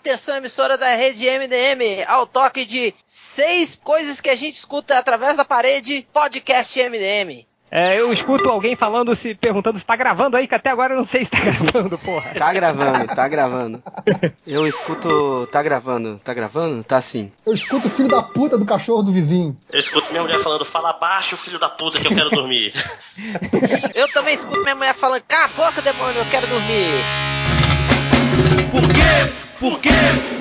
Atenção, emissora da rede MDM, ao toque de seis coisas que a gente escuta através da parede, podcast MDM. É, eu escuto alguém falando, se perguntando se tá gravando aí, que até agora eu não sei se tá gravando, porra. Tá gravando, tá gravando. Eu escuto. Tá gravando, tá gravando? Tá sim. Eu escuto o filho da puta do cachorro do vizinho. Eu escuto minha mulher falando, fala baixo, filho da puta, que eu quero dormir. Eu também escuto minha mulher falando, cala a boca, demônio, eu quero dormir. Por quê? Por quê?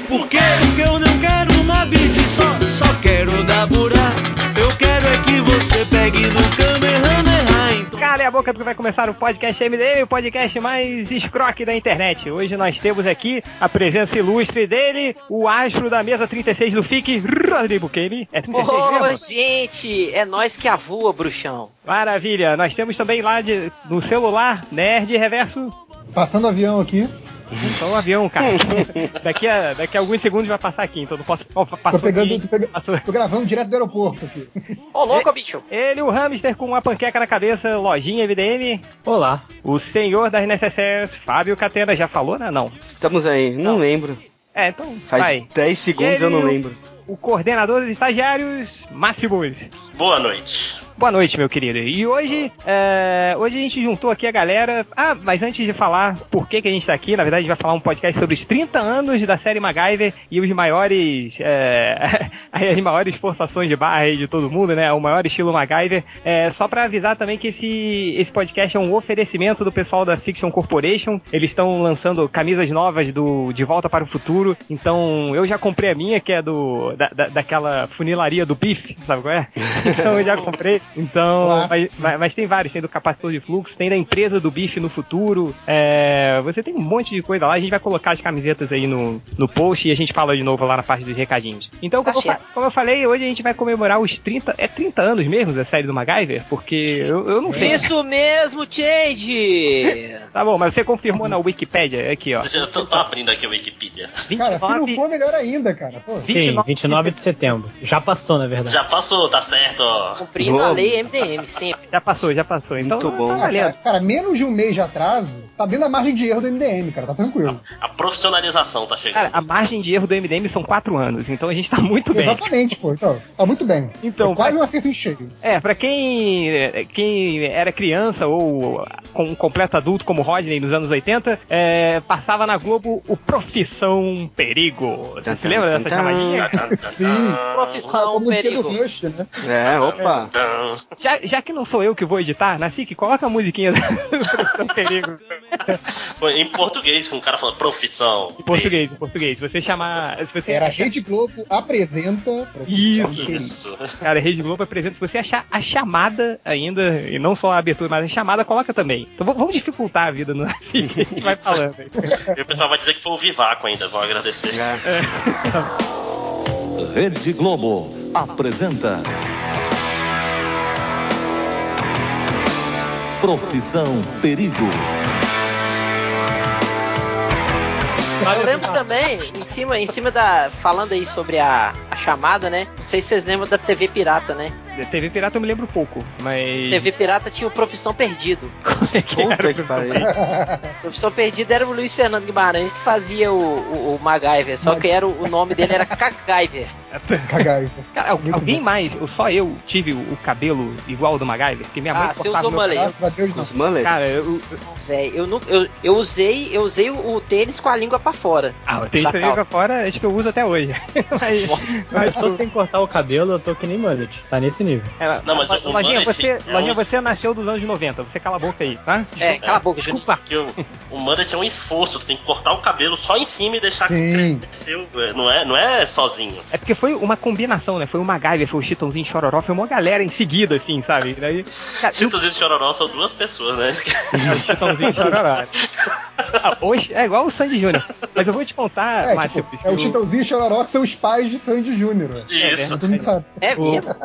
Por quê? Porque eu não quero uma vida só, só quero dar burá. Eu quero é que você pegue no Kamehameha. Então... Cala a boca porque vai começar o podcast MDM, o podcast mais escroque da internet. Hoje nós temos aqui a presença ilustre dele, o astro da mesa 36 do FIC, Rodrigo Bukemi. É 36 Ô, mesmo? gente, é nós que avua, bruxão. Maravilha. Nós temos também lá de- no celular, Nerd Reverso. Passando avião aqui. Só um avião, cara. daqui, a, daqui a alguns segundos vai passar aqui, então não posso. Ó, Tô pegando, aqui, tô, pega- tô gravando direto do aeroporto aqui. Ô, louco, bicho. Ele, o hamster com uma panqueca na cabeça, lojinha MDM. Olá. O senhor das necessárias, Fábio Catena, já falou, né? Não. Estamos aí, não, lembro. É, então Faz vai. 10 segundos E eu não ele, lembro. O coordenador dos estagiários, Máximos. Boa noite. Boa noite, meu querido. E hoje, é, hoje a gente juntou aqui a galera. Ah, mas antes de falar por que, que a gente tá aqui, na verdade a gente vai falar um podcast sobre os 30 anos da série MacGyver e os maiores, é, as maiores forçações de barra aí de todo mundo, né? O maior estilo MacGyver. É, só pra avisar também que esse, esse podcast é um oferecimento do pessoal da Fiction Corporation. Eles estão lançando camisas novas do De Volta para o Futuro. Então eu já comprei a minha, que é do da, da- daquela funilaria do Biff, sabe qual é? Então eu já comprei. Então, mas, mas- mas tem vários, tem do capacitor de fluxo, tem da empresa do Biff no futuro. É, você tem um monte de coisa lá. A gente vai colocar as camisetas aí no, no post e a gente fala de novo lá na parte dos recadinhos. Então, Tá como, eu, fa- certo. como eu falei, hoje a gente vai comemorar os 30. É 30 anos mesmo da série do MacGyver? Porque eu, eu não sei. Isso mesmo, Change. Tá bom, mas você confirmou na Wikipedia aqui, ó. Eu tô, tô abrindo aqui a Wikipedia. Cara, se não 29 for, melhor ainda, cara. Pô. Sim, 29 29 de setembro. Já passou, na verdade. Já passou, tá certo, ó. Cumprindo a Boa. lei MDM, sempre. Já passou, já passou. Então, Muito bom. Tá Ah, cara, cara, menos de um mês de atraso, tá dentro da margem de erro do MDM, cara. Tá tranquilo. A profissionalização tá chegando. Cara, a margem de erro do MDM são 4 anos, então a gente tá muito bem. Exatamente, pô. Então, tá muito bem. Então, É quase vai- um acerto em cheio. É, pra quem, quem era criança ou com um completo adulto como Rodney nos anos 80, é, passava na Globo o Profissão Perigo. Você se lembra dessa chamadinha? Sim. Profissão a do perigo. Rush, né? É, opa. Já, já que não sou eu que vou editar, Nacique, coloca a musiquinha do Profissão Perigo. Em português, com o cara falando profissão. Em português, em português. Se você chamar. Se você Era achar- Rede Globo apresenta. Isso. Isso. Cara, Rede Globo apresenta. Se você achar a chamada ainda, e não só a abertura, mas a chamada, coloca também. Então vamos dificultar a vida no Nacique, a gente vai falando. E o pessoal vai dizer que foi o Vivaco ainda, vão agradecer. É. Rede Globo apresenta. Profissão Perigo. Eu lembro também, em cima, em cima da. Falando aí sobre a, a chamada, né? Não sei se vocês lembram da TV Pirata, né? TV Pirata eu me lembro pouco, mas. TV Pirata tinha o Profissão Perdido. Puta que pariu. Profissão Perdido era o Luiz Fernando Guimarães que fazia o, o, o MacGyver, só que era, o o nome dele era Cagaiver. Cagaiva. Cara, Muito alguém bom. mais, ou só eu, tive o, o cabelo igual ao do MacGyver? Porque minha mãe Ah, você cortava usou meu mullet. Graças a Deus, Com não. os mullets. Cara, eu. eu Véi, eu, não, eu, eu usei, eu usei o, o tênis com a língua pra fora. ah, eu tenho Chacal. isso pra fora, acho que eu uso até hoje. mas, Nossa, mas, Eu tô sem cortar o cabelo, eu tô que nem mullet. Tá nesse nível. É, Não, mas o Lojinha, você, é Lojinha, um- você nasceu dos anos 90, você cala a boca aí, tá? É, cala a boca. Desculpa. Porque o, o mullet é um esforço, tu tem que cortar o cabelo só em cima e deixar Sim. crescer. o- Não é, não é sozinho. É porque foi uma combinação, né? Foi o MacGyver, foi o Chitãozinho Chororó, foi uma galera em seguida, assim, sabe? Daí, cara, Chitãozinho e Chororó são duas pessoas, né? é o Chitãozinho Chororó. Ah, hoje, é igual o Sandy Júnior. Mas eu vou te contar, É, Márcio. tipo, é o Chitãozinho e Chororó que são os pais de Sandy Júnior. Isso. Todo mundo sabe. É O- mesmo?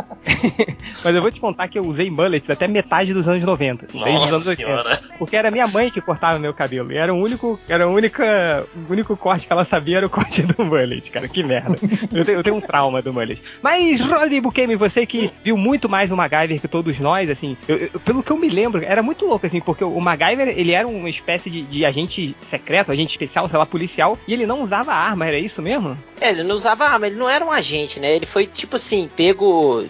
Mas eu vou te contar que eu usei mullets até metade dos anos 90. assim, desde os anos Nossa 80. senhora. Porque era minha mãe que cortava meu cabelo. E era o único, era a única, o único corte que ela sabia era o corte do mullet, cara. Que merda. Eu tenho, eu tenho um trauma do mullet. Mas, Rodney Bukemi, você que viu muito mais o MacGyver que todos nós, assim, eu- eu- pelo que eu me lembro, era muito louco, assim, porque o MacGyver, ele era uma espécie de, de agente secreto, agente especial, sei lá, policial, e ele não usava arma, era isso mesmo? É, ele não usava arma, ele não era um agente, né? Ele foi tipo assim, pego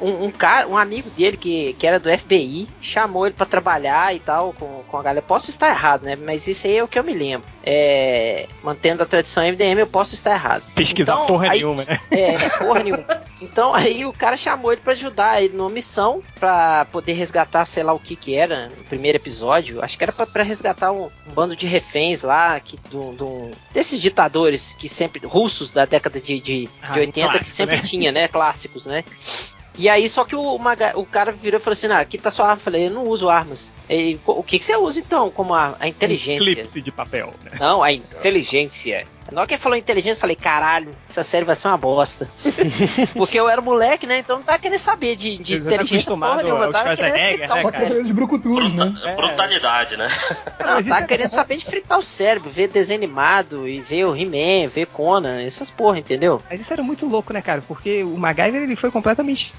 um, um cara, um amigo dele que, que era do FBI, chamou ele pra trabalhar e tal com, com a galera. Posso estar errado, né? Mas isso aí é o que eu me lembro. É, mantendo a tradição MDM, eu posso estar errado. Pesquisar Então, porra aí- nenhuma, né? É, porra nenhuma. Então aí o cara chamou ele pra ajudar ele numa missão pra poder resgatar, sei lá o que que era, no primeiro episódio. Acho que era pra, pra resgatar um, um bando de reféns lá, que, do, do- desses ditadores que sempre. russos da década de, de, Ah, de 80 clássico, que sempre né? tinha, né? Clássicos, né? E aí, só que o, o cara virou e falou assim: ah, aqui tá sua arma. Eu falei: eu não uso armas. Ele, o que, que você usa então? Como a, a inteligência. Clipe de papel, né? Não, a inteligência. Na hora que ele falou inteligência, eu falei, caralho, essa série vai ser uma bosta. Porque eu era moleque, né? Então não tava querendo saber de, de tá inteligência porra nenhuma. Eu tava querendo fritar né, o cérebro. aqueles brucutus, né? Bruta- É. Brutalidade, né? Eu tava querendo saber de fritar o cérebro, ver desenho animado e ver o He-Man, ver Conan, essas porra, entendeu? Mas isso era muito louco, né, cara? Porque o MacGyver ele foi completamente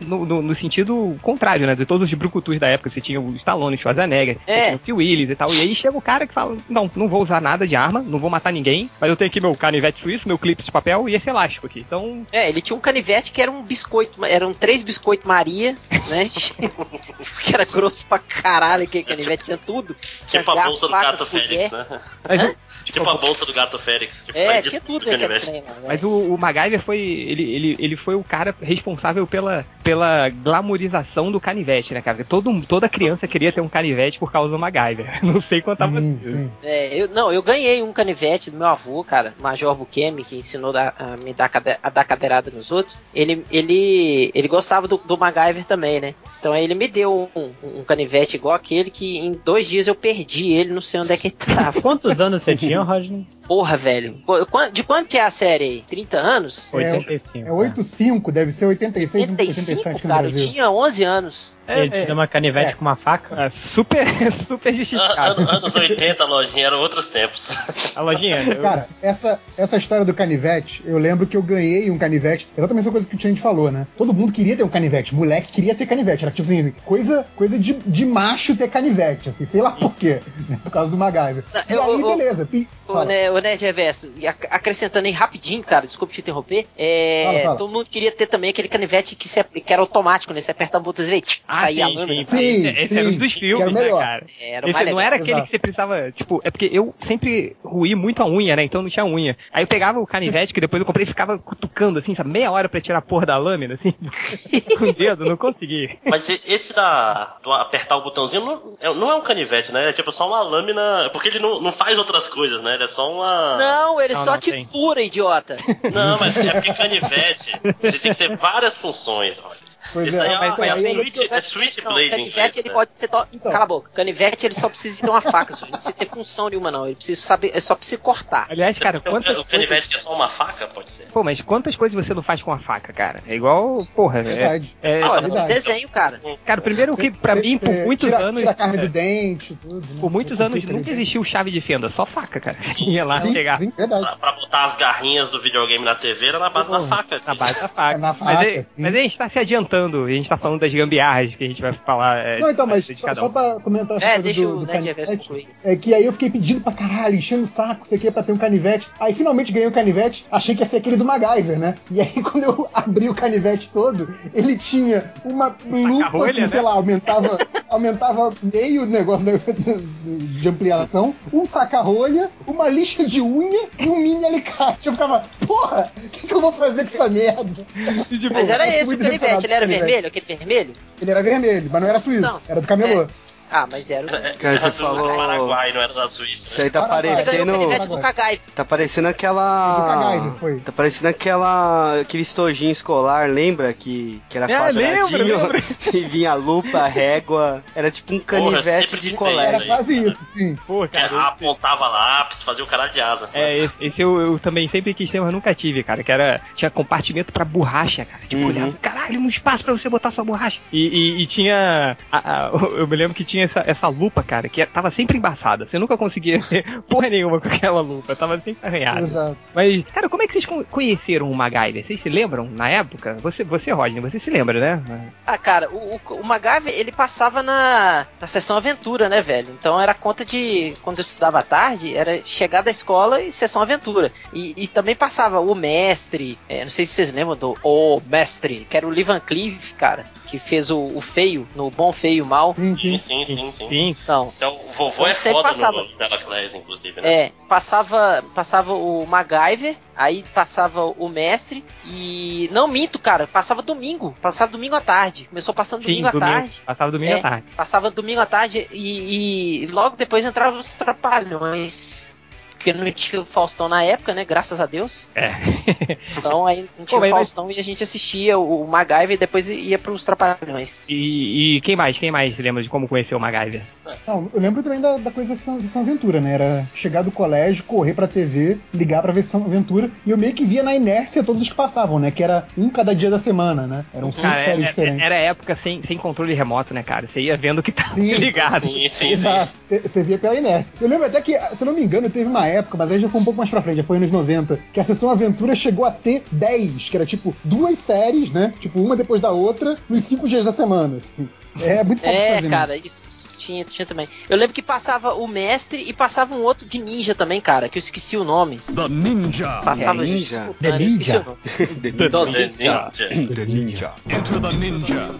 no, no- no sentido contrário, né? De todos os brucutus da época. Você tinha o Stallone, o Schwarzenegger, É. o T. Willis e tal. E aí chega o cara que fala: Não, não vou usar nada de arma, não vou matar ninguém, mas eu tenho aqui meu canivete suíço, meu clipe de papel e esse elástico aqui. Então, É, ele tinha um canivete que era um biscoito, eram três biscoito Maria, né? que era grosso pra caralho, aquele canivete tinha tudo. Tinha Tipo a bolsa do colher. Félix, né? mas, Hã? o- Tipo a bolsa do gato Félix. Tipo, É, tinha tudo do naquele trem né? mas o, o MacGyver foi. Ele, ele, ele foi o cara responsável pela, pela glamorização do canivete, né, cara? Todo, toda criança queria ter um canivete por causa do MacGyver. Não sei quanto tava. Sim, sim. É, eu, não, eu ganhei um canivete do meu avô, cara, Major Bukemi, que ensinou da- a me dar, cade- a dar cadeirada nos outros. Ele, ele, ele gostava do, do MacGyver também, né? Então aí ele me deu um, um canivete igual aquele que em dois dias eu perdi ele, não sei onde é que ele tava. Quantos anos você tinha, Rodney? Porra, velho. De quanto que é a série aí? 30 anos? É, 85. É 85, deve ser 86, 85, 87 aqui no cara, eu Brasil. tinha 11 anos. Ele te deu uma canivete É. com uma faca? Ah, super, super justificado. an- anos 80, lojinha, eram outros tempos. A lojinha. eu- Cara, essa, essa história do canivete, eu lembro que eu ganhei um canivete, exatamente essa coisa que o Change falou, né? Todo mundo queria ter um canivete, moleque queria ter canivete. Era tipo assim, coisa, coisa de, de macho ter canivete, assim, sei lá por quê, né? por causa do MacGyver. E Eu- aí, eu- beleza. Pi- Ô, fala. né, ô, Nerd Reverso, e ac- acrescentando aí rapidinho, cara, desculpa te interromper. É, Fala, fala. Todo mundo queria ter também aquele canivete que, se, que era automático, né? Você aperta um botão e Ah, saía a sim, lâmina. sim, Sim, esse, esse era um dos que filmes, era o né, cara? Era o Esse não era aquele exato. que você precisava, tipo, é porque eu sempre ruí muito a unha, né? Então não tinha unha. Aí eu pegava o canivete que depois eu comprei e ficava cutucando, assim, sabe, meia hora pra tirar a porra da lâmina, assim, com o dedo, não consegui. Mas e- esse da do apertar o botãozinho não é, não é um canivete, né? É tipo só uma lâmina. Porque ele não, não faz outras coisas, né? Ele é só uma. Não, ele Não, só não te tem. fura, idiota. Não, mas é porque canivete ele tem que ter várias funções, olha. Pois Isso é, é, uma- é switch, é switch Não, blade. em canivete ele né? pode ser. To... Então. Cala a boca. Canivete ele só precisa ter uma faca, só. ele não precisa ter função nenhuma, não. Ele precisa saber, é só precisa cortar. Aliás, cara, Então, quantas o canivete que é só uma faca, pode ser. Pô, mas quantas coisas você não faz com a faca, cara? É igual, porra, é... Verdade. é- Olha, verdade. desenho, cara. cara, primeiro que pra mim, por muitos tira, anos... Tira a carne é, do dente, tudo. né? Por muitos anos corta nunca existiu chave de fenda, só faca, cara. Ia lá pegar. Pra, pra botar as garrinhas do videogame na TV era na base da faca. Na base da faca. É na mas, faca, aí, sim. mas aí a gente tá se adiantando, a gente tá falando das gambiarras que a gente vai falar. é, Não, então, mas só, cada só um. pra comentar essa É, coisa deixa do, o do Nerd Reverso canivete, concluir. é que aí eu fiquei pedindo pra caralho, enchendo o saco, você quer pra ter um canivete. Aí finalmente ganhei o canivete, achei que ia ser aquele do MacGyver, né? E aí quando eu abri o canivete todo, ele tinha uma lupa que, né? sei lá, aumentava, aumentava meio o negócio de ampliação, um saca-rolha, uma lixa de unha e um mini alicate. Eu ficava, porra, o que, que eu vou fazer com essa merda? Mas era esse o canivete, ele era canivete. vermelho, aquele vermelho? Ele era vermelho, mas não era suíço, Não. era do camelô. Ah, mas era o. Cara, você Era do falou- Paraguai, não era da Suíça. Isso aí tá Paraguai. Você parecendo. Tá parecendo Do aquela. Foi. Tá parecendo aquela. aquele estojinho escolar, lembra? Que, que era lembro, quadradinho lembro. e vinha lupa, régua. Era tipo um Porra, canivete sempre de colégio. Era quase isso, sim. Pô, Que cara. apontava lápis, fazia o caralho de asa. É, esse, esse eu, eu também sempre quis ter, mas nunca tive, cara. Que era. Tinha compartimento pra borracha, cara. Tipo, Uhum. olhava, caralho, um espaço pra você botar sua borracha. E, e- e tinha. a- a- eu me lembro que tinha essa, essa lupa, cara, que tava sempre embaçada. Você nunca conseguia ter porra nenhuma com aquela lupa. Tava sempre arranhada. Exato. Mas, cara, como é que vocês con- conheceram o MacGyver? Vocês se lembram na época? Você, você Rodney, você se lembra, né? Ah, cara, o, o, o MacGyver, ele passava na, na sessão aventura, né, velho? Então era conta de. Quando eu estudava à tarde, era chegar da escola e sessão aventura. E, e também passava o mestre, é, não sei se vocês lembram do O Mestre, que era o Lee Van Cleef, cara, que fez o, o feio, no Bom, Feio e Mal. Sim, Sim, sim. sim, sim, sim. Sim. Então, Então, o vovô é sempre foda passava. no Telaclass, inclusive, né? É, passava, passava o MacGyver, aí passava o mestre e não minto, cara, passava domingo, passava domingo à tarde. Começou passando Sim, domingo à domingo. tarde. Passava domingo É. à tarde. Passava domingo à tarde e, e logo depois entrava os trapalhões. Porque não tinha o Faustão na época, né? Graças a Deus. É. Então aí não tinha Pô, mas- o Faustão e a gente assistia o, MacGyver e depois ia pros trapalhões. e, e quem mais? Quem mais lembra de como conheceu o MacGyver? Não, eu lembro também da, da coisa Sessão, Sessão Aventura, né? Era chegar do colégio, correr pra TV, ligar pra ver Sessão Aventura, e eu meio que via na inércia todos os que passavam, né? Que era um cada dia da semana, né? Eram cinco Cara, séries era, diferentes. era época sem, sem controle remoto, né, cara? Você ia vendo o que tava Sim. ligado. Sim, sim, sim. Exato, você via pela inércia. Eu lembro até que, se eu não me engano, teve uma época, mas aí já foi um pouco mais pra frente, já foi anos 90, que a Sessão Aventura chegou a ter 10, que era tipo duas séries, né? Tipo, uma depois da outra, nos cinco dias da semana, assim. É muito fácil É, fazer, né? cara, isso tinha, tinha também. Eu lembro que passava o mestre e passava um outro de ninja também, cara, que eu esqueci o nome. The Ninja. Passava Ninja? isso, The Ninja? The Ninja. Ninja. The Ninja. Enter the Ninja.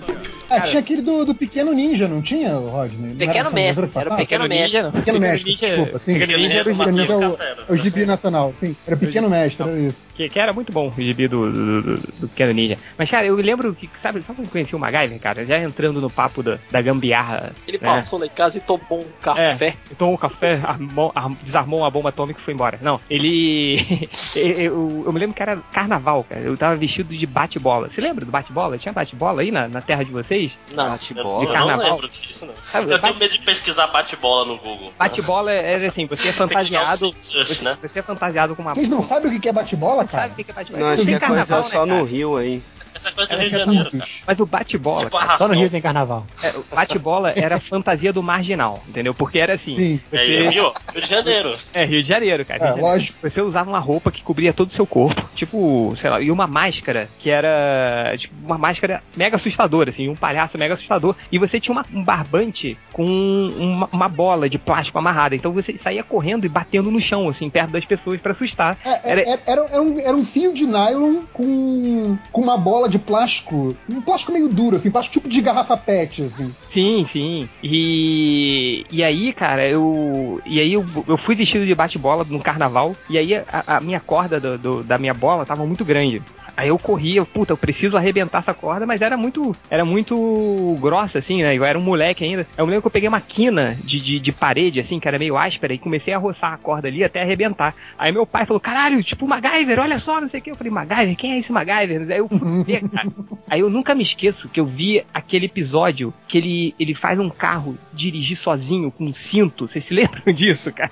Ah, tinha aquele do, do Pequeno Ninja, não tinha, Rodney? Não Pequeno Mestre, era o? Pequeno Mestre. não. Pequeno Mestre, Ninja- desculpa, sim. Pequeno Ninja era o Pequeno gibi, Ninja é o, Catera. é o gibi nacional, sim. Era o Pequeno Mestre, era isso. que, que era muito bom o gibi do, do, do, do Pequeno Ninja. Mas, cara, eu lembro que, sabe, sabe quando eu conheci o MacGyver, cara? Já entrando no papo da, da gambiarra. Ele né? Passou lá em casa e tomou um café. tomou um café, armou- arm- desarmou uma bomba atômica e foi embora. Não, ele. eu, eu me lembro que era carnaval, cara. Eu tava vestido de bate-bola. Você lembra do bate-bola? Tinha bate-bola aí na, na terra de vocês? Não. Bate-bola. eu não lembro disso, não. Sabe, eu tenho bate- medo de pesquisar bate-bola no Google. Bate-bola era assim, você é fantasiado. Search, né? Você é fantasiado com uma. Vocês não sabem o que é bate-bola, Sabe cara? o que é bate-bola? Não, acho que é coisa carnaval, só né, no? Rio aí. Essa coisa do Rio de é Janeiro. Mas o bate-bola, Tipo. Só no Rio tem carnaval. é, o bate-bola era a fantasia do marginal, entendeu? Porque era assim. Sim. É, Você, Rio, Rio de Janeiro. é, Rio de Janeiro, cara. É, Janeiro. lógico. Você usava uma roupa que cobria todo o seu corpo, tipo, sei lá, e uma máscara que era, tipo, uma máscara mega assustadora, assim, um palhaço mega assustador, e você tinha uma- um barbante com uma, uma bola de plástico amarrada, então você saía correndo e batendo no chão, assim, perto das pessoas pra assustar. É, é, Era- era, era, era um, era um fio de nylon com, com uma bola de plástico, um plástico meio duro, assim, plástico tipo de garrafa pet, assim. Sim, sim. E, e aí, cara, eu. E aí eu, eu fui vestido de bate-bola no carnaval. E aí a, a minha corda do- do- da minha bola tava muito grande. Aí eu corria, puta, eu preciso arrebentar essa corda, mas era muito, era muito grossa, assim, né? Eu era um moleque ainda. Eu me lembro que eu peguei uma quina de, de, de parede, assim, que era meio áspera, e comecei a roçar a corda ali até arrebentar. Aí meu pai falou, caralho, tipo MacGyver, olha só, não sei o que. Eu falei, MacGyver, quem é esse MacGyver? Aí eu cara. Aí eu nunca me esqueço que eu vi aquele episódio que ele, ele faz um carro dirigir sozinho com um cinto. Vocês se lembram disso, cara?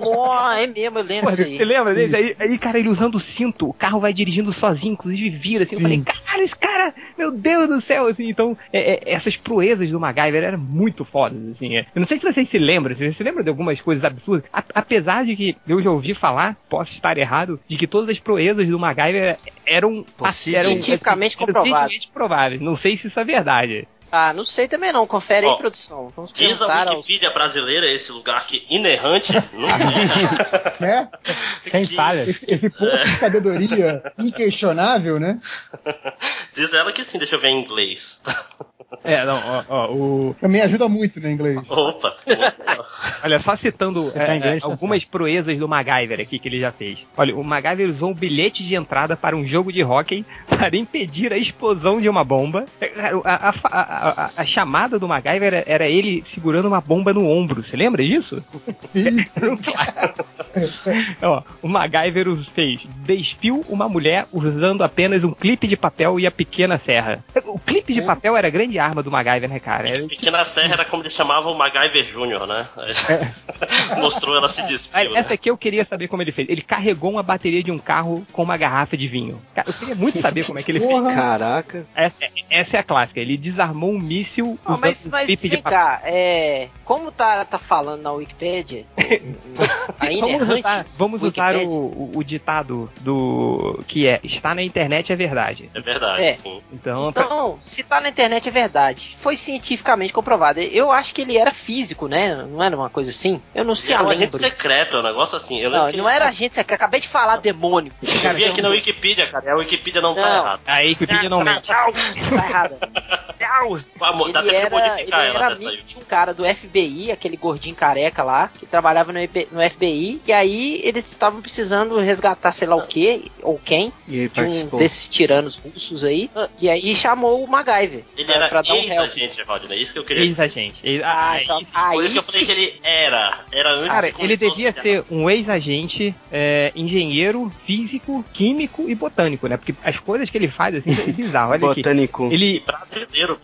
Nossa, é mesmo, eu lembro Pô, disso você lembra Sim. desse? Aí, aí, cara, ele usando o cinto, o carro vai dirigindo sozinho, inclusive vira, assim. Eu Sim. falei, cara, esse cara, meu Deus do céu, assim. Então, é, é, essas proezas do MacGyver eram muito fodas, assim. é. Eu não sei se vocês se lembram, se vocês se lembram de algumas coisas absurdas. A- apesar de que eu já ouvi falar, posso estar errado, de que todas as proezas do MacGyver eram, Possíveis. eram Cientificamente eram comprovadas. cientificamente prováveis. Não sei se isso é verdade. Ah, não sei também não. Confere aí, Ó, produção. Vamos Diz a aos... Wikipedia brasileira, esse lugar que inerrante não existe. Né? Sem Que- falhas. Esse, esse poço de sabedoria inquestionável, né? Diz ela que sim, deixa eu ver em inglês. É, não, ó, ó, o, Também ajuda muito, né, inglês? Opa! olha, só citando é, tá em inglês, é, tá algumas proezas do MacGyver aqui que ele já fez. Olha, o MacGyver usou um bilhete de entrada para um jogo de hóquei para impedir a explosão de uma bomba. É, A, a- a- a- a chamada do MacGyver era, era ele segurando uma bomba no ombro. Você lembra disso? Sim. Ó, o MacGyver os- fez despiu uma mulher usando apenas um clipe de papel e a pequena serra. O clipe de papel era a grande arma do MacGyver, né, cara? Era- Pequena Serra era como eles chamavam o MacGyver Jr., né? Mostrou ela se Ah, despiu, Essa né? aqui eu queria saber como ele fez. Ele carregou uma bateria de um carro com uma garrafa de vinho. Eu queria muito saber como é que ele fez. Porra. Caraca. Essa, essa é a clássica. Ele desarmou um míssil Não, usando mas, um mas de vem papel. cá, é, como tá, tá falando na Wikipedia, ainda Vamos errante, usar, vamos usar Wikipedia? o, o- o ditado do que é está na internet é verdade. É verdade, É. sim. Então, pra- Então, se tá na internet é verdade. Foi cientificamente comprovado. Eu acho que ele era físico, né? Não era uma coisa assim? Eu não sei Era um agente secreto, é um negócio assim. Eu Não, não era agente secreto. Acabei de falar demônio. Eu vi aqui na Wikipedia, cara. A Wikipedia não, tá Não. errada. a Wikipedia não mente. Tá errado. Vamos, dá Ele de era, ele era dessa amigo aí. de um cara do FBI, aquele gordinho careca lá, que trabalhava no, IP no FBI, e aí eles estavam precisando resgatar sei lá o que, ou quem, E de um desses tiranos russos aí, e aí chamou o MacGyver Ele pra, era pra dar um help. ex-agente, Rodney. É isso que eu queria dizer. Ex-agente. Ex- Ah, ah, então, isso. aí Por isso que eu falei que ele era. Era antes Cara, de ele devia ser um ex-agente, é, engenheiro, físico, químico e botânico, né? Porque as coisas que ele faz, assim, é bizarro. Olha aqui. Botânico. Ele, Brasileiro, brasileiro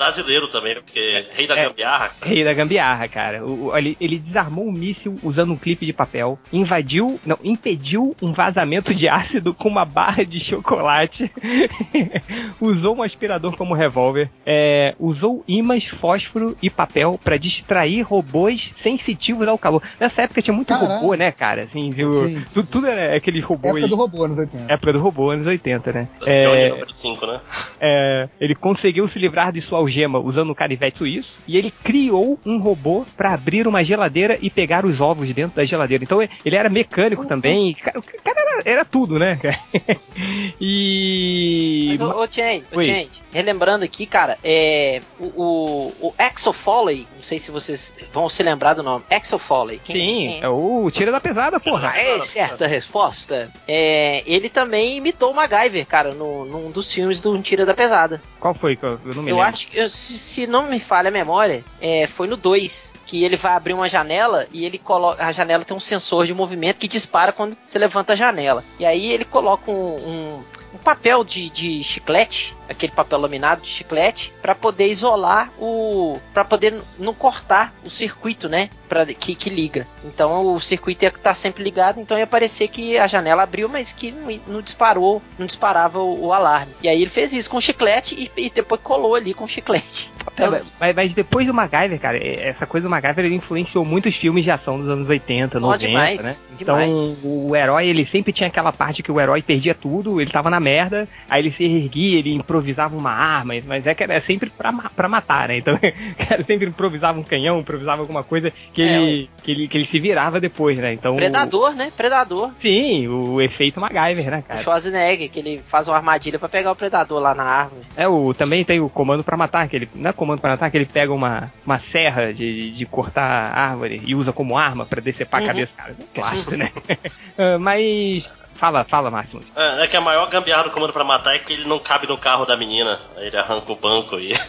também, porque rei da É. gambiarra. Rei da gambiarra, cara. O- o- ele, ele desarmou um míssil usando um clipe de papel, invadiu, não, impediu um vazamento de ácido com uma barra de chocolate, usou um aspirador como revólver, é, usou ímãs, fósforo e papel pra distrair robôs sensitivos ao calor. Nessa época tinha muito Caralho. robô, né, cara? Assim, viu? Sim. Tudo, tudo era aqueles robôs. Época do robô, anos 80. Época do robô, anos 80, né? Johnny É, número 5, né? é, ele conseguiu se livrar de sua algema usando um canivete suíço e ele criou um robô pra abrir uma geladeira e pegar os ovos dentro da geladeira. Então ele era mecânico também. O cara, o cara era, era tudo, né? e. Mas, ô, ô Change, ô. Change, relembrando aqui, cara, é, o, o, o Axel Foley, não sei se vocês vão se lembrar do nome, Axel Foley. Quem- Sim, quem é o tira da pesada, porra. Ah, é certa resposta. É, ele também imitou o MacGyver, cara, no, num dos filmes do Tira da Pesada. Qual foi? Eu eu não me Eu lembro. acho que, eu- se, se não me falha a memória, é, foi no 2, que ele vai abrir uma janela e ele coloca. A janela tem um sensor de movimento que dispara quando você levanta a janela. E aí ele coloca um, um- um papel de, de chiclete, aquele papel laminado de chiclete, para poder isolar o. para poder não cortar o circuito, né? Pra, que, que liga. Então o circuito ia estar sempre ligado, então ia parecer que a janela abriu, mas que não, não disparou, não disparava o, o alarme. E aí ele fez isso com chiclete e, e depois colou ali com chiclete. É, mas, mas depois do MacGyver, cara, essa coisa do MacGyver ele influenciou muitos filmes de ação dos anos 80, Ó, 90, demais, né? demais. Então, o herói, ele sempre tinha aquela parte que o herói perdia tudo, ele tava na merda, aí ele se erguia, ele improvisava uma arma, mas é que era sempre pra, pra matar, né? Então, o cara sempre improvisava um canhão, improvisava alguma coisa que, É, ele, que, ele, que ele se virava depois, né? Então, Predador, né? Predador. Sim, o efeito MacGyver, né, O cara? Schwarzenegger, que ele faz uma armadilha pra pegar o predador lá na árvore. É, o, também tem o comando pra matar, que ele, não é comando pra matar, que ele pega uma, uma serra de, de cortar árvore e usa como arma pra decepar Uhum. a cabeça, cara. É um clássico, né? Ah, Mas, fala, fala, Máximo. É, é que a maior gambiarra do comando pra matar é que ele não cabe no carro da menina. Aí ele arranca o banco e.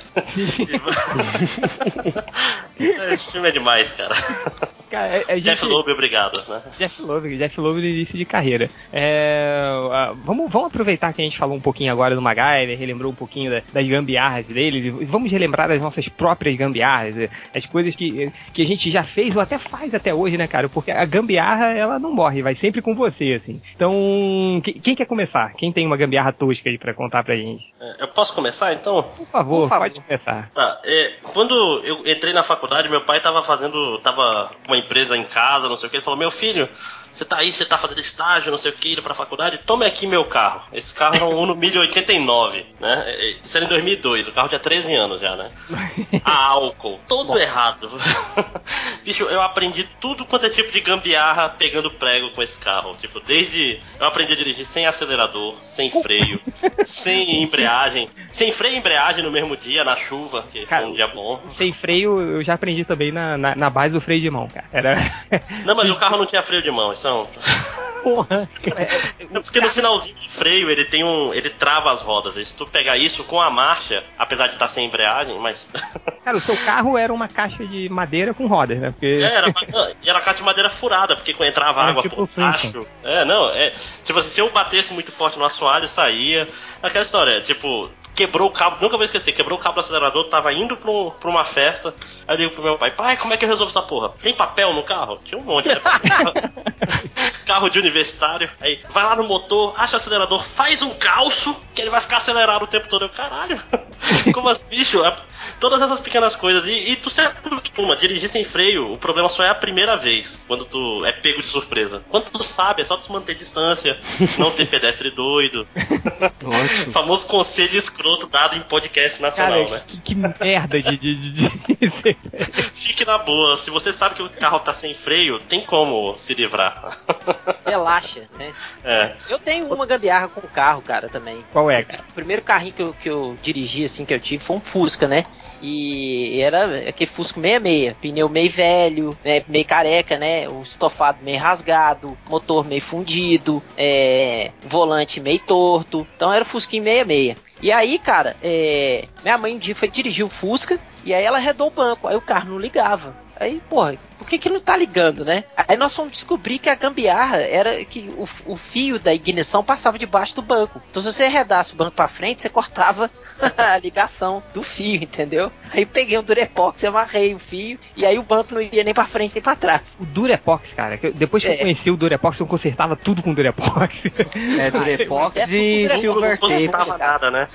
Esse filme é demais, cara. Cara, a- a Jeff gente- Loeb, obrigado, né? Jeff Loeb, Jeff Loeb no início de carreira. É, vamos, vamos aproveitar que a gente falou um pouquinho agora do MacGyver, relembrou um pouquinho da- das gambiarras dele, e vamos relembrar das nossas próprias gambiarras, as coisas que, que a gente já fez ou até faz até hoje, né, cara? Porque a gambiarra, ela não morre, vai sempre com você, assim. Então, que- quem quer começar? Quem tem uma gambiarra tosca aí pra contar pra gente? É, Eu posso começar então? Por favor, Por favor. pode começar. Tá, é, quando eu entrei na faculdade, meu pai tava fazendo. tava com uma empresa em casa, não sei o que, ele falou, meu filho, você tá aí, você tá fazendo estágio, não sei o que, indo pra faculdade, tome aqui meu carro. Esse carro era um Uno 1089, né? É, é, Isso era em 2002, o carro tinha 13 anos já, né? A álcool, todo errado. Bicho, eu aprendi tudo quanto é tipo de gambiarra pegando prego com esse carro. Tipo, desde. Eu aprendi a dirigir sem acelerador, sem freio, sem embreagem, sem freio e embreagem no mesmo dia, na chuva, que Cara, foi um dia bom. Sem freio, eu já aprendi também na, na, na base do freio de mão, cara. Era. Não, mas o carro não tinha freio de mão, isso Porra. É porque no finalzinho do freio ele tem um. ele trava as rodas. E se tu pegar isso com a marcha, apesar de estar sem embreagem, mas. Cara, o seu carro era uma caixa de madeira com rodas, né? Porque. É, era, e era caixa de madeira furada, porque quando entrava Era água tipo por baixo. É, não, é. Tipo assim, se eu batesse muito forte no assoalho, saía. Aquela história, tipo, quebrou o cabo, nunca vou esquecer, quebrou o cabo do acelerador, tava indo pra, um- pra uma festa. Aí eu ligo pro meu pai, pai, como é que eu resolvo essa porra? Tem papel no carro? Tinha um monte, né? carro de universitário. Aí, vai lá no motor, acha o acelerador, faz um calço, que ele vai ficar acelerado o tempo todo. Eu, caralho, como assim, bicho? A- Todas essas pequenas coisas. E, e tu se acostuma, dirigir sem freio, o problema só é a primeira vez, quando tu é pego de surpresa. Quando tu sabe, é só tu manter distância, não ter pedestre doido. Ótimo. famoso conselho escroto dado em podcast nacional, Cara, né? que, que merda de. de, de, de- Fique na boa, se você sabe que o carro tá sem freio, tem como se livrar. Relaxa, né? É. Eu tenho uma gambiarra com o carro, cara, também. Qual é, cara? O primeiro carrinho que eu, que eu dirigi, assim, que eu tive, foi um Fusca, né? E era aquele Fusca 66, pneu meio velho, né, meio careca, né? O estofado meio rasgado, motor meio fundido, é, volante meio torto. Então era o Fusquinha 66. E aí, cara, é, minha mãe foi dirigir o Fusca e aí ela arredou o banco, aí o carro não ligava. Aí, porra, por que que não tá ligando, né? Aí nós fomos descobrir que a gambiarra era que o, o fio da ignição passava debaixo do banco. Então se você arredasse o banco pra frente, você cortava a ligação do fio, entendeu? Aí peguei um durepox, amarrei o fio e aí o banco não ia nem pra frente nem pra trás. O Durepox, cara. que eu- depois que É. eu conheci o Durepox, eu consertava tudo com Durepox. É Durepox É e Durepox, Silver não Tape. tava nada, né?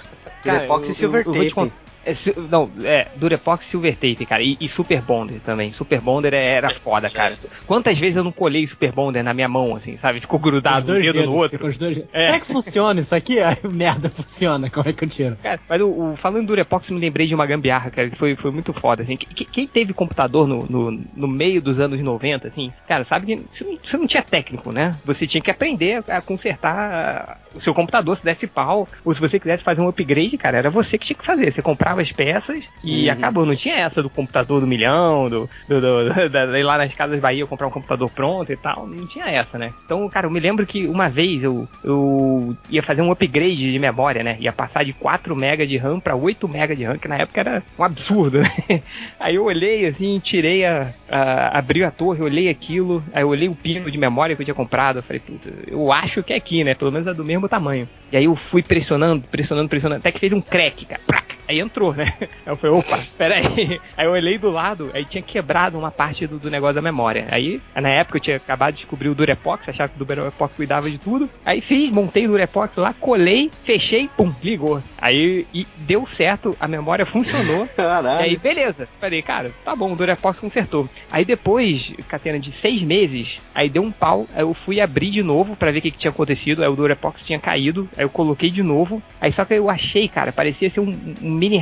Durepox eu- e Silver eu- Tape. É, não, é, Durepox Silver Tape, cara, e, e Super Bonder também. Super Bonder é- era foda, cara. Quantas vezes eu não colei Super Bonder na minha mão, assim, sabe? Ficou grudado um dedo dedos, no outro. dois- É. Será que funciona isso aqui? Ai, merda, funciona. Como é que eu tiro? Cara, mas o, o- falando do Durepox, eu me lembrei de uma gambiarra, cara, que foi, foi muito foda, assim. Que- Quem teve computador no, no, no meio dos anos 90, assim, cara, sabe que você não, você não tinha técnico, né? Você tinha que aprender a consertar o seu computador, se desse pau, ou se você quisesse fazer um upgrade, cara, era você que tinha que fazer. Você comprava as peças e Uhum. acabou. Não tinha essa do computador do milhão, do, do, do- da- lá nas casas Bahia comprar um computador pronto e tal. Não tinha essa, né? Então, cara, eu me lembro que uma vez eu, eu ia fazer um upgrade de memória, né? Ia passar de 4 MB de RAM pra 8 MB de RAM, que na época era um absurdo, né? Aí eu olhei assim, tirei a, a abri a torre, olhei aquilo, aí eu olhei o pino de memória que eu tinha comprado, eu falei, puta, eu acho que é aqui, né? Pelo menos é do mesmo tamanho. E aí eu fui pressionando, pressionando, pressionando, até que fez um crack, cara. Aí entrou, né? Aí eu falei, opa, peraí. Aí eu olhei do lado, aí tinha quebrado uma parte do, do negócio da memória. Aí, na época eu tinha acabado de descobrir o Durepox, achava que o Durepox cuidava de tudo. Aí fiz, montei o Durepox lá, colei, fechei, pum, ligou. Aí e deu certo, a memória funcionou. E Caralho. aí, beleza. Falei, cara, tá bom, o Durepox consertou. Aí depois, Catena, de seis meses, aí deu um pau, aí eu fui abrir de novo pra ver o que, que tinha acontecido. Aí o Durepox tinha caído, aí eu coloquei de novo. Aí só que eu achei, cara, parecia ser um, um mini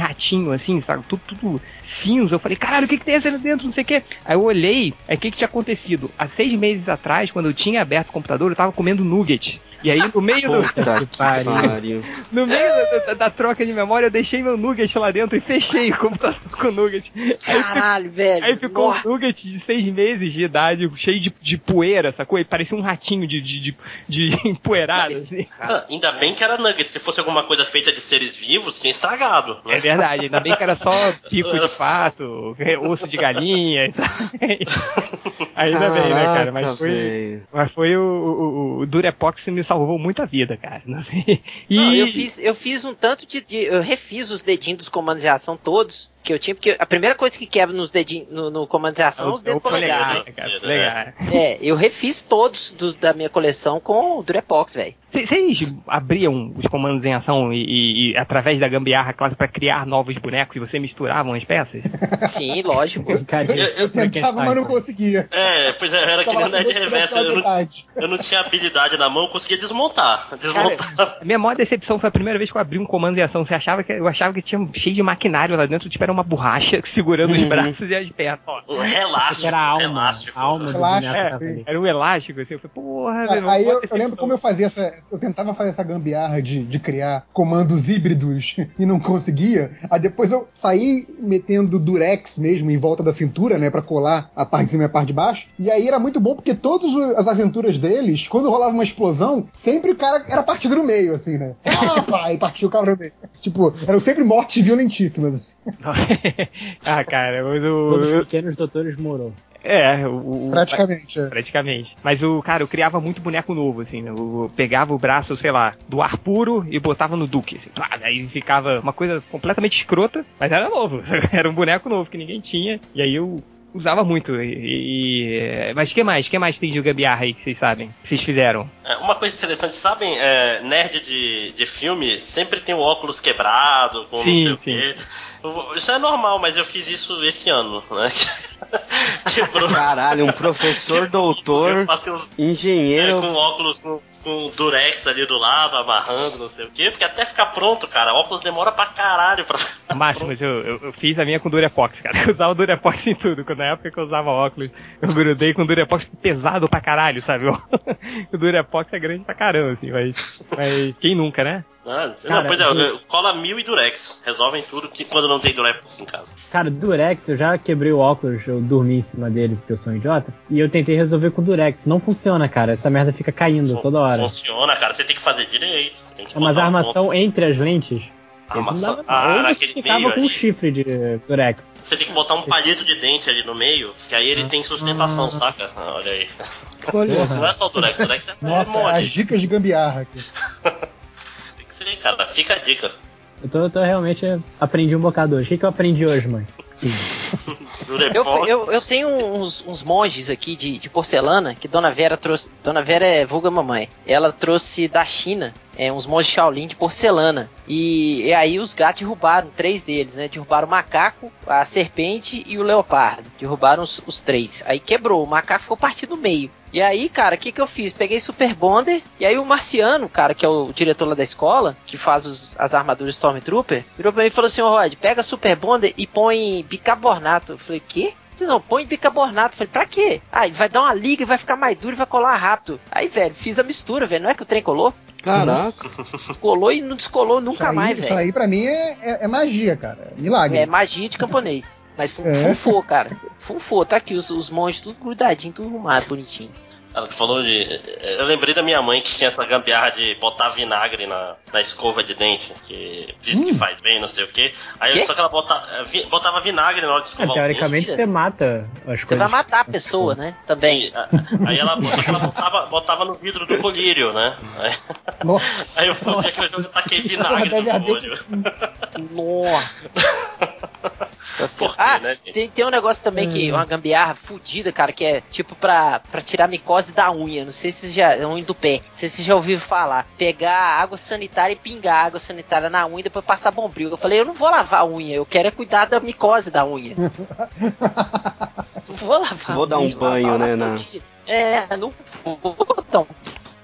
assim, sabe? Tudo, tudo cinza. Eu falei, caralho, o que, que tem ali dentro? Não sei o quê. Aí eu olhei, aí o que, que tinha acontecido? Há seis meses atrás, quando eu tinha aberto o computador, eu tava comendo nugget. E aí, no meio do, Puta que que pariu. pariu. no meio da, da- da troca de memória, eu deixei meu nugget lá dentro e fechei o computador com o nugget. Aí, Caralho, velho. aí ficou Nossa. um nugget de seis meses de idade, cheio de, de poeira, sacou? E parecia um ratinho de, de, de, de empoeirado, assim. Ah, ainda bem que era nugget. Se fosse alguma coisa feita de seres vivos, tinha estragado. É Né? verdade, ainda bem que era só pico de pato, osso de galinha e tal. Ainda bem, né, cara? Mas Caraca, foi, mas foi o, o, o Durepox me salvou muito a vida, cara. E Não, eu fiz, eu fiz um tanto de, de- Eu refiz os dedinhos dos comandos de ação todos que eu tinha, porque a primeira coisa que quebra nos dedinhos no, no comando de ação é os é dedos polegar, né, É. polegar. É, eu refiz todos do- da minha coleção com o Durepox, velho. Vocês abriam os comandos em ação e, e- e através da gambiarra clássica pra criar novos bonecos e você misturavam as peças? Sim, lógico. Cara, Eu- eu é é Tentava, mas não conseguia. É, pois é, era que nem Nerd Reverso. Eu não, eu não tinha habilidade na mão, eu conseguia desmontar. Cara, Desmontar. a minha maior decepção foi a primeira vez que eu abri um comando em ação. Você achava que, eu achava que tinha cheio de maquinário lá dentro, tipo, era uma borracha segurando os braços e as pernas. Ó, elástico. Era a alma, elástico. a alma boneco É, era um elástico, assim. Eu falei, porra, Cara, velho, aí eu, eu lembro como eu fazia essa. Eu tentava fazer essa gambiarra de, de criar comandos híbridos e não conseguia. Aí depois eu saí metendo durex mesmo em volta da cintura, né? Pra colar a parte de cima e a parte de baixo. E aí era muito bom porque todas as aventuras deles, quando rolava uma explosão, sempre o cara era partido no meio, assim, né? Ah, pá, e partiu o cara no meio. Tipo, eram sempre mortes violentíssimas. assim. ah, cara, mas Todos os o. pequenos doutores morou. É, o. o- Praticamente. é. Praticamente. Mas o, cara, eu criava muito boneco novo, assim, né? Eu pegava o braço, sei lá, do ar puro e botava no Duque, assim. Pá, Aí ficava uma coisa completamente escrota, mas era novo. Era um boneco novo que ninguém tinha. E aí eu usava muito. E, e- mas que mais? que mais tem de gambiarra aí que vocês sabem? Que vocês fizeram? É, uma coisa interessante, sabem, é, nerd de, de filme sempre tem o óculos quebrado, com Sim, não sei sim. o quê. Isso é normal, mas eu fiz isso esse ano, né? Quebrou. Caralho, um professor, doutor, uns é, engenheiro. com óculos com, com durex ali do lado, amarrando, não sei o quê, porque até ficar pronto, cara, óculos demora pra caralho pra. Máximo, mas eu, eu, eu fiz a minha com Durepox, cara. Eu usava Durepox em tudo. Quando na época que eu usava óculos, eu grudei com Durepox pesado pra caralho, sabe? o Durepox é grande pra caramba, assim, mas, mas quem nunca, né? Ah, não, Cara, pois é, eu- eu- cola mil e durex. Resolvem tudo que, quando não tem durex em casa. Cara, Durex, eu já quebrei o óculos, eu dormi em cima dele porque eu sou um idiota. E eu tentei resolver com Durex. Não funciona, cara. Essa merda fica caindo Fun- toda hora. Funciona, cara, você tem que fazer direito. Tem que É umas botar um armação entre as lentes. Não Armação- Ah, ou você ficava meio com um chifre de Durex. Você tem que botar um palito de dente ali no meio, que aí ele tem sustentação, saca? Ah, Olha aí. Olha Não é só o Durex, o Durex é Nossa, as dicas de gambiarra aqui. Cara. Fica a dica. Eu tô, eu tô realmente aprendi um bocado hoje. O que, que eu aprendi hoje, mãe? Eu, eu, eu tenho uns, uns monges aqui de, de porcelana que Dona Vera trouxe. Dona Vera é vulga mamãe. Ela trouxe da China é, uns monges Shaolin de porcelana. E, e aí os gatos derrubaram três deles, né? Derrubaram o macaco, a serpente e o leopardo. Derrubaram os, os três. Aí quebrou, o macaco ficou partido no meio. E aí, cara, o que, que eu fiz? Peguei Super Bonder, e aí o Marciano, cara, que é o diretor lá da escola, que faz os- as armaduras Stormtrooper, virou pra mim e falou assim: Ô Rod, pega Super Bonder e põe bicarbonato. Eu falei: Quê? Você não põe bicarbonato. Falei, pra quê? Ah, vai dar uma liga e vai ficar mais duro e vai colar rápido. Aí, velho, fiz a mistura, velho. Não é que o trem colou? Caraca. Colou e não descolou nunca isso aí, mais, Isso velho. aí pra mim é, é- é magia, cara. É milagre. É magia de camponês. Mas fu- É. funfou, cara. Funfou. Tá aqui os, os monges tudo grudadinho, tudo arrumado, bonitinho. Ela falou de. Eu lembrei da minha mãe que tinha essa gambiarra de botar vinagre na, na escova de dente, que diz que faz bem, não sei o quê. Aí Quê? só que ela bota, vi- botava vinagre na hora de É, escovar o teoricamente você mata as Você coisas. vai matar a pessoa, né? Também. dente. Aí ela, que ela botava, botava no vidro do colírio, né? Aí, Nossa. aí eu fui que eu taquei vinagre no olho. Nossa. Nossa Por quê, ah, né, tem, tem um negócio também que uma gambiarra fudida, cara, que é tipo pra, pra tirar micose da unha. Não sei se já. A unha do pé. Não sei se já ouviram falar. Pegar água sanitária e pingar água sanitária na unha e depois passar bombril. Eu falei, eu não vou lavar a unha, eu quero é cuidar da micose da unha. não vou lavar Vou a dar um banho, né, na-. É, não vou dar um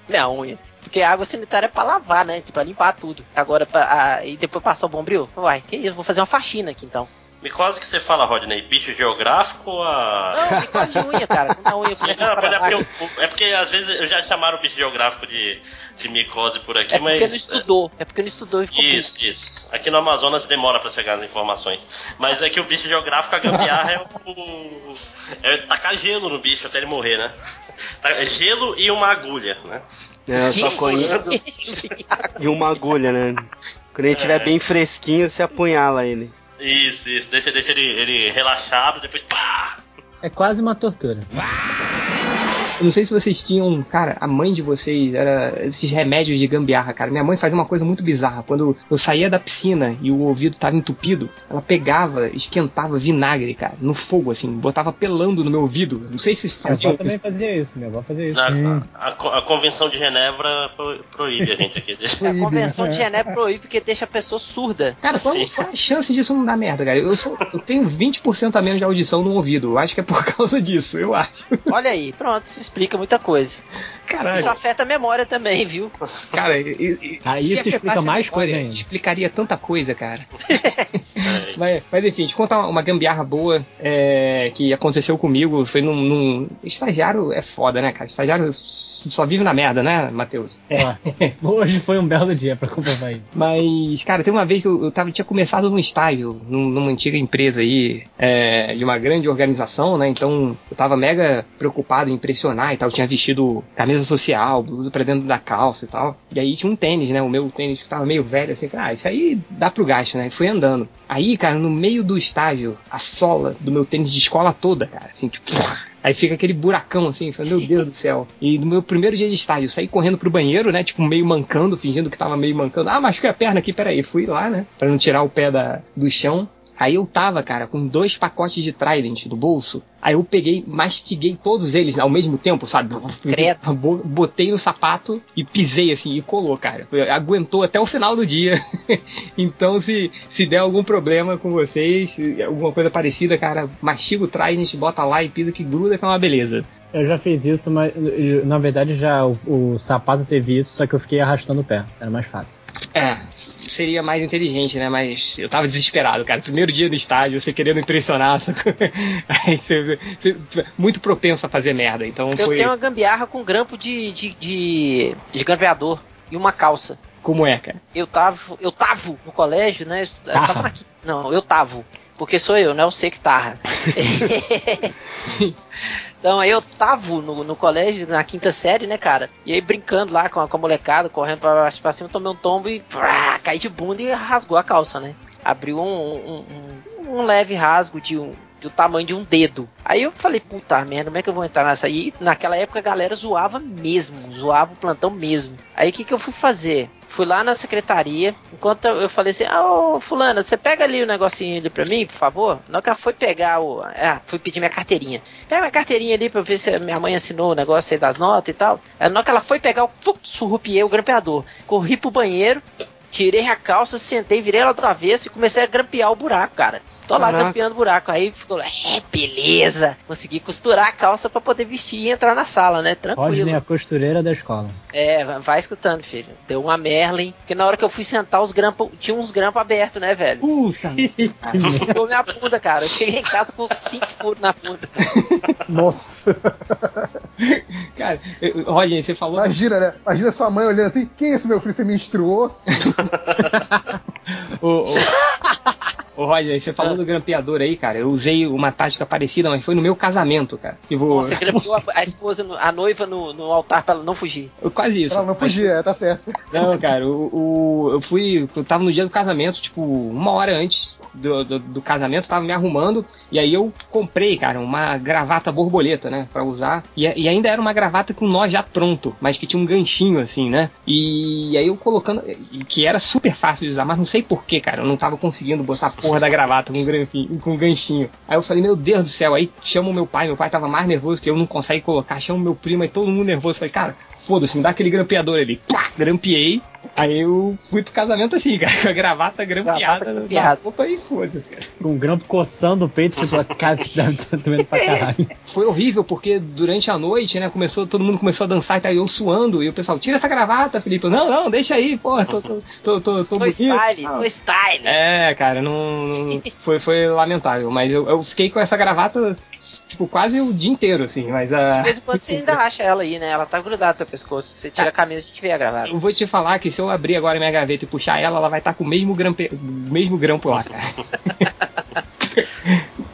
minha unha. Porque a água sanitária é pra lavar, né? Pra limpar tudo. Agora, pra, ah, e depois passar o bombril? Uai, que isso? Vou fazer uma faxina aqui então. Micose que você fala, Rodney? Bicho geográfico ou a. Não, micose de unha, cara. Quando a unha começa Não, é, porque, eu- é porque às vezes já chamaram o bicho geográfico de, de micose por aqui, É porque mas. não estudou. É porque não estudou e ficou Isso, isso. Aqui no Amazonas demora pra chegar as informações. Mas é que o bicho geográfico, a gambiarra é o. É tacar gelo no bicho até ele morrer, né? Tá- Gelo e uma agulha, né? É, eu só conheço. E uma agulha, né? Quando ele estiver bem fresquinho, você apunhala ele. Isso, isso. Deixa, deixa ele, ele relaxado, depois pá! É quase uma tortura. Eu não sei se vocês tinham, cara, a mãe de vocês era esses remédios de gambiarra, cara. Minha mãe fazia uma coisa muito bizarra. Quando eu saía da piscina e o ouvido tava entupido, ela pegava, esquentava vinagre, cara, no fogo, assim, botava pelando no meu ouvido. Não sei se Minha avó também isso. fazia isso, minha avó fazia isso. Na- a, a- a convenção de Genebra pro- proíbe a gente aqui. A convenção né? de Genebra proíbe porque deixa a pessoa surda. Cara, qual, qual a chance disso não dar merda, cara? Eu, sou- eu tenho 20% a menos de audição no ouvido. Eu acho que é por causa disso, eu acho. Olha aí, pronto, isso explica muita coisa. Caralho. Isso afeta a memória também, viu? Cara, e, e, isso explica mais memória, coisa ainda. Explicaria tanta coisa, cara. É, Mas, mas enfim, te contar uma, gambiarra boa é, que aconteceu comigo. Foi num, num- Estagiário é foda, né, cara? Estagiário só vive na merda, né, Matheus? Ó, hoje foi um belo dia pra comprovar isso. Mas, cara, tem uma vez que eu, eu tava, tinha começado num estágio, num- numa antiga empresa aí, é, de uma grande organização, né? Então eu tava mega preocupado em e tal. Eu tinha vestido camisa social, blusa pra dentro da calça e tal. E aí tinha um tênis, né? O meu tênis que tava meio velho, assim, falei, ah, isso aí dá pro gasto, né? Fui andando. Aí, cara, no meio do estágio, a sola do meu tênis de escola toda, cara, assim, tipo. Aí fica aquele buracão assim, falei, meu Deus do céu. E no meu primeiro dia de estágio, eu saí correndo pro banheiro, né? Tipo, meio mancando, fingindo que tava meio mancando. Ah, machuquei a perna aqui, peraí. Fui lá, né? Pra não tirar o pé da, do chão. Aí eu tava, cara, com dois pacotes de Trident do bolso. Aí eu peguei, mastiguei todos eles ao mesmo tempo, sabe? Credo. Botei no sapato e pisei assim, e colou, cara. Aguentou até o final do dia. então, se, se der algum problema com vocês, alguma coisa parecida, cara, mastiga o Trident, bota lá e pisa que gruda, que é uma beleza. Eu já fiz isso, mas na verdade já o, o sapato teve isso, só que eu fiquei arrastando o pé. Era mais fácil. É, seria mais inteligente, né? Mas eu tava desesperado, cara. Primeiro dia no estádio, você querendo impressionar? Aí você, você- muito propenso a fazer merda. Então Eu foi. tenho uma gambiarra com grampo de, de, de, de e uma calça. Como é, cara? Eu tava, eu tava no colégio, né? Eu tava na Não, eu tava. Porque sou eu, não é você que tarra. então aí eu tava no, no colégio, na quinta série, né, cara? E aí brincando lá com a, com a molecada, correndo pra, baixo, pra cima, tomei um tombo e vrá, caí de bunda e rasgou a calça, né? Abriu um, um, um- um leve rasgo de um. Do tamanho de um dedo. Aí eu falei, puta merda, como é que eu vou entrar nessa? E naquela época a galera zoava mesmo, zoava o plantão mesmo. Aí o que, que eu fui fazer? Fui lá na secretaria, enquanto eu falei assim, ah, ô fulana, você pega ali o negocinho ali pra mim, por favor? Na hora que foi pegar o. Ah, fui pedir minha carteirinha. Pega minha carteirinha ali pra ver se minha mãe assinou o negócio aí das notas e tal. Na hora que ela foi pegar, pum, surrupiei o grampeador. Corri pro banheiro, tirei a calça, sentei, virei ela do avesso e comecei a grampear o buraco, cara. Tô lá Caraca. grampeando o buraco. Aí ficou, é, beleza. Consegui costurar a calça pra poder vestir e entrar na sala, né? Tranquilo. Rodney, a costureira da escola. É, vai- escutando, filho. Deu uma Merlin. Porque na hora que eu fui sentar, os grampos. Tinha uns grampos abertos, né, velho? Puta! Furou minha bunda, cara. Eu cheguei em casa com cinco furos na bunda. Nossa. cara, eu- Roger, você falou. Imagina, né? Imagina sua mãe olhando assim, quem é esse meu filho? Você me instruou? ô, Roger, você falou do grampeador aí, cara. Eu usei uma tática parecida, mas foi no meu casamento, cara. Eu vou. Você grampeou a, a esposa, no- a noiva no, no altar pra ela não fugir. Quase isso. Pra ela não fugir, é, tá certo. Não, cara, o, o- eu fui. Eu tava no dia do casamento, tipo, uma hora antes do, do, do casamento, tava me arrumando. E aí eu comprei, cara, uma gravata borboleta, né? Pra usar. E, e ainda era uma gravata com nó já pronto, mas que tinha um ganchinho, assim, né? E aí eu colocando. e Que era super fácil de usar, mas não sei porquê, cara. Eu não tava conseguindo botar porra da gravata com, granfim- com ganchinho. Aí eu falei, meu Deus do céu, aí chamo meu pai, meu pai tava mais nervoso que eu, não consegue colocar, chamo meu primo, aí todo mundo nervoso. Falei, cara, foda-se, me dá aquele grampeador ali. Pá, grampeei. Aí eu fui pro casamento assim, cara, com a gravata grampeada na grampeada. roupa e foda-se, cara. Com um grampo coçando o peito, tipo, a casa deve estar doendo pra caralho. Foi horrível, porque durante a noite, né, começou, todo mundo começou a dançar e tá eu suando, e o pessoal, tira essa gravata, Felipe. Eu, Não, não, deixa aí, pô, tô, tô, tô, tô, tô Foi style, Ah, foi style. É, cara, não, não- foi, foi lamentável, mas eu, eu fiquei com essa gravata, tipo, quase o dia inteiro, assim, mas a... De vez em quando você ainda acha ela aí, né? Ela tá grudada no teu pescoço. Você tira a camisa e a gente vê a gravata. Eu vou te falar que se eu abrir agora minha gaveta e puxar ela, ela vai estar com o mesmo grampe... mesmo grampo lá, cara.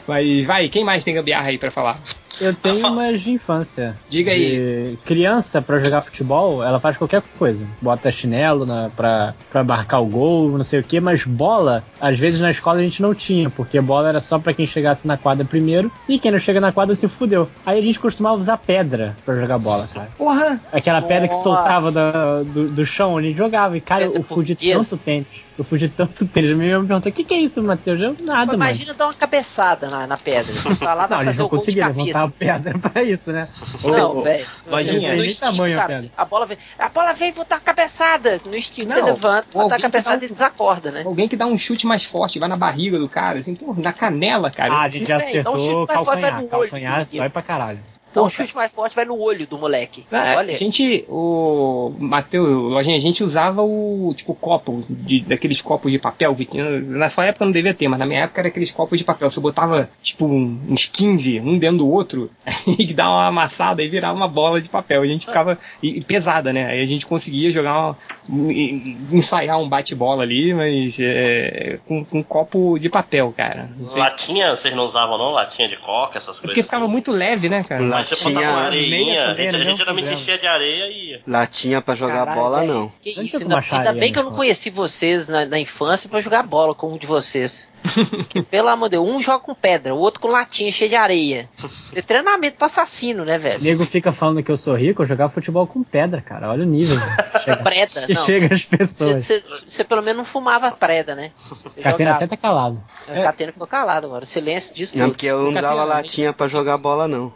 Mas vai, quem mais tem gambiarra aí pra falar? Eu tenho umas de infância. Diga aí. Criança, pra jogar futebol, ela faz qualquer coisa. Bota chinelo na, pra, pra marcar o gol, não sei o que, mas bola, às vezes na escola a gente não tinha, porque bola era só pra quem chegasse na quadra primeiro, e quem não chega na quadra se fudeu. Aí a gente costumava usar pedra pra jogar bola, cara. Porra! Aquela pedra que Nossa. soltava da- do, do chão, a gente jogava. E, cara, eu fudi tanto tênis. Eu fudi tanto tênis. A minha mãe me perguntou: o que, que é isso, Matheus? Eu, nada, mano. Imagina dar uma cabeçada na, na pedra. Você tá lá Não, eles não cabeça. levantar a pedra pra isso, né? Não, velho. Lojinha, no instinto, tamanho a cara. pedra. A bola vem. A bola vem botar a cabeçada. No instinto Não, você levanta, botar a cabeçada um- e desacorda, né? Alguém que dá um chute mais forte, vai na barriga do cara, assim, porra, na canela, cara. Ah, a gente dá um acertou chute mais forte, vai calcanhar. no olho, Calcanhar dói pra caralho. Dá um chute mais forte, vai no olho do moleque. É, Olha. A gente, o Matheus, a gente usava o tipo copo, de, daqueles copos de papel que tinha. Na sua época não devia ter, mas na minha época era aqueles copos de papel. Você botava tipo uns 15, um dentro do outro, e dava uma amassada e virava uma bola de papel. A gente ficava. E, e pesada, né? Aí a gente conseguia jogar uma, e- ensaiar um bate-bola ali, mas é, com, com um copo de papel, cara. Não sei. Latinha, vocês não usavam não? Latinha de coca, essas coisas. Porque ficava assim? muito leve, né, cara? Lá você tinha- uma areinha, meia a gente, era a gente geralmente problema. enchia de areia e ia. Latinha pra jogar Caralho, bola, velho. não. Que isso, ainda, ainda bem que eu não isso? conheci vocês na, na infância pra jogar bola como um de vocês. Porque, pelo amor de Deus, um joga com pedra, o outro com latinha cheia de areia. É treinamento pra assassino, né, O velho? nego fica falando que eu sou rico, eu jogava futebol com pedra, cara. Olha o nível. Chega, Preda, que não. chega as pessoas. Você pelo menos não fumava preda, né? Você Catena jogava. até tá calado. O Catena ficou calado agora. O silêncio disso Não, tudo. porque eu não usava Capela, latinha pra jogar bola, não.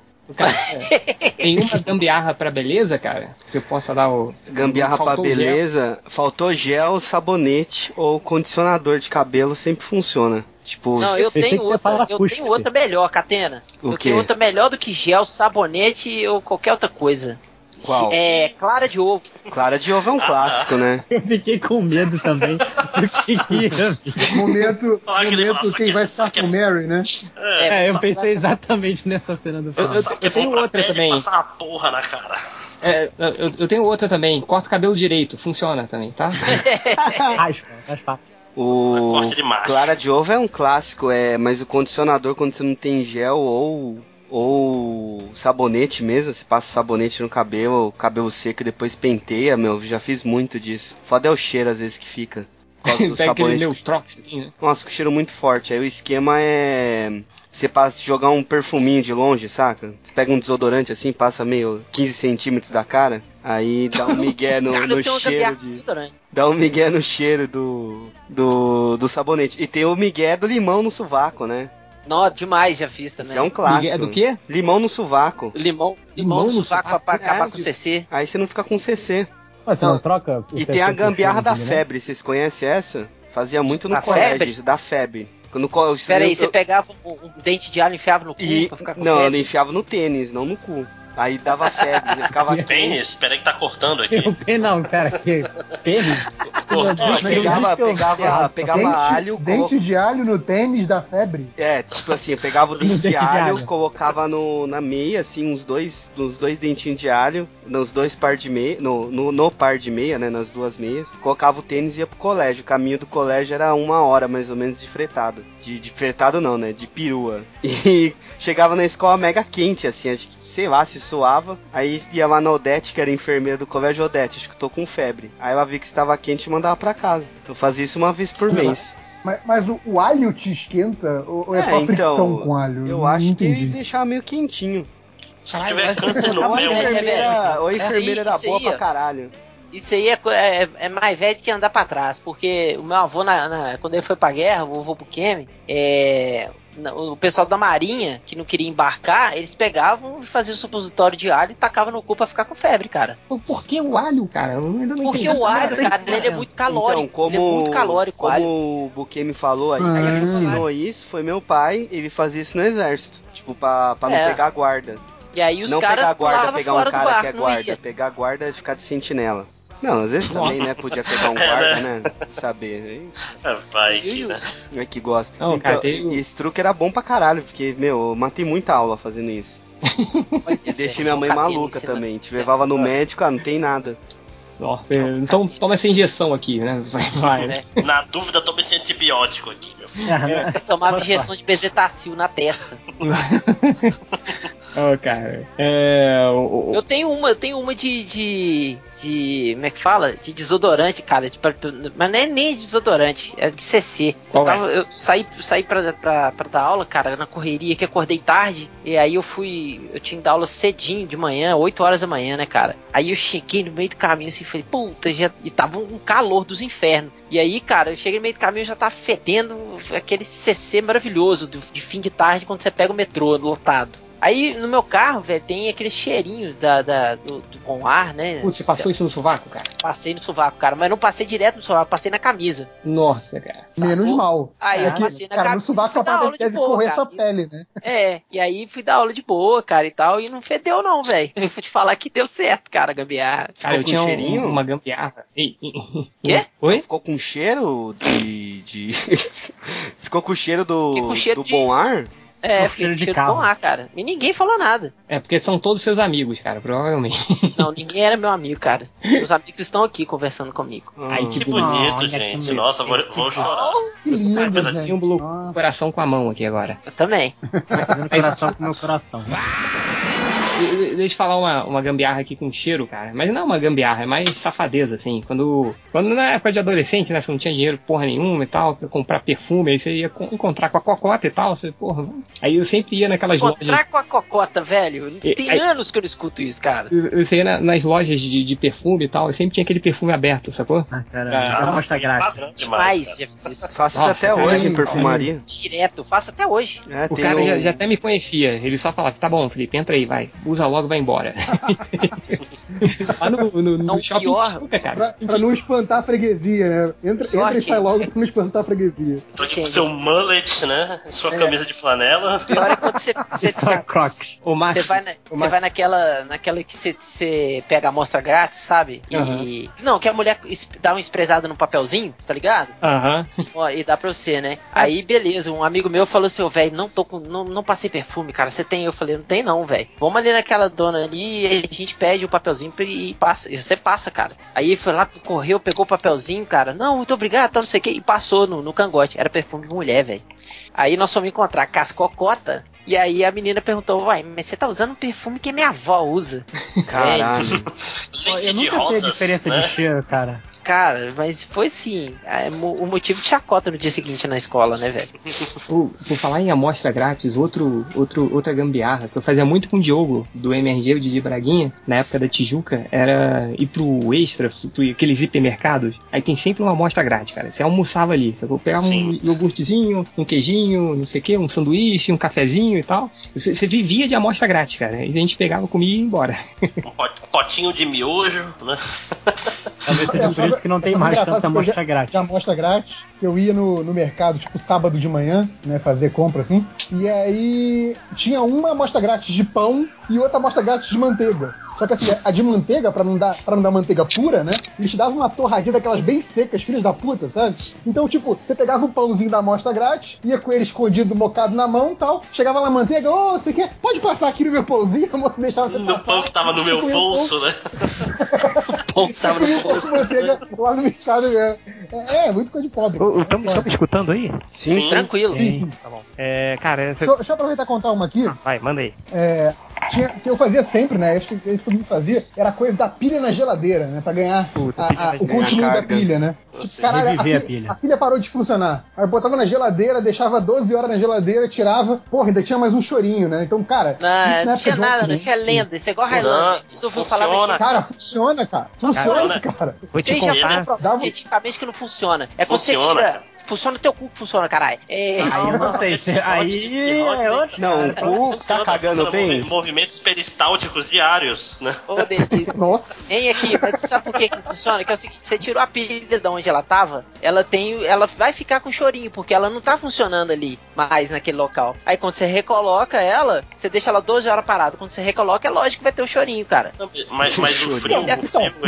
Tem uma gambiarra pra beleza, cara? Que eu possa dar o. Gambiarra pra Faltou gel. beleza, faltou gel, sabonete ou condicionador de cabelo sempre funciona. Tipo, Não, eu tenho outra, eu tenho outra melhor, Catena. O eu quê? tenho outra melhor do que gel, sabonete ou qualquer outra coisa. Qual? É clara de ovo. Clara de ovo é um clássico, né? Eu fiquei com medo também que que vir. Momento, Ah, aquele momento quem que- vai estar que- com Mary, né? É, eu pensei exatamente nessa cena do Eu- filme. eu- que é tenho outra também. passar a porra na cara. É, eu, eu tenho outra também. Corta o cabelo direito. Funciona também, tá? Raspa, raspa. O clara de ovo é um clássico, é, mas o condicionador quando você não tem gel ou ou sabonete mesmo, você passa sabonete no cabelo, cabelo seco e depois penteia, meu, já fiz muito disso. Foda é o cheiro às vezes que fica. Pega sabonete. Assim, né? Nossa, que cheiro muito forte. Aí o esquema é. Você passa jogar um perfuminho de longe, saca? Você pega um desodorante assim, passa meio 15 centímetros da cara. Aí dá um migué no, Cara, no cheiro de. desodorante. Dá um migué no cheiro do, do. do sabonete. E tem o migué do limão no sovaco, né? Não, demais já fiz também. Isso é um clássico. É do quê? Limão no sovaco. Limão, limão, Limão no no sovaco pra, sovaco? pra acabar É, com o CC. Aí você não fica com CC. Pô, você não troca o E CC tem a gambiarra da limão? febre. Vocês conhecem essa? Fazia muito no Da colégio, febre? da febre. Quando, co- Pera aí, eu- você pegava um, dente de alho e enfiava no cu E, pra ficar com não, eu febre? enfiava no tênis, não no cu. Aí dava febre, ficava Tênis? quente. Peraí que tá cortando aqui. Eu não, pera aqui. Tênis? Cortou aqui. Pegava, pegava, pegava dente, alho, colo- dente de alho no tênis da febre. É, tipo assim, eu pegava o dente de alho. colocava no, na meia, assim, uns dois, uns dois dentinhos de alho, nos dois par de meia, no, no, no par de meia, né, nas duas meias. Colocava o tênis e ia pro colégio. O caminho do colégio era uma hora, mais ou menos, de fretado. De, de fretado não, né, de perua. E chegava na escola mega quente, assim, acho que, sei lá, se suava. Aí ia lá na Odete, que era enfermeira do colégio Odete, acho que tô com febre. Aí ela via que estava quente e mandava pra casa. Eu fazia isso uma vez por mês. Mas, mas o, o alho te esquenta ou é, É, só então, fricção com alho? Eu Não acho que entendi. deixava meio quentinho. Se tiver câncer Ou no a meu, é, enfermeira, ou a enfermeira era boa pra ó. caralho. Isso aí é, é, é mais velho que andar pra trás, porque o meu avô, na, na- quando ele foi pra guerra, o vovô Bukemi, é, o pessoal da marinha, que não queria embarcar, eles pegavam e faziam supositório de alho e tacavam no cu pra ficar com febre, cara. Por que o alho, cara? Eu ainda não Porque o alho, cara, ele é muito calórico. Então, como, ele é muito calórico, o alho. como o Buquemi falou aí, Ah. quem ensinou isso foi meu pai, ele fazia isso no exército. Tipo, pra, pra não É. pegar guarda. E aí os não caras pegar guarda, pegar um cara barco, que é não guarda. Pegar guarda é ficar de sentinela. Não, às vezes também, né? Podia pegar um guarda, né? Saber. É, vai que, né? Aí É que gosta. Não, então, cara, esse truque era bom pra caralho, porque, meu, eu matei muita aula fazendo isso. E deixei minha mãe maluca também. Te levava no médico, ah, não tem nada. Ó, é, então toma essa injeção aqui, né? Vai, vai, né? Na dúvida, tome esse antibiótico aqui, meu filho. É, né? Tomava injeção de bezetacil na testa. Ô, cara. É. o- o- Eu tenho uma, eu tenho uma de. de. de. Como é que fala? De desodorante, cara. de- mas não é nem desodorante, é de CC. Eu, Qual é? tava, eu saí, saí pra, pra, pra dar aula, cara, na correria, que acordei tarde. E aí eu fui. Eu tinha que dar aula cedinho de manhã, 8 horas da manhã, né, cara? Aí eu cheguei no meio do caminho assim, falei, puta, já, e tava um calor dos infernos. E aí, cara, eu cheguei no meio do caminho e já tava fedendo aquele CC maravilhoso do- de fim de tarde quando você pega o metrô lotado. Aí no meu carro, velho, tem aquele cheirinho da, da- do, do bom ar, né? Putz, você passou isso no sovaco, cara? Passei no sovaco, cara, mas não passei direto no sovaco, passei na camisa. Nossa, cara. Menos Sacou? mal. Aí é eu que, passei na cara, no camisa sovaco e fui a dar parada aula de boa, correr cara. sua pele, né? É, e aí fui dar aula de boa, cara, e tal, e não fedeu não, velho. Eu vou te falar que deu certo, cara, gambiarra. Cara, eu com tinha um- cheirinho? uma gambiarra. Ei. Quê? Oi? Ficou com cheiro de. de... Ficou com cheiro do, com cheiro do de- bom ar? É, cheiro com de carro. ar, cara. E ninguém falou nada. É porque são todos seus amigos, cara, provavelmente. Não, ninguém era meu amigo, cara. Os amigos estão aqui conversando comigo. Ai, Ah. que Que bonito, gente. Nossa, vou, vou chorar. Que lindo, fazendo gente. símbolo coração com a mão aqui agora. Eu também. Fazendo coração com meu coração. De- de- Deixa eu falar uma, uma gambiarra aqui com cheiro, cara. Mas não é uma gambiarra, é mais safadeza, assim. Quando, quando na época de adolescente, né, você não tinha dinheiro porra nenhuma e tal, pra comprar perfume, aí você ia co- encontrar com a cocota e tal, você, porra, aí eu sempre ia naquelas lojas. Encontrar com a cocota, velho. E- Tem aí- anos que eu não escuto isso, cara. Eu eu ia na- nas lojas de, de perfume e tal, eu sempre tinha aquele perfume aberto, sacou? Ah, cara, Ah, grátis. Padrão Demais, já fiz isso. Faço isso Nossa, até cara, hoje em eu- perfumaria. Direto, faço até hoje. É, O cara um- já, já até me conhecia, ele só falava, tá bom, Felipe, entra aí, vai, usa logo, vai embora. Lá no, no, no Não, shopping pior- Tijuca, cara. Pra, pra não espantar a freguesia, né? Entra, Pior, entra e sai logo pra não espantar a freguesia. Então, tipo, seu mullet, né? Sua camisa de flanela. Pior é quando você, você, Só você, crocs. O macho. você vai, na- o você macho- vai naquela, naquela que você, você pega a amostra grátis, sabe? E. Não, que a mulher dá uma espresada no papelzinho, tá ligado? Aham. Ó, e dá pra você, né? Ah. Aí, beleza, um amigo meu falou assim, ô, velho, não tô com. Não, não passei perfume, cara. Você tem? Eu falei, não tem não, velho. Vamos ali naquela dona ali e a gente pede o papelzinho e passa. E você passa, cara. Aí foi lá, correu, pegou o papelzinho, cara. Não, muito obrigado, tá, não sei o que. E passou no, no cangote. Era perfume de mulher, velho. Aí nós fomos encontrar cascocota. E aí a menina perguntou, uai, mas você tá usando um perfume que minha avó usa. Caralho. Eu nunca sei a diferença né? de cheiro, cara. Cara, mas foi sim. é, mo- o motivo de chacota no dia seguinte na escola, né, velho? Por, por falar em amostra grátis, outro, outro, outra gambiarra que eu fazia muito com o Diogo, do MRG, o Didi Braguinha, na época da Tijuca, era ir pro Extra, pro aqueles hipermercados, aí tem sempre uma amostra grátis, cara. Você almoçava ali, você pegava um Sim. iogurtezinho, um queijinho, não sei o que, um sanduíche, um cafezinho e tal. Você, você vivia de amostra grátis, cara. E a gente pegava, comia e ia embora. Um pot- potinho de miojo, né? Talvez seja por isso que não tem foi mais tanta amostra grátis. De amostra grátis, que eu ia no, no mercado, tipo, sábado de manhã, né, fazer compra assim, e aí tinha uma amostra grátis de pão e outra amostra grátis de manteiga. Só que assim, a de manteiga, pra não dar, pra não dar manteiga pura, né? Eles te davam uma torradinha daquelas bem secas, filhas da puta, sabe? Então, tipo, você pegava o pãozinho da amostra grátis, ia com ele escondido, mocado na mão e tal, chegava lá a manteiga, ô, você quer? Pode passar aqui no meu pãozinho, a moça deixava você No passar. pão que tava no meu o bolso, né? Pão que tava no o bolso. com manteiga lá no mercado mesmo. É, é, muito coisa de pobre. Estamos me escutando aí? Sim, Sim. Tranquilo. Sim, sim. Tá bom. É, cara, essa... Deixa, eu- deixa eu aproveitar e contar uma aqui. vai, manda aí. É, tinha, que eu fazia sempre, né? Isso que todo mundo fazia, era a coisa da pilha na geladeira, né? Pra ganhar Puta, a- pilha a- o continúo da pilha, né? Tipo, caralho, a Reviver a pilha, pilha. a pilha parou de funcionar. Aí eu botava na geladeira, deixava 12 horas na geladeira, tirava, porra, ainda tinha mais um chorinho, né? Então, cara, Não, não época tinha nada, não, isso é lenda, isso é igual Highlander. Isso ouviu falar. Cara, funciona, cara. Funciona, Cara, cara. Vou te Você já um- cientificamente que não funciona. É quando Funciona, você tira. cara. Funciona o teu cu que funciona, caralho. É. Aí eu não sei se. Aí é outro. Não, o cu tá cagando funciona bem? movi- Movimentos peristálticos diários, né? Ô, delícia. Nossa. Vem aqui, mas sabe por que que não funciona? Que é o seguinte, você tirou a pilha de onde ela tava, ela tem. Ela vai ficar com chorinho, porque ela não tá funcionando ali mais naquele local. Aí quando você recoloca ela, você deixa ela 12 horas parada. Quando você recoloca, é lógico que vai ter o chorinho, cara. Não, Mas, mas o frio, o então,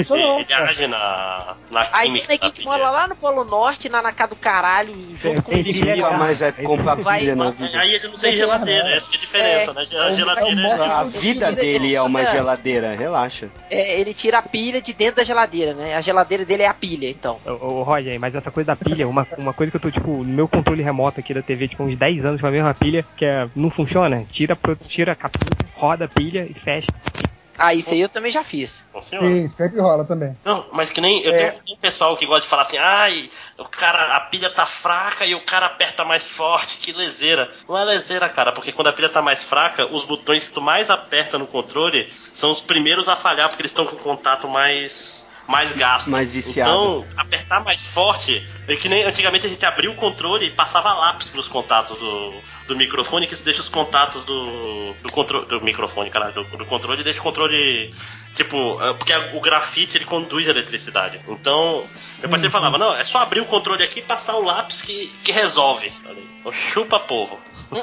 frio ele, ele age na, na Aí tem que mora lá no Polo Norte, na, na casa do caralho, caralho junto com o bicho. pilha, Nunca mais vai Aí comprar pilha na Mas vida. aí ele não tem geladeira, essa que é a diferença, né? A geladeira é A vida dele é uma geladeira, relaxa. É, ele tira a pilha de dentro da geladeira, né? A geladeira dele é a pilha, então. Ô, ô, Roger, mas essa coisa da pilha, uma, uma coisa que eu tô, tipo, no meu controle remoto aqui da TV, tipo, uns 10 anos com a mesma pilha, que é, não funciona. Tira, tira a capinha, roda a pilha e fecha. Ah, isso aí eu também já fiz. Sim, sempre rola também. Não, mas que nem. Eu É. tenho um pessoal que gosta de falar assim, ai, o cara, a pilha tá fraca e o cara aperta mais forte, que leseira. Não é leseira, cara, porque quando a pilha tá mais fraca, os botões que tu mais aperta no controle são os primeiros a falhar, porque eles estão com contato mais. Mais gasto. Mais viciado. Então, apertar mais forte. É que nem antigamente a gente abria o controle e passava lápis pros contatos do, do microfone, que isso deixa os contatos do, do controle. Do microfone, caralho, do, do controle deixa o controle. Tipo, é, porque a- o grafite ele conduz eletricidade. Então, meu parceiro falava: não, é só abrir o controle aqui e passar o lápis que, que resolve. Falei, "Ô, chupa povo.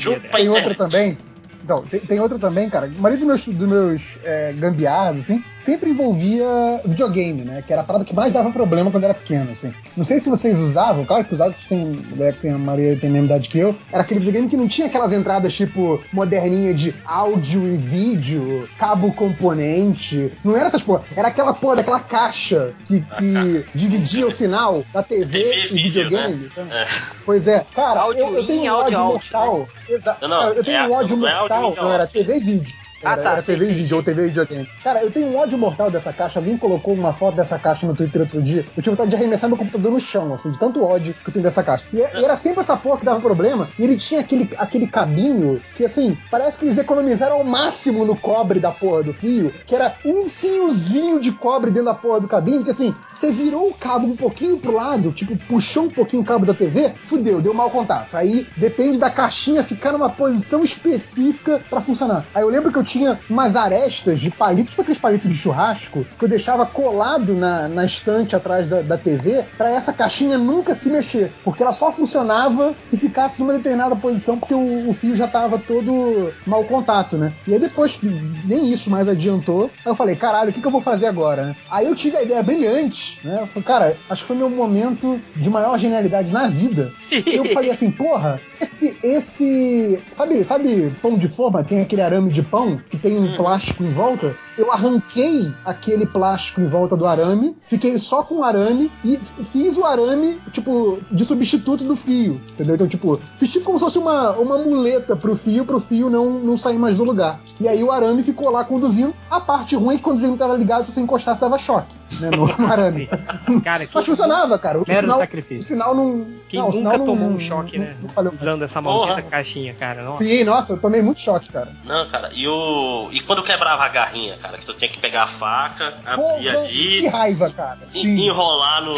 Chupa. Tem outra também. Então, tem, tem outra também, cara. A maioria dos meus, dos meus é, gambiarras, assim, sempre envolvia videogame, né? Que era a parada que mais dava problema quando era pequeno, assim. Não sei se vocês usavam, claro que usavam, vocês têm, né, tem a Maria tem a mesma idade que eu. Era aquele videogame que não tinha aquelas entradas, tipo, moderninha de áudio e vídeo, cabo componente. Não era essas porra. Era aquela porra daquela caixa que, que dividia o sinal da TV, TV e vídeo, videogame. É. Pois é, cara, Áudio eu, eu tenho um áudio ódio out, mortal. Exato. Não, não, eu tenho é um ódio não é mortal. Não, era TV e vídeo. Ah, tá, era sei, TV e sei. ou TV e videogame. Cara, eu tenho um ódio mortal dessa caixa. Alguém colocou uma foto dessa caixa no Twitter outro dia. Eu tive vontade de arremessar meu computador no chão, assim, de tanto ódio que eu tenho dessa caixa. E, e era sempre essa porra que dava problema. E ele tinha aquele, aquele cabinho que, assim, parece que eles economizaram ao máximo no cobre da porra do fio, que era um fiozinho de cobre dentro da porra do cabinho, que assim, você virou o cabo um pouquinho pro lado, tipo, puxou um pouquinho o cabo da TV, fudeu, deu mau contato. Aí depende da caixinha ficar numa posição específica pra funcionar. Aí eu lembro que eu tinha umas arestas de palitos, tipo aqueles palitos de churrasco, que eu deixava colado na, na estante atrás da, da TV, pra essa caixinha nunca se mexer, porque ela só funcionava se ficasse numa determinada posição, porque o, o fio já tava todo mau contato, né? E aí depois, nem isso mais adiantou, aí eu falei, caralho, o que, que eu vou fazer agora, né? Aí eu tive a ideia brilhante, né? Eu falei, cara, acho que foi meu momento de maior genialidade na vida. Eu falei assim, porra, esse, esse, sabe, sabe pão de forma? Tem aquele arame de pão que tem um plástico em volta. Eu arranquei aquele plástico em volta do arame, fiquei só com o arame e fiz o arame, tipo, de substituto do fio, entendeu? Então, tipo, fiz tipo como se fosse uma, uma muleta pro fio, pro fio não, não sair mais do lugar. E aí o arame ficou lá conduzindo. A parte ruim é que quando o videogame tava ligado, se você encostasse, dava choque, né, no, no arame. Cara, que Mas funcionava, cara. O Mero sinal, sacrifício. O sinal não. Quem não, o nunca sinal não- tomou um não- choque, não- né? não. Usando essa maldita caixinha, cara. Nossa. Sim, nossa, eu tomei muito choque, cara. Não, cara, e o. E quando quebrava a garrinha, cara, que tu tinha que pegar a faca, abrir Porra, ali, que raiva, cara. e- Sim. enrolar no,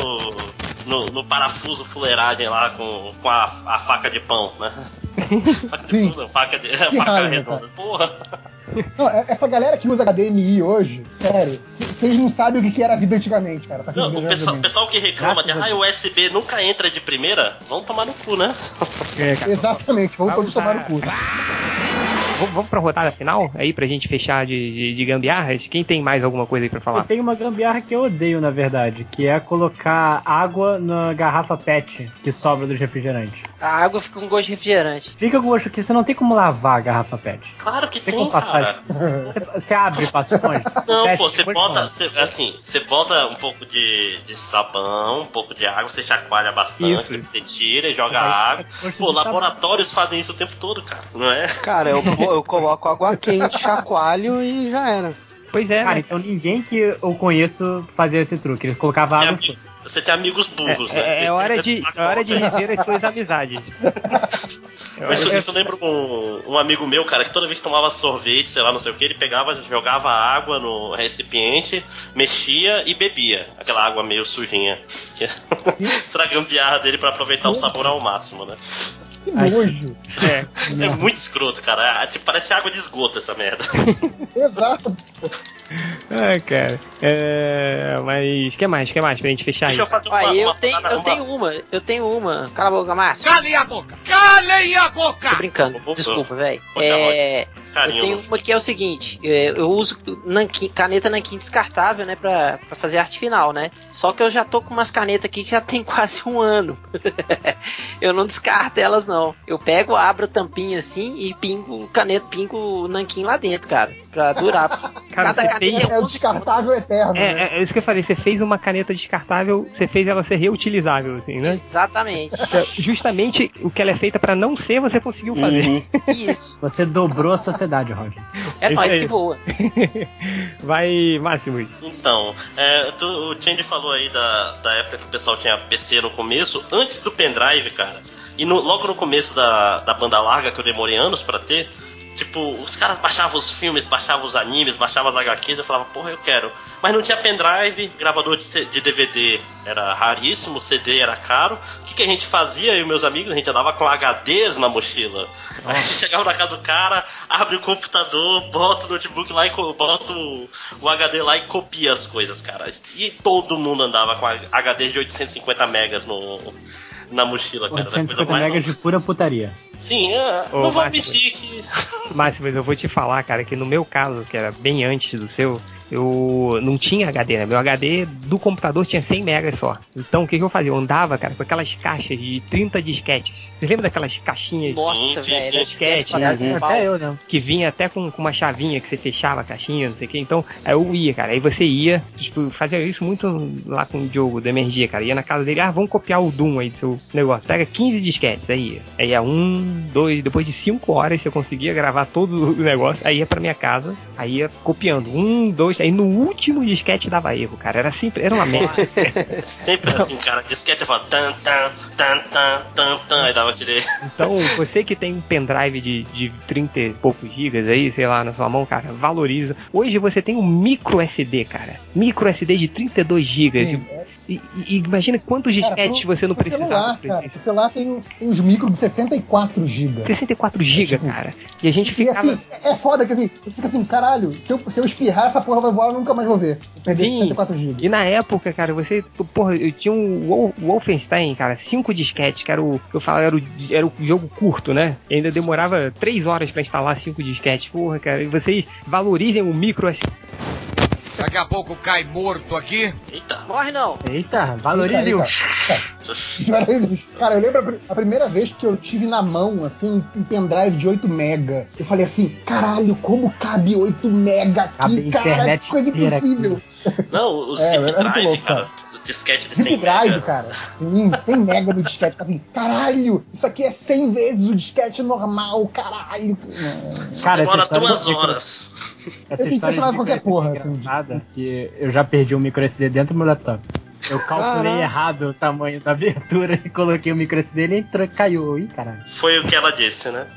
no, no parafuso fuleiragem lá com, com a, a faca de pão, né? faca de pão, não, faca, de, faca raiva, redonda. cara. Porra! Não, é- essa galera que usa HDMI hoje, sério, vocês não sabem o que que era a vida antigamente, cara. Não, o pessoal, pessoal que reclama Graças de ah, USB nunca entra de primeira, vão tomar no cu, né? É. Exatamente, vamos Vamos todos tomar no cu. Vamos, vamos pra rodada final aí pra gente fechar de, de, de gambiarras? Quem tem mais alguma coisa aí pra Eu falar? tenho uma gambiarra que eu odeio, na verdade, que é colocar água na garrafa PET que sobra dos refrigerantes. A água fica com gosto de refrigerante. Fica com gosto que você não tem como lavar a garrafa PET. Claro que Você tem, cara. Você, você abre e passa esponja? Não, fecha, pô, você bota, você- assim, você bota um pouco de, de sabão, um pouco de água, você chacoalha bastante, Isso. você tira e joga Vai, água. é Pô, de sabão. laboratórios fazem isso o tempo todo, cara, não é? Cara, eu, eu coloco água quente, chacoalho e já era. Pois é, Cara, né? então ninguém que eu conheço fazia esse truque. Ele colocava água foda-se. Você tem amigos burros, né? É, é hora de, é hora de Isso, rever as suas amizades. isso lembra um, um amigo meu, cara, que toda vez que tomava sorvete, sei lá, não sei o que, ele pegava, jogava água no recipiente, mexia e bebia. Aquela água meio sujinha. Que- Será a gambiarra dele pra aproveitar o sabor ao máximo, né? Que nojo. É. É muito escroto, cara. É, tipo, parece água de esgoto essa merda. Exato. Ah, cara. É, mas o que mais? O que mais pra gente fechar Deixa eu isso? fazer uma, Ó, eu, uma- tenho, eu uma- tenho uma, eu tenho uma. Cala a boca, Márcio. Calem a boca! Calem a boca! Tô brincando, Opa. desculpa, velho. É, eu tenho uma que é o seguinte: é, eu uso nanquim- caneta nanquim descartável, né, pra, pra fazer arte final, né? Só que eu já tô com umas canetas aqui que já tem quase um ano. eu não descarto elas, não. Eu pego, abro a tampinha assim e pingo caneta, pingo o nanquim lá dentro, cara. Pra durar. Cara, Cada você caneta fez- é É um o descartável eterno, né? É, é, é isso que eu falei, você fez uma caneta descartável, você fez ela ser reutilizável, assim, né? Exatamente. É, Justamente o que ela é feita pra não ser, você conseguiu fazer. Uhum. Isso. Você dobrou a sociedade, Roger. É nóis que voa. Vai, Máximo. Então, é, tu- o Change falou aí da, da época que o pessoal tinha PC no começo, antes do pendrive, cara. E no- logo no começo da, da banda larga, que eu demorei anos pra ter, tipo, os caras baixavam os filmes, baixavam os animes, baixavam as HQs, eu falava, porra, eu quero. Mas não tinha pendrive, gravador de, de DVD era raríssimo, CD era caro. O que, que a gente fazia, eu e meus amigos? A gente andava com HDs na mochila. Aí chegava na casa do cara, abre o computador, bota o notebook lá e bota o, o HD lá e copia as coisas, cara. E todo mundo andava com HD de 850 megas no, na mochila, cara. Era a coisa 850 mais megas de pura putaria. Sim, é, Ô, não vou mentir que. Máximo, mas eu vou te falar, cara, que no meu caso, que era bem antes do seu, eu não tinha HD, né? Meu HD do computador tinha 100 megas só. Então o que, que eu fazia? Eu andava, cara, com aquelas caixas de 30 disquetes. Vocês lembram daquelas caixinhas Nossa, sim, velho. disquete pau. Até eu, não. que vinha até com, com uma chavinha que você fechava a caixinha, não sei o que. Então, aí eu ia, cara. Aí você ia, tipo, fazia isso muito lá com o Diogo do MRG, cara. Ia na casa dele, ah, vamos copiar o Doom aí do seu negócio. Pega 15 disquetes, aí ia. Aí ia um, dois, depois de 5 horas você conseguia gravar todo o negócio. Aí ia pra minha casa, aí ia copiando. Um, dois, aí no último disquete dava erro, cara. Era simples, era uma merda. Sempre assim, cara. Disquete eu falava tan, tan, tan, tan, tan, tan. Aí dava aquele. Então, você que tem um pendrive de, de 30 e poucos gigas aí, sei lá, na sua mão, cara, valoriza. Hoje você tem um micro SD, cara. Micro SD de 32 gigas. Sim, é, E, e- imagina quantos cara, disquetes pro- você não pro precisava. celular, cara. O celular tem, tem uns micros de 64 GB. 64 GB, tipo, cara. E a gente E ficava. assim, é foda que assim, você fica assim, caralho, se eu, se eu espirrar, essa porra vai voar, eu nunca mais vou ver. Perder Sim. 64 GB. E na época, cara, você. Porra, eu tinha um Wol- Wolfenstein, cara, cinco disquetes, que era o. que eu falo, era o, era o jogo curto, né? E ainda demorava três horas pra instalar cinco disquetes. Porra, cara, e vocês valorizem o micro SD. Daqui a pouco cai morto aqui. Eita. Morre não. Eita, valorize o. Cara, eu lembro a pri- a primeira vez que eu tive na mão, assim, um pendrive de 8 mega. Eu falei assim, caralho, como cabe 8 mega Cabe aqui, a cara? internet Que coisa impossível. Não, o É, zip muito drive, louco, cara. O disquete de 100 Zip drive, mega. cara. Sim, 100 mega no disquete. Assim, caralho, isso aqui é 100 vezes o disquete normal, caralho. Cara, essa Demora história duas horas. Essa Eu tenho história de com qualquer porra, é assim. engraçada, que eu já perdi um micro SD dentro do meu laptop. Eu calculei Caraca. errado o tamanho da abertura e coloquei o micro SD e ele entrou, caiu. Ih, caralho. Foi o que ela disse, né?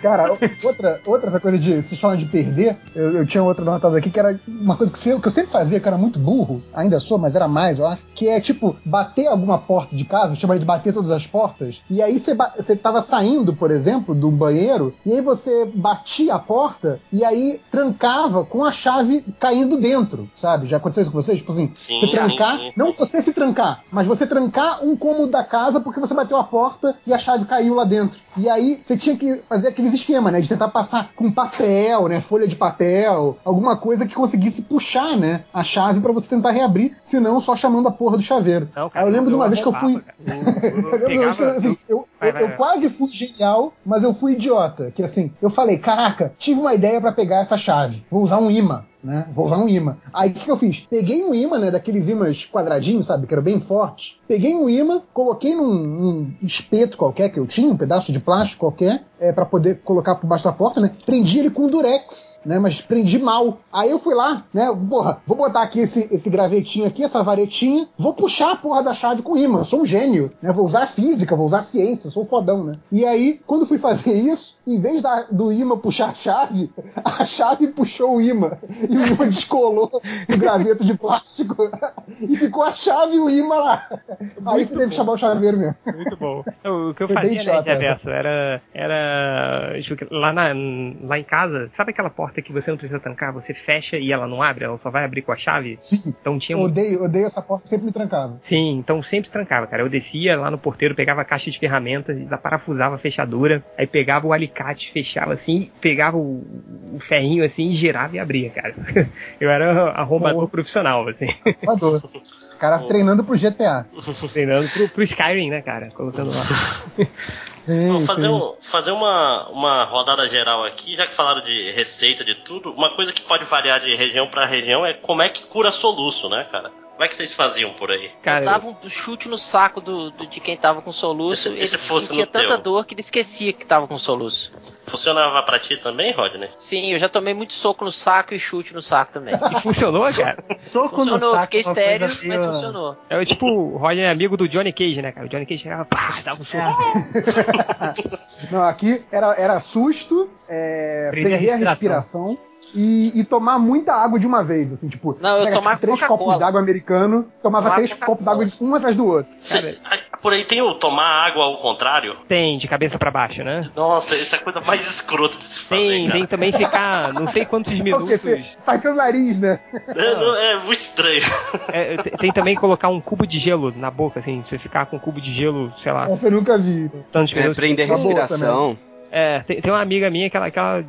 Cara, outra, outra essa coisa de. Vocês falam de perder, eu, eu tinha outra anotada aqui que era uma coisa que, que eu sempre fazia, que era muito burro, ainda sou, mas era mais, eu acho, que é tipo, bater alguma porta de casa, eu chamaria de bater todas as portas, e aí você, você tava saindo, por exemplo, do banheiro, e aí você batia a porta, e aí trancava com a chave caindo dentro, sabe? Já aconteceu isso com vocês? Tipo assim, Sim, você trancar, sim, sim. não você se trancar, mas você trancar um cômodo da casa porque você bateu a porta e a chave caiu lá dentro. E aí você tinha que fazer aqueles esquemas, né? De tentar passar com papel, né? Folha de papel, alguma coisa que conseguisse puxar, né? A chave pra você tentar reabrir, senão só chamando a porra do chaveiro. Não, Aí eu lembro de uma vez que eu fui. cara. Eu- eu Eu, lembro de uma vez que eu, Vai, eu- vai, eu vai. quase fui genial, mas eu fui idiota. Que assim, eu falei, caraca, tive uma ideia pra pegar essa chave. Vou usar um imã. Né? Vou usar um imã. Aí o que, que eu fiz? Peguei um imã, né? Daqueles imãs quadradinhos, sabe? Que eram bem fortes. Peguei um imã, coloquei num, num espeto qualquer que eu tinha, um pedaço de plástico qualquer, é, para poder colocar por baixo da porta, né? Prendi ele com durex, né? Mas prendi mal. Aí eu fui lá, né? Porra, vou botar aqui esse, esse gravetinho aqui, essa varetinha, vou puxar a porra da chave com imã. Eu sou um gênio, né? Vou usar física, vou usar ciência, sou fodão, né? E aí, quando fui fazer isso, em vez da, do imã puxar a chave, a chave puxou o imã. e o imã descolou no graveto de plástico e ficou a chave e o imã lá. Aí você teve que chamar o chaveiro mesmo. Muito bom. O, o que eu Foi fazia, né, reverso, era, era tipo, lá, na, lá em casa, sabe aquela porta que você não precisa trancar, você fecha e ela não abre, ela só vai abrir com a chave? Sim. Então tinha Eu um... odeio, odeio essa porta, sempre me trancava. Sim, então sempre trancava, cara. Eu descia lá no porteiro, pegava a caixa de ferramentas, parafusava a fechadura, aí pegava o alicate, fechava assim, pegava o, o ferrinho assim, girava e abria, cara. Eu era arrombador Boa. profissional, assim. O cara treinando pro GTA. treinando pro, pro Skyrim, né, cara? Colocando lá. Sim, Vamos fazer, um, fazer uma, uma rodada geral aqui, já que falaram de receita, de tudo. Uma coisa que pode variar de região pra região é como é que cura soluço, né, cara? Como é que vocês faziam por aí? Cara, eu dava um chute no saco do, do- de quem tava com soluço. E se- e se ele fosse sentia no tanta teu? dor que ele esquecia que tava com soluço. Funcionava pra ti também, Rodney? Sim, eu já tomei muito soco no saco e chute no saco também. E funcionou, cara? Soco no Funcionou, saco. fiquei estéreo, coisa mas funcionou. É tipo, o Roger é amigo do Johnny Cage, né, cara? O Johnny Cage chegava, pá, dava um soco. Não, aqui era, era susto, é, Prender a prender a respiração. respiração e, e tomar muita água de uma vez, assim, tipo, Não, eu pega, tomava tipo, três copos d'água americano, tomava Tomava três copos d'água um atrás do outro. Cê- ah, por aí tem o tomar água ao contrário? Tem, de cabeça pra baixo, né? Nossa, isso é a coisa mais escrota de se fazer, Tem, cara. tem também ficar não sei quantos É minutos. que? Você sai pelo nariz, né? É, não, é muito estranho. É, tem, também colocar um cubo de gelo na boca, assim, você ficar com um cubo de gelo, sei lá, Essa eu nunca vi. tantos É, prender boa respiração. É, tem, tem uma amiga minha que ela, que ela,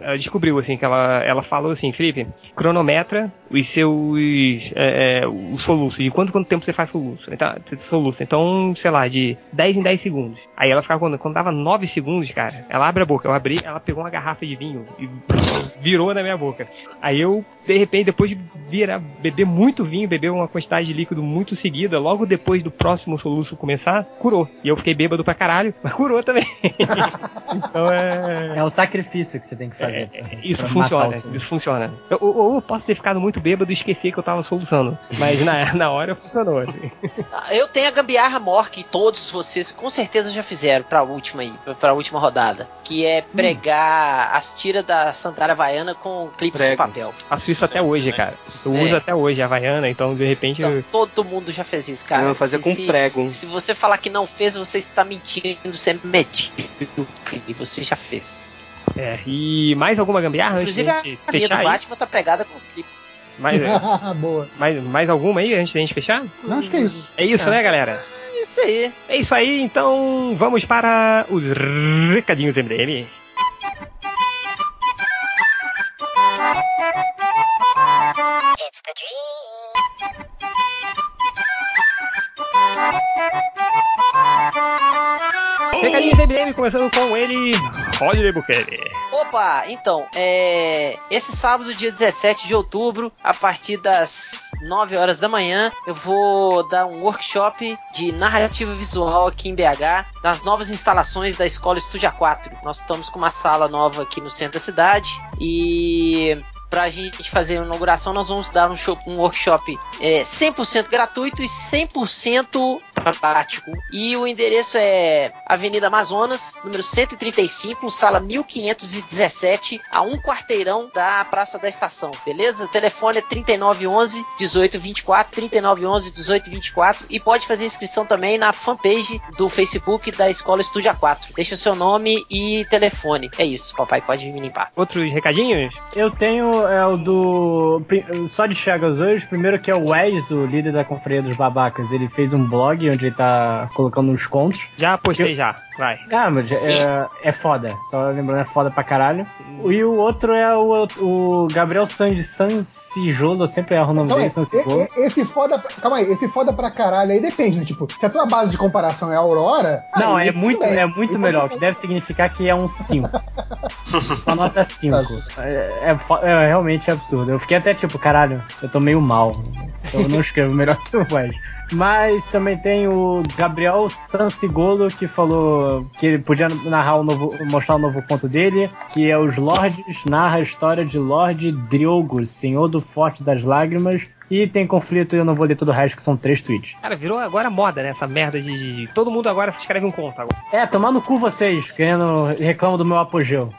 ela descobriu, assim, que ela, ela falou assim, Felipe, cronometra os seus é, é, o soluço, de quanto, quanto tempo você faz soluço. Então, soluço. Então, sei lá, de 10 em 10 segundos. Aí ela ficava, quando, quando dava 9 segundos, cara, ela abre a boca, eu abri, ela pegou uma garrafa de vinho e virou na minha boca. Aí eu, de repente, depois de virar, beber muito vinho, beber uma quantidade de líquido muito seguida, logo depois do próximo soluço começar, curou. E eu fiquei bêbado pra caralho, mas curou também. então é. É um sacrifício que você tem que fazer. É, pra- isso pra funciona, o isso funciona. Eu- Ou ou eu posso ter ficado muito bêbado e esquecer que eu tava soluçando. Mas na, na hora funcionou. assim. Ah, Eu tenho a gambiarra mor que todos vocês com certeza já fizeram pra última aí, pra- última rodada. Que é pregar as tiras da sandália havaiana com clipes de Prego. papel. Faço isso até hoje, cara. Eu É. uso até hoje a Havaiana, então de repente. Então, eu- todo mundo já fez isso, cara. Não, fazer Se- com se- prego. Se você falar que não fez, você está mentindo, você é medíocre. E você já fez. É, e mais alguma gambiarra antes Inclusive, de a gente minha do? Batman tá pregada com clipes. Mais, Boa. mais, mais alguma aí antes da gente fechar? Não, acho que é isso. É isso, Ah. né, galera? É isso aí. É isso aí, então vamos para os recadinhos MDM. Recadinhos MDM, começando com ele, Rodney Bukele. Opa, então, é, esse sábado, dia 17 de outubro, a partir das 9 horas da manhã, eu vou dar um workshop de narrativa visual aqui em BH, nas novas instalações da Escola Estúdia 4. Nós estamos com uma sala nova aqui no centro da cidade e Pra gente fazer a inauguração, nós vamos dar um, show- um workshop é, 100% gratuito e 100% prático. E o endereço é Avenida Amazonas, número 135, sala 1517, a um quarteirão da Praça da Estação, beleza? O telefone é 3911 1824, 3911 1824 e pode fazer inscrição também na fanpage do Facebook da Escola Estúdia 4. Deixa seu nome e telefone. É isso, papai pode me limpar. Outros recadinhos? Eu tenho é, o do. Só de Chagas hoje. Primeiro que é o Wes, o líder da Confraria dos Babacas. Ele fez um blog onde ele tá colocando uns contos. Já postei já, vai. Ah, mas é, é foda. Só lembrando, é foda pra caralho. E o outro é o, o Gabriel San, Sancijolo. Eu sempre erro o nome Calma dele, e- esse foda. Calma aí, esse foda pra caralho aí depende, né? Tipo, se a tua base de comparação é a Aurora. Não, é muito, bem. é muito Aí melhor, pode que deve significar que é um 5. Uma nota 5. Tá. É, é é realmente absurdo. Eu fiquei até tipo, caralho, eu tô meio mal. Eu não escrevo melhor que o Wes. Mas também tem o Gabriel Sansigolo que falou que ele podia narrar o novo, mostrar o novo conto dele, que é Os Lordes, narra a história de Lorde Driogo, Senhor do Forte das Lágrimas. E tem conflito, e eu não vou ler todo o resto, que são três tweets. Cara, virou agora moda, né? Essa merda de. Todo mundo agora escreve um conto agora. É, tomar no cu vocês, querendo reclamam do meu apogeu.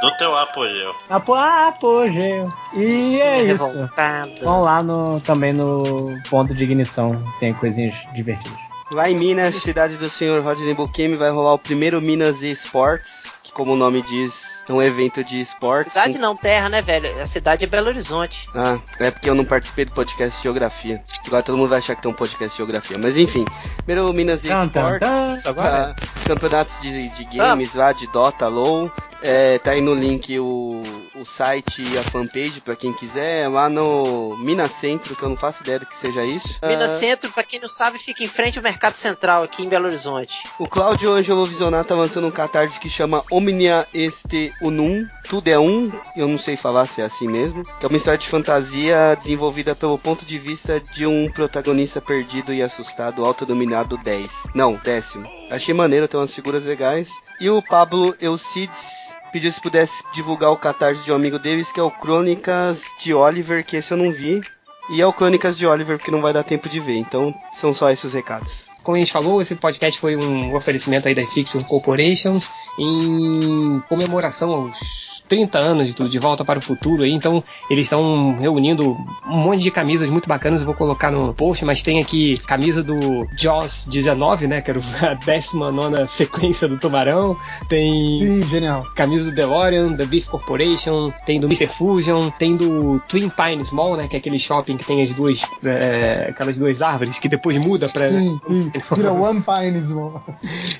Do teu apogeu. Apo apogeu. E é isso. Revoltado. Vão lá no, também no ponto de ignição. Tem coisinhas divertidas. Lá em Minas, cidade do senhor Rodney Bukemi, vai rolar o primeiro Minas eSports, que como o nome diz, é um evento de esportes. Cidade não, terra, né, velho? A cidade é Belo Horizonte. Ah, é porque eu não participei do podcast de Geografia. Agora todo mundo vai achar que tem um podcast de Geografia. Mas enfim, primeiro Minas. Agora tá, campeonatos de, de games lá, de Dota, LoL. É, tá aí no link o, o site e a fanpage pra quem quiser. É lá no Minas Centro, que eu não faço ideia do que seja isso. Minas Ah, Centro, pra quem não sabe, fica em frente ao Mercado Central aqui em Belo Horizonte. O Cláudio Angelo Visionato tá lançando um catarse que chama Omnia Este Unum, Tudo é Um, eu não sei falar se é assim mesmo, que é uma história de fantasia desenvolvida pelo ponto de vista de um protagonista perdido e assustado, autodominado 10. Não, décimo. Achei maneiro, tem umas figuras legais. E o Pablo Eucides pediu se pudesse divulgar o catarse de um amigo deles, que é o Crônicas de Oliver, que esse eu não vi. E é o Crônicas de Oliver, porque não vai dar tempo de ver. Então, são só esses os recados. Como a gente falou, esse podcast foi um oferecimento aí da Fiction Corporation em comemoração aos 30 anos do De Volta para o Futuro aí, então eles estão reunindo um monte de camisas muito bacanas, eu vou colocar no post, mas tem aqui camisa do Jaws 19, né, que era a 19 sequência do Tubarão, tem Sim, genial. camisa do DeLorean, da Beef Corporation, tem do Mr. Fusion, tem do Twin Pines Mall, né, que é aquele shopping que tem as duas, é, aquelas duas árvores que depois muda pra... Sim, sim. Vira One Pines, mano.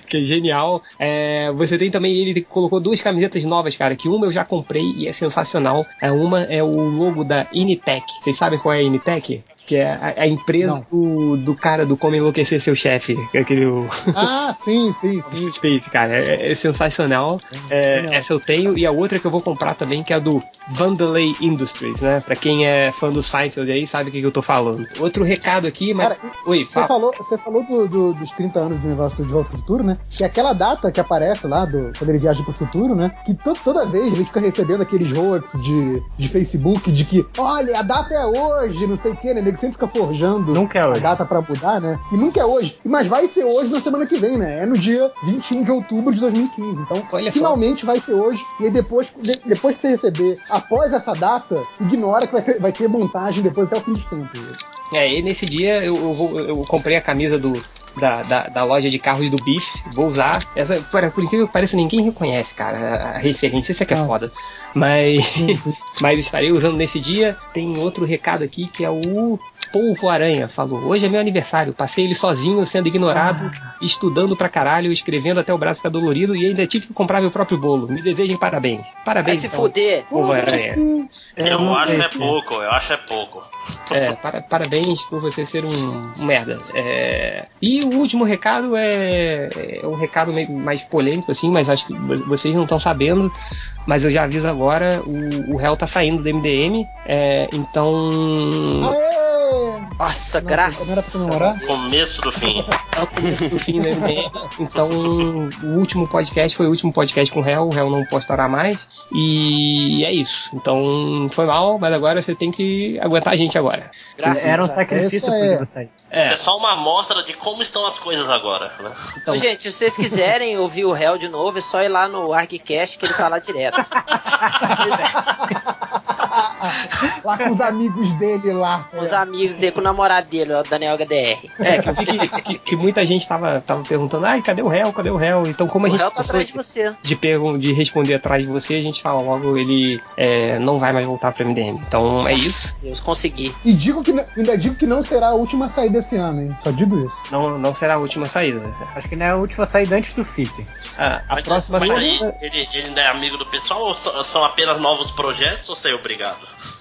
que é genial. É, você tem também, ele colocou duas camisetas novas, cara, que uma eu já comprei e é sensacional. É, uma é o logo da Initec. Vocês sabem qual é a Initec? Que é a, a empresa do, do cara do Como Enlouquecer Seu Chefe. que é Aquele... Ah, sim, sim, sim. Space, cara, é, é sensacional. É, essa eu tenho e a outra que eu vou comprar também, que é a do Vandelay Industries, né? Pra quem é fã do Seinfeld aí, sabe o que, que eu tô falando. Outro recado aqui, mas. Cara, Oi, Você fala. falou, você falou do- do- dos 30 anos do negócio do De Volta pro Futuro, né? Que é aquela data que aparece lá, do, quando ele viaja pro futuro, né? Que to- toda vez a gente fica recebendo aqueles hoax de, de Facebook de que, olha, a data é hoje, não sei o quê, né? Nego sempre fica forjando Nunca é a data pra mudar, né? E nunca é hoje. Mas vai ser hoje na semana que vem, né? É no dia 21 de outubro de 2015. Então, Olha só. finalmente vai ser hoje. E aí depois, de- depois que você receber após essa data, ignora que vai, ser- vai ter montagem depois até o fim dos tempos. É, e nesse dia eu, eu, vou- eu comprei a camisa do, da, da, da loja de carros do Biff, vou usar. Essa, por, por incrível que pareça, ninguém reconhece, cara, a, referência, isso é que é Ah. foda. Mas, mas estarei usando nesse dia. Tem outro recado aqui que é o Polvo Aranha. Falou: Hoje é meu aniversário, passei ele sozinho, sendo ignorado, estudando pra caralho, escrevendo até o braço ficar dolorido e ainda tive que comprar meu próprio bolo. Me desejem parabéns. Vai Parabéns, se então, fuder. Polvo Aranha. Eu, não acho sei é se- pouco, eu acho é pouco. É, para- parabéns por você ser um, um merda. É, e o último recado é, é um recado meio mais polêmico, assim, mas acho que vo- vocês não estão sabendo. Mas eu já aviso agora, o, o réu tá saindo do MDM, é, então. Aê! Nossa, Não, graças não era pra comemorar? Começo do fim. É o começo do fim do MDM. Então, o último podcast foi o último podcast com o réu, o réu não postará mais. E é isso. Então, foi mal, mas agora você tem que aguentar a gente agora. Graças Era um sacrifício é- poder sair. É. É, só uma amostra de como estão as coisas agora. Né? então, gente, se vocês quiserem ouvir o réu de novo, é só ir lá no ArgCast que ele tá lá direto. lá com os amigos dele lá. Com os amigos dele, com o namorado dele, o Daniel HDR. É, que que, que- que muita gente tava, tava perguntando, ai, cadê o réu? Cadê o réu? Então, como a O gente réu tá atrás de você. de, pergun- de responder atrás de você, a gente fala logo, ele é, não vai mais voltar pro MDM. Então é isso. Deus, consegui. E digo que, ainda digo que não será a última saída esse ano, hein? Só digo isso. Não, não será a última saída. Acho que não é a última saída antes do FIT. A, a Mas, próxima mas aí, saída. ele, ele não é amigo do pessoal ou são apenas novos projetos ou saiu obrigado?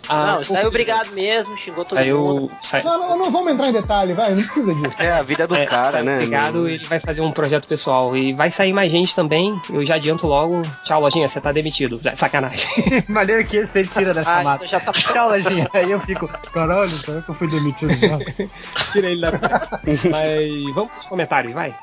A- não, saiu obrigado mesmo, xingou todo Saiu. mundo. Sai, Não, não, não vamos entrar em detalhe, vai, não precisa disso. É a vida do é, cara, saiu né? Obrigado, ele vai fazer um projeto pessoal. E vai sair mais gente também. Eu já adianto logo. Tchau, lojinha, você tá demitido. Sacanagem. Maneiro que você tira da Ah, chamada. então já tá Tchau, Lojinha. Aí eu fico, caralho, será que eu fui demitido? Tira ele da Mas vamos pros comentários, vai.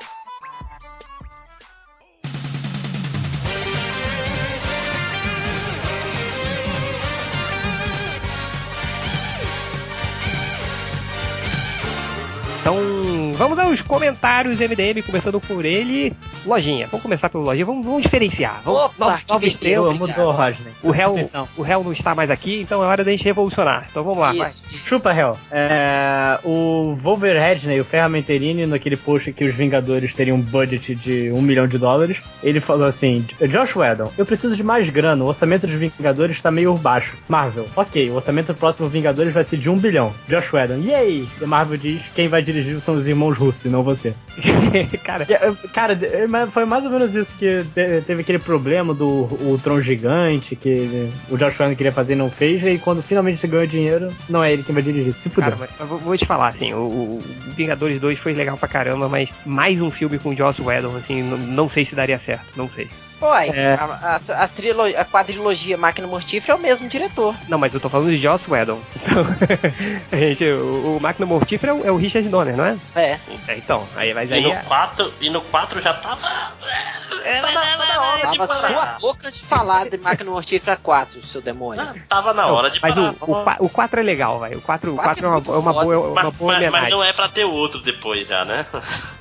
Então, vamos aos comentários MDM, começando por ele. Lojinha. Vamos começar pelo lojinha. Vamos, vamos diferenciar. Vamos, Opa, estrela. Eu mudou, Rodney. O réu, o réu não está mais aqui, então é hora da gente revolucionar. Então vamos lá, vai. Isso. Chupa, Hell. É, o Wolverhampton, o Ferramenterini, naquele post que os Vingadores teriam um budget de um milhão de dólares, ele falou assim: Josh Whedon, eu preciso de mais grana, o orçamento dos Vingadores está meio baixo. Marvel, ok, o orçamento do próximo Vingadores vai ser de um bilhão. Josh Whedon, yay! E a Marvel diz: quem vai dirigir são os irmãos russos e não você. Cara, Cara, foi mais ou menos isso que te- teve aquele problema do o Tron gigante que o Josh Whedon queria fazer e não fez, e quando finalmente ganhou dinheiro, não é ele quem vai dirigir. Se fudeu. Cara, mas, mas vou, te falar, assim, o, o Vingadores 2 foi legal pra caramba, mas mais um filme com Joss Whedon, assim, não sei se daria certo, não sei. Uai, É. a, a, a, trilo- a quadrilogia Máquina Mortífera é o mesmo diretor. Não, mas eu tô falando de Joss Whedon. Então, a gente, o, o Máquina Mortífera é o, é o Richard Donner, não é? É. É, então, aí, mas E aí... no é- 4, e no 4 já tava. Tava, tava na hora de Tava sua parar. boca de falar de Máquina Mortífera 4, seu demônio. Ah, Tava na hora de Mas parar. o, o, qua- o 4 é legal, vai. O 4, o Quatro 4 é é uma, é uma boa, uma Mas, boa mas- mas não é pra ter outro depois já, né?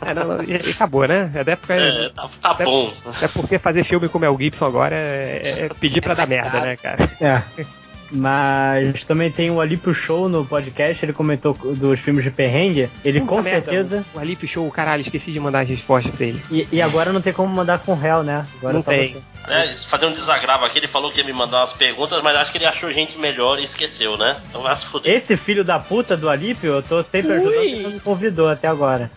É, não, não, acabou, né? Até porque, É, tá, tá É- bom. até porque fazer filme com o Mel Gibson agora é, é pedir pra É dar merda, né, cara? É. Mas também tem o Alípio Show no podcast, ele comentou dos filmes de perrengue. Ele Puta com merda, certeza. O Alípio Show, caralho, esqueci de mandar as respostas pra ele. E, e agora não tem como mandar com réu, né? Agora Não é só tem. você. É, fazer um desagravo aqui, ele falou que ia me mandar umas perguntas, mas acho que ele achou gente melhor e esqueceu, né? Então vai se fuder. Esse filho da puta do Alípio, eu tô sempre ajudando, Ui. ele não me convidou até agora.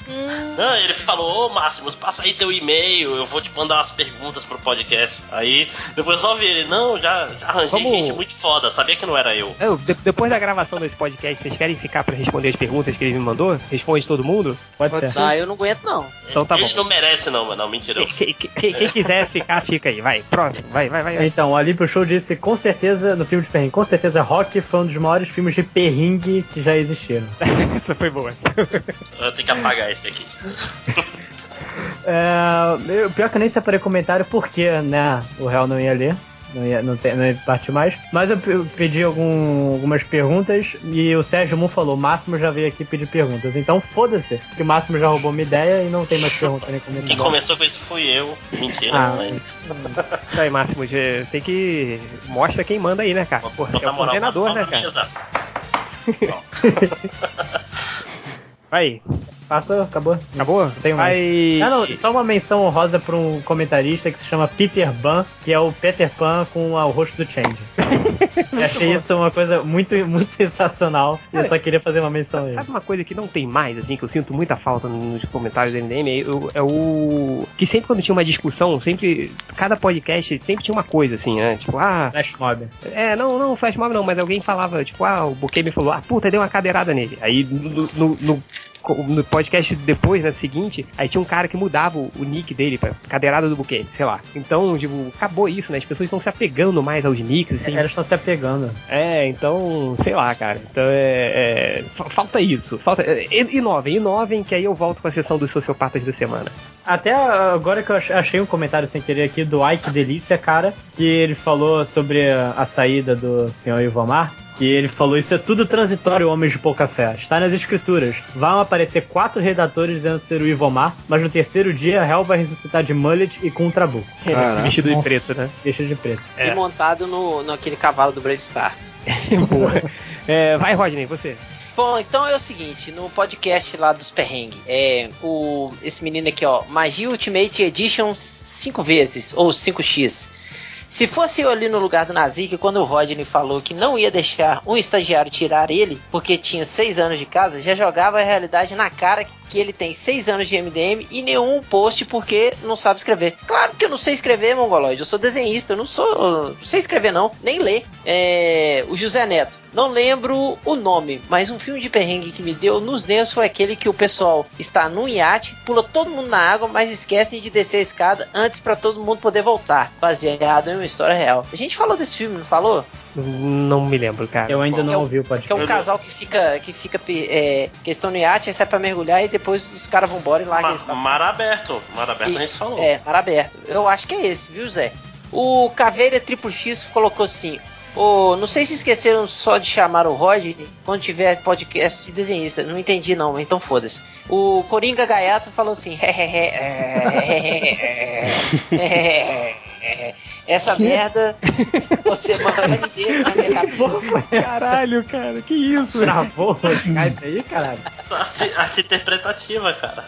Não, ele falou, ô Máximos, passa aí teu e-mail, eu vou te mandar umas perguntas pro podcast. Aí, depois só vi ele, não, já, já arranjei Como- gente muito foda, sabia que não era eu. Eu, de- depois da gravação desse podcast, vocês querem ficar pra responder as perguntas que ele me mandou? Responde todo mundo? Pode, Pode ser. Ah, eu não aguento não. Então tá ele bom. não merece não, mano, não, mentira. Quem, quem- quem- quiser ficar, fica aí. Vai, próximo. Vai, vai, vai. Então, o Alípio Show disse com certeza, no filme de perrengue, com certeza Rock foi um dos maiores filmes de perrengue que já existiram. Essa foi boa. Eu tenho que apagar esse aqui. É, eu- pior que eu nem separei comentário porque, né, o réu não ia ler. Não ia, não, tem, não ia partir mais. Mas eu, pe- eu pedi algum- algumas perguntas e o Sérgio Moon falou: Máximo já veio aqui pedir perguntas. Então foda-se, que o Máximo já roubou minha ideia e não tem mais pergunta nem Quem comentário. começou com isso fui eu. Mentira, Ah. mas. Aí, Máximo. Tem que. Mostra quem manda aí, né, cara? Porra, você é o moral coordenador, na né, cara? mesa. Passou? Acabou? Acabou? Tenho mais. Vai. Ah, não, só uma menção honrosa pra um comentarista que se chama Peter Pan, que é o Peter Pan com o rosto do Change. Achei isso uma coisa muito, muito sensacional e eu só queria fazer uma menção a ele. Sabe uma coisa que não tem mais, assim, que eu sinto muita falta nos comentários do MDM? É, o- é o. Que sempre quando tinha uma discussão, sempre. Cada podcast sempre tinha uma coisa, assim, né? Tipo, ah. Flash Mob. É, não, não, Flash Mob não, mas alguém falava, tipo, ah, o Buquê me falou, ah, puta, deu uma cadeirada nele. Aí no, no, no- no podcast depois, né, seguinte, aí tinha um cara que mudava o, o nick dele pra cadeirada do Buquê, sei lá. Então, tipo, acabou isso, né? As pessoas estão se apegando mais aos nicks, assim. Elas estão se apegando. É, então, sei lá, cara. Então é. é, fa- falta isso. Falta. é, Inovem, inovem, que aí eu volto com a sessão dos sociopatas da semana. Até agora que eu ach- achei um comentário sem querer aqui do Ike Delícia, cara, que ele falou sobre a, a saída do senhor Ivomar. Que ele falou: Isso é tudo transitório, homens de pouca fé. Está nas escrituras. Vão aparecer quatro redatores dizendo ser o Ivomar, mas no terceiro dia, Hell vai ressuscitar de mullet e com um trabuco. Caraca. Vestido de preto, né? Deixa de preto. É. E montado no, naquele cavalo do Brave Star. Boa. É, vai, Rodney, você. Bom, então é o seguinte, no podcast lá dos perrengue, é o esse menino aqui, ó, Magia Ultimate Edition 5 vezes ou 5x. Se fosse eu ali no lugar do Nazik, quando o Rodney falou que não ia deixar um estagiário tirar ele, porque tinha 6 anos de casa, já jogava a realidade na cara que ele tem 6 anos de MDM e nenhum post porque não sabe escrever. Claro que eu não sei escrever, mongoloide, eu sou desenhista, eu não sou. Não sei escrever, não, nem ler. É, o José Neto, não lembro o nome, mas um filme de perrengue que me deu nos nervos foi aquele que o pessoal está num iate, pula todo mundo na água, mas esquecem de descer a escada antes para todo mundo poder voltar, baseado em uma história real. A gente falou desse filme, não falou? Não me lembro, cara. Eu ainda Que é não o- ouvi o Que é podcast. um casal que fica, que fica é, questão no iate, aí sai pra mergulhar e depois os caras vão embora e largam eles pra Ma mar aberto. Mar aberto a gente Isso, falou. é, mar aberto. Eu acho que é esse, viu, Zé? O Caveira Triplo X colocou assim: Ô, não sei se esqueceram só de chamar o Roger quando tiver podcast de desenhista. Não entendi não, então foda-se. O Coringa Gaiato falou assim: essa merda você manda inteiro na minha cabeça. Caralho, cara, que isso? Travou o Skype aí, caralho. Arte, arte interpretativa, cara.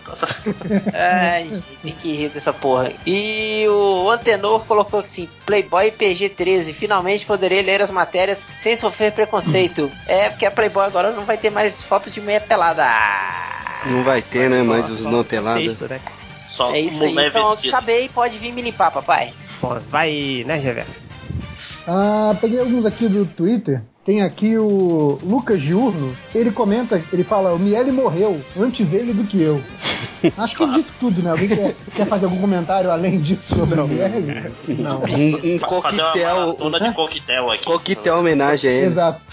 Ai, tem que rir dessa porra. E o Antenor colocou assim: Playboy PG-13, finalmente poderei ler as matérias sem sofrer preconceito. É, porque a Playboy agora não vai ter mais foto de meia pelada. Não vai ter, né? Mais os não pelados. Né? Só É isso aí. Então, acabei, pode vir me limpar, papai. Pô, vai, né, Reverso? Ah, peguei alguns aqui do Twitter. Tem aqui o Lucas Diurno. Ele comenta, ele fala: o Miele morreu, antes ele do que eu. Acho que ele disse tudo, né? Alguém quer, quer fazer algum comentário além disso sobre o Miele? Não. Um, um uma coquetel. maratona de coquetel aqui. Coquetel homenagem a ele. Exato.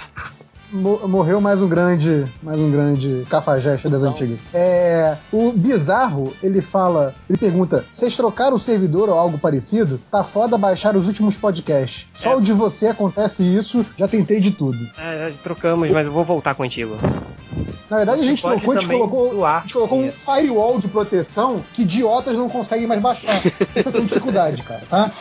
Mo- Morreu mais um grande, mais um grande cafajeste das antigas. É, o bizarro, ele fala, ele pergunta: "Vocês trocaram o servidor ou algo parecido? Tá foda baixar os últimos podcasts. Só o de você acontece isso. Já tentei de tudo. É, já trocamos, mas eu vou voltar contigo. Na verdade, a gente pode trocou, a gente colocou, a gente colocou um firewall de proteção que idiotas não conseguem mais baixar. Isso tem dificuldade, cara, tá?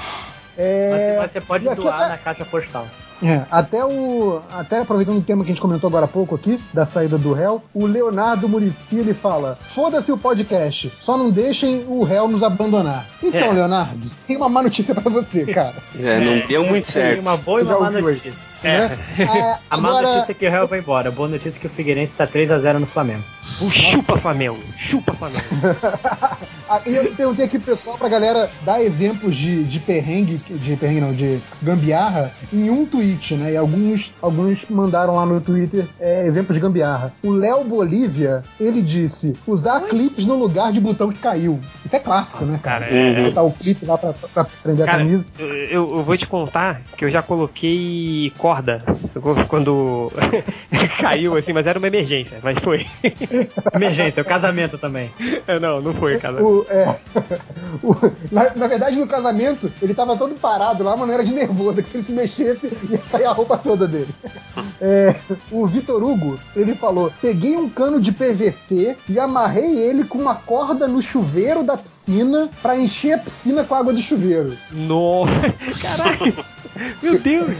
É, Mas você pode e aqui doar na caixa postal. É, até o. Até aproveitando o tema que a gente comentou agora há pouco aqui, da saída do réu, o Leonardo Murici ele fala: foda-se o podcast, só não deixem o réu nos abandonar. Então, É. Leonardo, tem uma má notícia pra você, cara. É, não deu muito Tem certo. uma boa e uma má ouviu aí? Notícia. Né? É, A má agora, notícia é que o Real vai embora. A boa notícia é que o Figueirense tá 3x0 no Flamengo. O chupa Flamengo, chupa Flamengo. Ah, e eu perguntei aqui pro pessoal pra galera dar exemplos de, de perrengue, de perrengue não, de gambiarra em um tweet, né? E alguns, alguns mandaram lá no Twitter é, exemplos de gambiarra. O Léo Bolívia, ele disse usar clipes no lugar de botão que caiu. Isso é clássico, né, cara? Cara, é, Botar o clipe lá pra, pra prender a Cara, camisa. eu, eu- eu vou te contar que eu já coloquei corda quando caiu, assim, mas era uma emergência, mas foi. Emergência, o casamento também. É, não, não foi, cara. O, é, o- na, na verdade, no casamento, ele tava todo parado lá, mas não era de nervoso, é que se ele se mexesse, ia sair a roupa toda dele. É, o Vitor Hugo, ele falou: peguei um cano de PVC e amarrei ele com uma corda no chuveiro da piscina pra encher a piscina com água do chuveiro. Nossa, caralho. Meu Deus.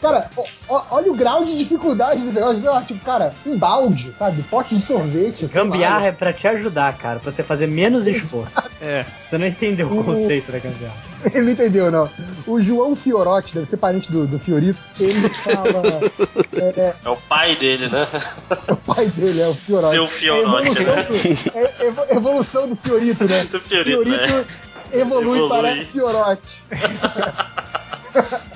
Cara, ó- olha o grau de dificuldade desse negócio. Sei lá, Tipo, cara, um balde, sabe? Pote de sorvete. lá. Gambiarra é pra te ajudar, cara. Pra você fazer menos esforço. É. Você não entendeu o O- conceito da gambiarra. Ele não entendeu, não. O João Fiorotti, deve ser parente do, do Fiorito, ele fala. é, é, É o pai dele, né? o pai dele é o Fiorotti. Seu Fiorotti, é evolução, né? do, é evo- evolução do Fiorito, né? Do Fiorito, né? evolui, Evolui. para Fiorotti.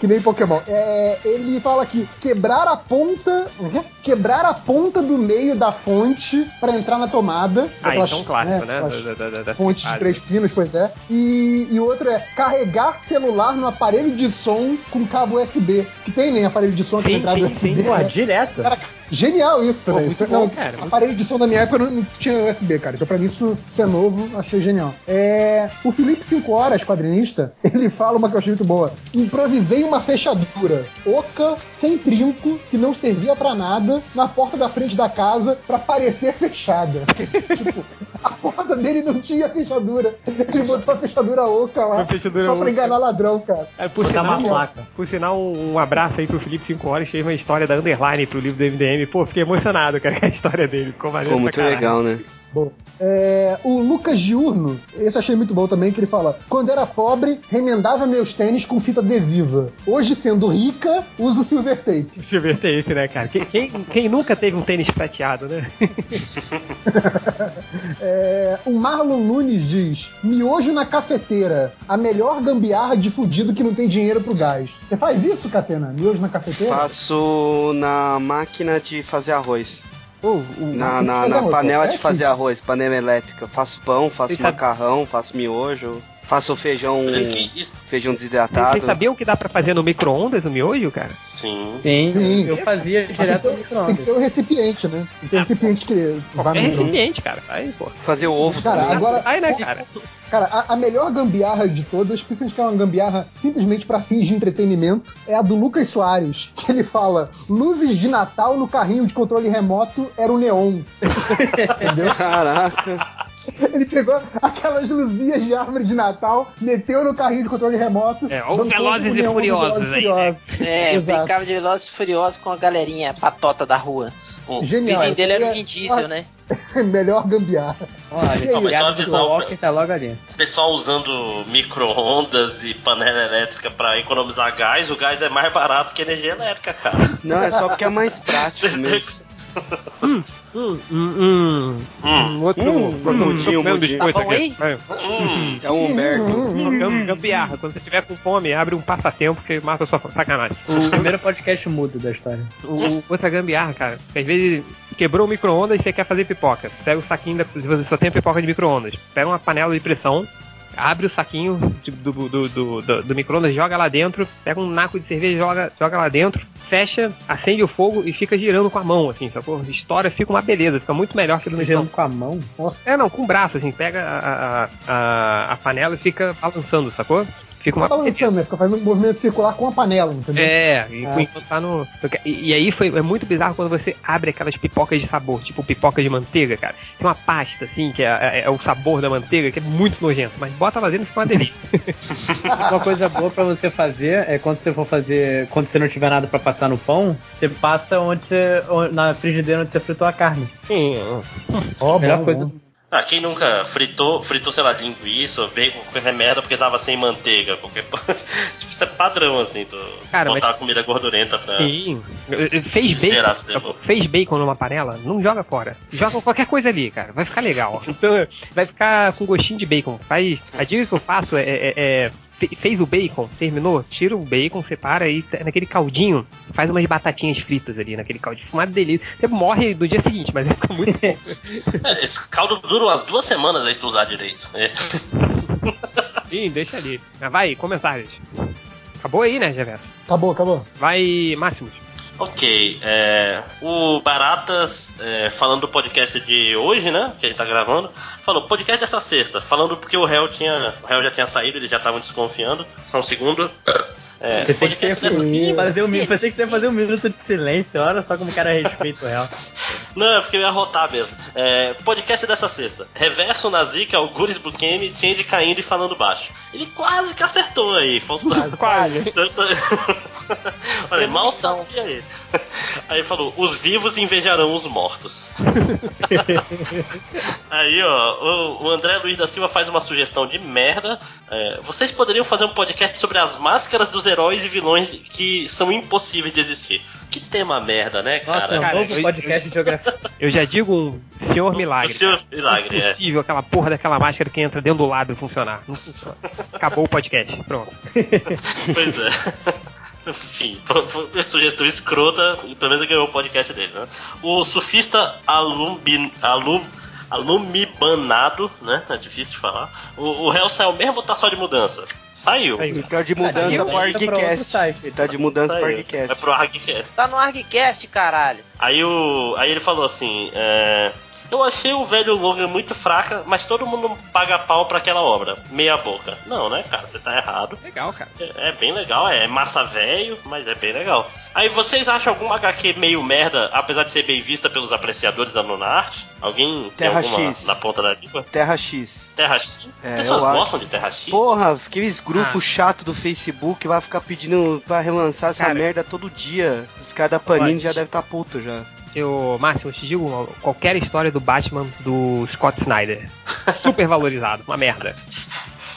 que nem Pokémon. É, ele fala aqui: quebrar a ponta. como é que é? Quebrar a ponta do meio da fonte para entrar na tomada. Ah, Aquelas, então clássico, né? aquelas Da- da- da- da- Fontes de três pinos, pois é. E, e o outro é carregar celular no aparelho de som com cabo USB. Que tem nem aparelho de som com Sim, entrada sim, USB. sim. Pô, né? direto. Cara, genial isso também. muito Isso- bom, não, cara, Aparelho de som da minha época não, não tinha USB, cara. Então pra mim isso, isso é novo, achei genial. É, o Felipe 5 Horas, quadrinista, ele fala uma que eu achei muito boa. Improvisei uma fechadura oca, sem trinco, que não servia pra nada, na porta da frente da casa pra parecer fechada. tipo, a porta dele não tinha fechadura. Ele botou a fechadura oca lá fechadura só pra oca. enganar ladrão, cara. É, por, Botar uma sinal, placa. por sinal, um, abraço aí pro Felipe 5 horas, fez uma história da Underline pro livro do MDM. Pô, fiquei emocionado, cara, com a história dele. Ficou maneiro Ficou muito legal, né? Bom, é, o Lucas Diurno, esse eu achei muito bom também, que ele fala: quando era pobre, remendava meus tênis com fita adesiva. Hoje, sendo rica, uso silver tape. Silver Tape, né, cara? Quem, quem, quem nunca teve um tênis prateado, né? É, o Marlon Nunes diz: miojo na cafeteira, a melhor gambiarra de fudido que não tem dinheiro pro gás. Você faz isso, Catena? Miojo na cafeteira? Faço na máquina de fazer arroz. Ô, o- Na, na, na arroz, panela de fazer arroz, panela elétrica. Faço pão, faço macarrão, faço miojo. Faço feijão, Que isso- feijão Vocês desidratado. sabiam o que dá pra fazer no micro-ondas, o miojo, cara? Sim. Sim, Sim. eu fazia direto no Tem que micro-ondas. ter um recipiente, né? Tem que ter um recipiente que vai no recipiente, cara. Aí, pô. Fazer o ovo Cara, também. agora- Aí, né, cara? Cara, a, a melhor gambiarra de todas, principalmente que é uma gambiarra simplesmente pra fins de entretenimento, é a do Lucas Soares, que ele fala: luzes de Natal no carrinho de controle remoto era o neon. Entendeu? Caraca. Ele pegou aquelas luzinhas de árvore de Natal, meteu no carrinho de controle remoto. É, ou Velozes o e Furiosos Velozes aí, Furiosos. É, Exato. brincava de Velozes e Furiosos com a galerinha patota da rua. O Genial. vizinho dele era Vin é- Diesel, né? Melhor gambiarra. Olha, o avisar Walker tá logo ali. pessoal usando micro-ondas e panela elétrica pra economizar gás, o gás é mais barato que energia elétrica, cara. Não, é só porque é mais prático mesmo. Hum, hum, hum. Hum, Um outro. Hum, tô mudinho, mudinho. Tá bom aqui. aí? Vai. hum. É o Humberto. Gam- Gambiarra, quando você tiver com fome, abre um passatempo que mata a sua sacanagem. O primeiro podcast mudo da história. O, outra gambiarra, cara. Porque às vezes quebrou o micro-ondas e você quer fazer pipoca. Pega o saquinho da. Se você só tem pipoca de micro-ondas. Pega uma panela de pressão. Abre o saquinho do, do, do, do, do micro-ondas, joga lá dentro, pega um naco de cerveja, joga, joga lá dentro, fecha, acende o fogo e fica girando com a mão, assim, sacou? Estoura, fica uma beleza, fica muito melhor que micro Girando com a mão. É, não, com o braço, assim, pega a, a, a, a panela e fica balançando, sacou? Fica uma balançando, né? Fica fazendo um movimento circular com a panela, entendeu? é, e Ah, enquanto tá no. E, e aí foi, é muito bizarro quando você abre aquelas pipocas de sabor, tipo pipoca de manteiga, cara. Tem uma pasta, assim, que é, é- é o sabor da manteiga, que é muito nojento, mas bota lá dentro e fica uma delícia. Uma coisa boa pra você fazer é quando você for fazer, quando você não tiver nada pra passar no pão, você passa onde você na frigideira onde você fritou a carne. Sim, Ó, Melhor bom, coisa. bom. Ah, quem nunca fritou, fritou, sei lá, linguiça bacon, qualquer merda porque tava sem manteiga. Qualquer... tipo, isso é padrão, assim, tu Cara, botar comida gordurenta pra. sim. Fez bacon. Fez bacon numa panela? Não joga fora. Joga qualquer coisa ali, cara. Vai ficar legal. Então, vai ficar com gostinho de bacon. Faz, a dica que eu faço é, é- é- Fez o bacon, terminou, tira o bacon, separa e tá naquele caldinho, faz umas batatinhas fritas ali naquele caldinho. Fica uma delícia. Você morre no dia seguinte, mas vai ficar muito bom. É, esse caldo dura umas duas semanas aí pra tu usar direito. É. Sim, deixa ali. Mas vai, comentários. Acabou aí, né, Geverso? Acabou, acabou. Vai, Máximos. Ok, é, o Baratas, é, falando do podcast de hoje, né, que a gente tá gravando, falou, podcast dessa sexta, falando porque o réu tinha, o réu já tinha saído, eles já estavam desconfiando, um segundo. É, Pensei que você ia fazer um, pensei que você ia fazer um minuto de silêncio. Olha só como o cara respeita o real. Não, é porque eu ia rotar mesmo. É, podcast dessa sexta. Reverso Nazik, Algures Bukemi, Change caindo e falando baixo. Ele quase que acertou aí. Faltou Quase. tanta. Olha, mal sabia ele. Aí falou: os vivos invejarão os mortos. Aí, ó, o, o André Luiz da Silva faz uma sugestão de merda. É, vocês poderiam fazer um podcast sobre as máscaras dos heróis e vilões que são impossíveis de existir. Que tema merda, né, cara? Nossa, é um cara, novo eu- podcast de geografia. Eu já digo Senhor Milagre. O Senhor. Milagre, é é. possível aquela porra daquela máscara que entra dentro do lábio funcionar. Não funciona. Acabou o podcast. Pronto. Pois é. Enfim, sugestão escrota, e pelo menos ganhou o podcast dele, né? O surfista Alumbi, Alum, Alumibanado, né? É difícil de falar. O, o réu saiu mesmo ou tá só de mudança? Saiu. Ele tá de mudança Tadinho, pro tá Argcast. Ele tá de mudança pro Saiu. É Argcast. pro Argcast. Tá no ArgCast, caralho. Aí, o, aí ele falou assim: é, Eu achei o velho Logan muito fraca, mas todo mundo paga pau pra aquela obra. Meia boca. Não, né, cara? Você tá errado. Legal, cara. É, é bem legal, é massa velho, mas é bem legal. Aí vocês acham alguma HQ meio merda, apesar de ser bem vista pelos apreciadores da Lunarte? Alguém tem Terra alguma X. na ponta da língua? Terra X. Terra X? É, Pessoas eu acho. gostam de Terra X? Porra, aqueles grupos Ah. chato do Facebook vai ficar pedindo pra relançar essa Cara. merda todo dia. Os caras da Panini já devem estar tá puto já. Eu, Márcio, eu te digo, qualquer história do Batman do Scott Snyder. Super valorizado, uma merda.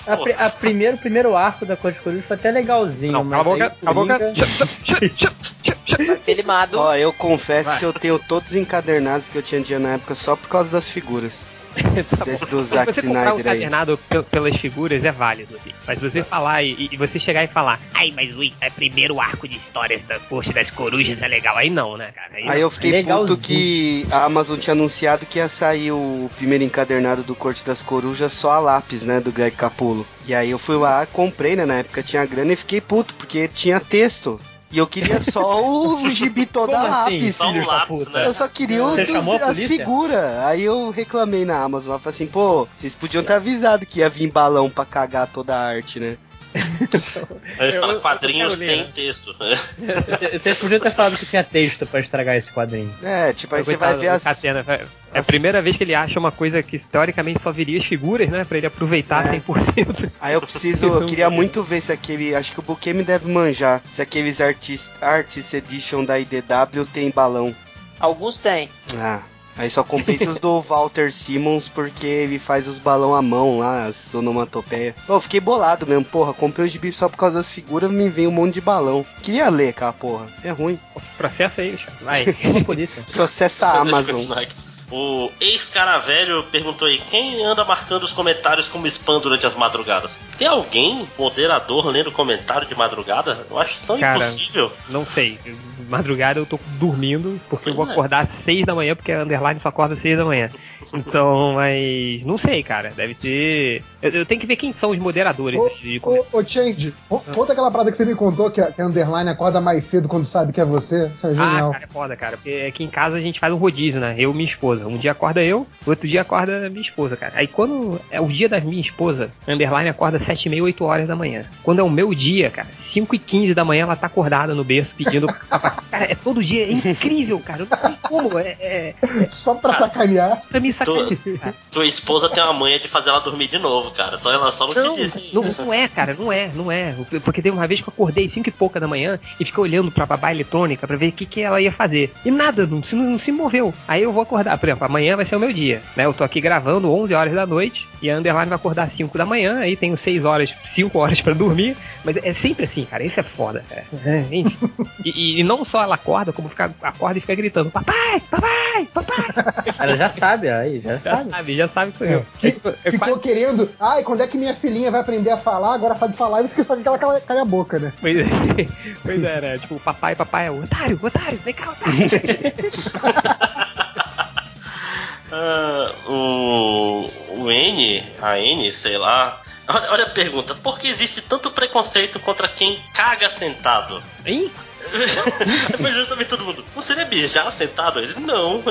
A, pri- a primeiro, o primeiro arco da Cor de Coruja foi até legalzinho, Não, mas cala a boca, cala a limado. Ó, eu confesso Vai. que eu tenho todos os encadernados que eu tinha dia na época só por causa das figuras. Tá Desse bom. do Zack você comprar um Snyder pe- pelas figuras, é válido. assim. Mas você falar e, e você chegar e falar, ai, mas o é primeiro arco de histórias da Corte das Corujas é legal. Aí não, né, cara? Aí, Aí eu fiquei Legalzinho. puto que a Amazon tinha anunciado que ia sair o primeiro encadernado do Corte das Corujas só a lápis, né, do Greg Capullo. E aí eu fui lá, comprei, né, na época tinha grana e fiquei puto, porque tinha texto. E eu queria só o gibi toda Como assim? lápis. Só um lápis, né? Eu só queria o dos- a as figuras. Aí eu reclamei na Amazon. Eu falei assim, pô, vocês podiam ter avisado que ia vir balão pra cagar toda a arte, né? Aí ele Eu- fala, eu- eu quadrinhos ler, tem né? texto. Vocês podiam ter falado que tinha texto pra estragar esse quadrinho. É, tipo, aí você vai ver as. Catena, é a primeira vez que ele acha uma coisa que teoricamente só viria as figuras, né? Pra ele aproveitar É. 100%. Aí eu preciso, eu queria muito ver se aquele, acho que o Buquê me deve manjar, se aqueles Artist, Artist Edition da IDW tem balão. Alguns têm. Ah, aí só compensa os do Walter Simmons porque ele faz os balão à mão lá, as onomatopeias. Pô, eu fiquei bolado mesmo, porra, comprei o gibi só por causa das figuras, me vem um monte de balão. Queria ler aquela porra, é ruim. Processa cara. vai. Chama a polícia. Processa a Amazon. O ex-cara velho perguntou aí: quem anda marcando os comentários como spam durante as madrugadas? Tem alguém, moderador, lendo comentário de madrugada? Eu acho tão Cara, impossível. Não sei. Madrugada eu tô dormindo, porque eu vou Pois é. acordar às 6 da manhã, porque a underline só acorda às 6 da manhã. Então, mas. Não sei, cara. Deve ter. Eu, eu tenho que ver quem são os moderadores Ô, de ô, ô, Change, co- conta aquela parada que você me contou que a, que a Underline acorda mais cedo quando sabe que é você. Isso é Ah, genial. cara, é foda, cara. Porque aqui em casa a gente faz um rodízio, né? Eu e minha esposa. Um dia acorda eu, outro dia acorda minha esposa, cara. Aí quando é o dia da minha esposa, a Underline acorda 7 e meia, 8 horas da manhã. Quando é o meu dia, cara, 5 e 15 da manhã ela tá acordada no berço pedindo. cara, é todo dia. É incrível, cara. Eu não sei como. É, é, Só pra sacanear. pra me cara. Tua esposa tem uma manha de fazer ela dormir de novo, cara. Só ela só não, Não, te disse. não, não é, cara, não é, não é. Porque teve uma vez que eu acordei 5 e pouca da manhã e fiquei olhando pra babá eletrônica pra ver o que, que ela ia fazer. E nada, não se, não se moveu. Aí eu vou acordar, por exemplo, amanhã vai ser o meu dia, né? Eu tô aqui gravando 11 horas da noite e a Underline vai acordar 5 da manhã, aí tenho 6 horas, 5 horas pra dormir. Mas é sempre assim, cara, isso é foda. cara. É, enfim. E, e não só ela acorda, como fica, acorda e fica gritando: Papai, papai, papai. Ela já sabe, aí, já Já sabe. sabe, já sabe que sou É. eu. É, tipo, é Ficou quase- querendo. Ai, quando é que minha filhinha vai aprender a falar? Agora sabe falar e só que ela cala, cala a boca, né? Pois é, pois é, né? Tipo, papai, papai é o otário, otário, vem cá, otário. Ah, o, o N, a N, sei lá. Olha, olha a pergunta: por que existe tanto preconceito contra quem caga sentado? Hein? Depois justamente todo mundo. Você deve mijar sentado? Ele não.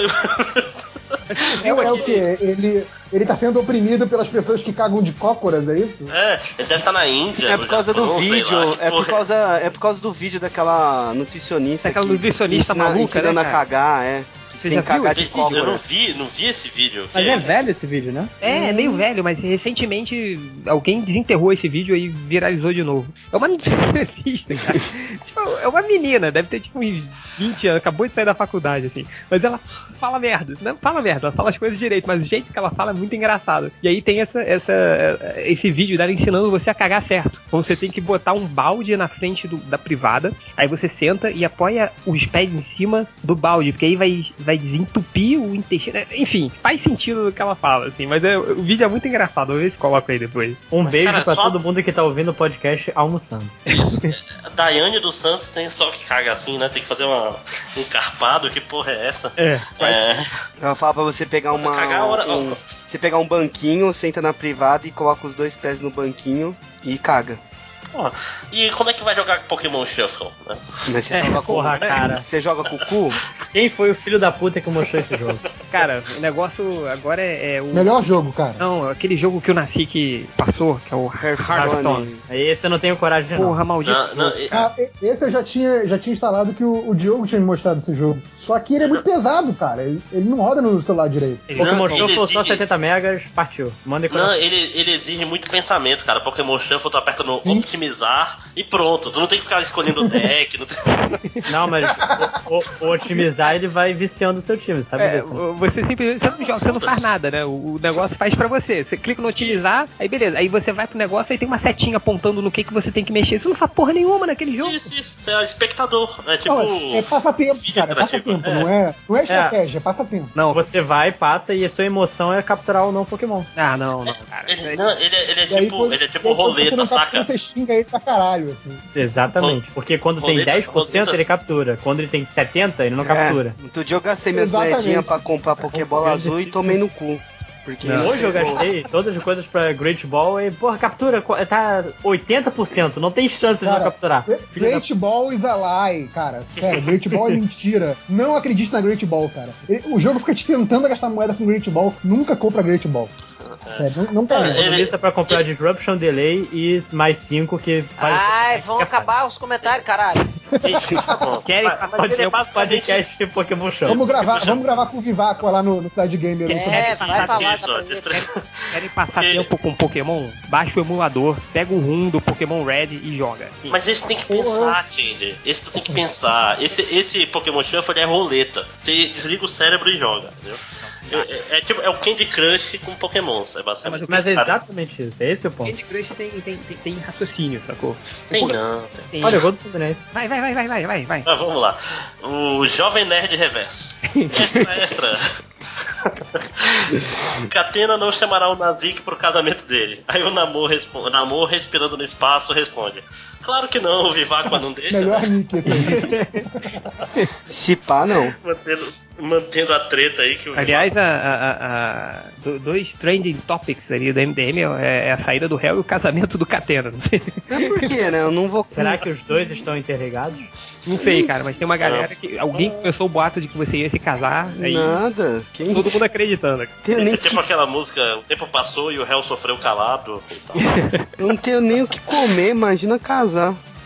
É, é o quê? Ele, ele tá sendo oprimido pelas pessoas que cagam de cócoras, é isso? É, ele deve estar na Índia. É por causa do Japão, sei vídeo, lá, é por causa, é por causa do vídeo daquela nutricionista Daquela que nutricionista maluca, ensinando né, a cara? cagar, é. Você tem já que cagar viu de Eu não vi, não vi esse vídeo. Mas que- é velho esse vídeo, né? É, é meio velho, mas recentemente alguém desenterrou esse vídeo e viralizou de novo. É uma nutricionista, cara. tipo, é uma menina, deve ter tipo uns 20 anos, acabou de sair da faculdade, assim. Mas ela fala merda. Não fala merda, ela fala as coisas direito, mas o jeito que ela fala é muito engraçado. E aí tem essa, essa, esse vídeo dela ensinando você a cagar certo. Então você tem que botar um balde na frente do- da privada, aí você senta e apoia os pés em cima do balde, porque aí vai, vai desentupir o intestino. Enfim, faz sentido o que ela fala, assim, mas é- o vídeo é muito engraçado. Vou ver se coloca aí depois. Um Mas, beijo cara, pra só- todo mundo que tá ouvindo o podcast almoçando. Isso. A Daiane dos Santos tem só que caga assim, né? Tem que fazer uma, um carpado, que porra é essa? É, É, Ela fala pra você pegar uma. cagar hora- um- você pegar um banquinho, senta na privada e coloca os dois pés no banquinho e caga. Porra. E como é que vai jogar Pokémon Shuffle? Né? Mas você É, joga com. porra, cara. Você joga com o cu? Quem foi o filho da puta que mostrou esse jogo? cara, o negócio agora é, é o. Melhor jogo, cara. Não, aquele jogo que eu nasci que passou, que é o Hearthstone. Esse eu não tenho coragem, não. Porra, maldito. Não, não, e- Ah, esse eu já tinha, já tinha instalado que o, o Diogo tinha me mostrado esse jogo. Só que ele é muito pesado, cara. Ele, ele não roda no celular direito. Ele- Pokémon Não, Shuffle ele só exige- 70 megas, partiu. Manda Não, ele, ele exige muito pensamento, cara. Pokémon Shuffle, tu aperta no Sim. Otimizar e pronto. Tu não tem que ficar escolhendo deck. Não, tem... Não, mas o, o- o otimizar ele vai viciando o seu time, sabe É, disso? né? você simplesmente você não, joga, você não faz nada, né? O, o negócio faz pra você. Você clica no otimizar, aí beleza. Aí você vai pro negócio e tem uma setinha apontando no que, que você tem que mexer. Você não faz porra nenhuma naquele jogo. Isso, isso. Você é espectador. É tipo. Não, é passatempo, cara. É passatempo, não é, não é estratégia, é passatempo. Não, Você vai, passa e a sua emoção é capturar ou não Pokémon. Ah, não, não, cara. Ele, não, ele, é- ele é aí, tipo, ele é tipo quando você roleta, não captura, saca? Você xinga ele pra caralho, assim. Exatamente. Porque quando tem Roleta- 10%, roleta- ele captura. Quando ele tem 70%, ele não captura. É, outro dia eu gastei minhas Exatamente. moedinhas pra comprar Pokébola É azul e tomei no cu. Porque Hoje eu gastei todas as coisas pra Great Ball e, porra, captura, tá 80%, não tem chance de não Cara, capturar. Gre- Filho da Great Ball is a lie, cara. Sério, Great Ball é mentira. Não acredite na Great Ball, cara. O jogo fica te tentando gastar moeda com Great Ball. Nunca compra Great Ball. Sério, não, não tem. ele- Economiza pra comprar Disruption Delay e mais 5 que faz. Ai, vão que acabar os comentários, caralho. Tá. Querem ele fazer é um basicamente- podcast de Pokémon Show. Vamos gravar, vamos gravar com o Vivaco lá no, no Cidade Gamer. no É, seu- vai falar ele. Querem passar tempo com Pokémon? Baixa o emulador, pega o RUM do Pokémon Red e joga. Mas esse tem que pensar, Candy. Esse tu tem que pensar. Esse, esse Pokémon Shuffle é roleta. Você desliga o cérebro e joga, entendeu? É, é- é tipo, é o Candy Crush com Pokémon, é basicamente. Mas é Cara, exatamente isso, é esse o ponto. Candy Crush tem, tem, tem, tem raciocínio, sacou? Tem não, tem. Olha, eu vou do Fluminense. Vai, vai, vai, vai, vai, vai, vai. Mas vamos lá. O Jovem Nerd Reverso. Extra. Catena não chamará o Nazik pro casamento dele. Aí o Namor, respo- o Namor respirando no espaço, responde: Claro que não, o Vivaco não deixa. Melhor né? nick esse aí. se pá, não. Mantendo, mantendo a treta aí que o Aliás, a, a- a- a- do- dois trending topics ali do MDM é, é a saída do réu e o casamento do Catena. Não sei, É porque, né? Eu não vou. Será que os dois estão interligados? não sei, cara, mas tem uma galera que. Alguém começou o boato de que você ia se casar, aí Nada. Quem... todo mundo acreditando. Tenho É nem tipo aquela música, o tempo passou e o réu sofreu calado. Eu não tenho nem o que comer, imagina casar.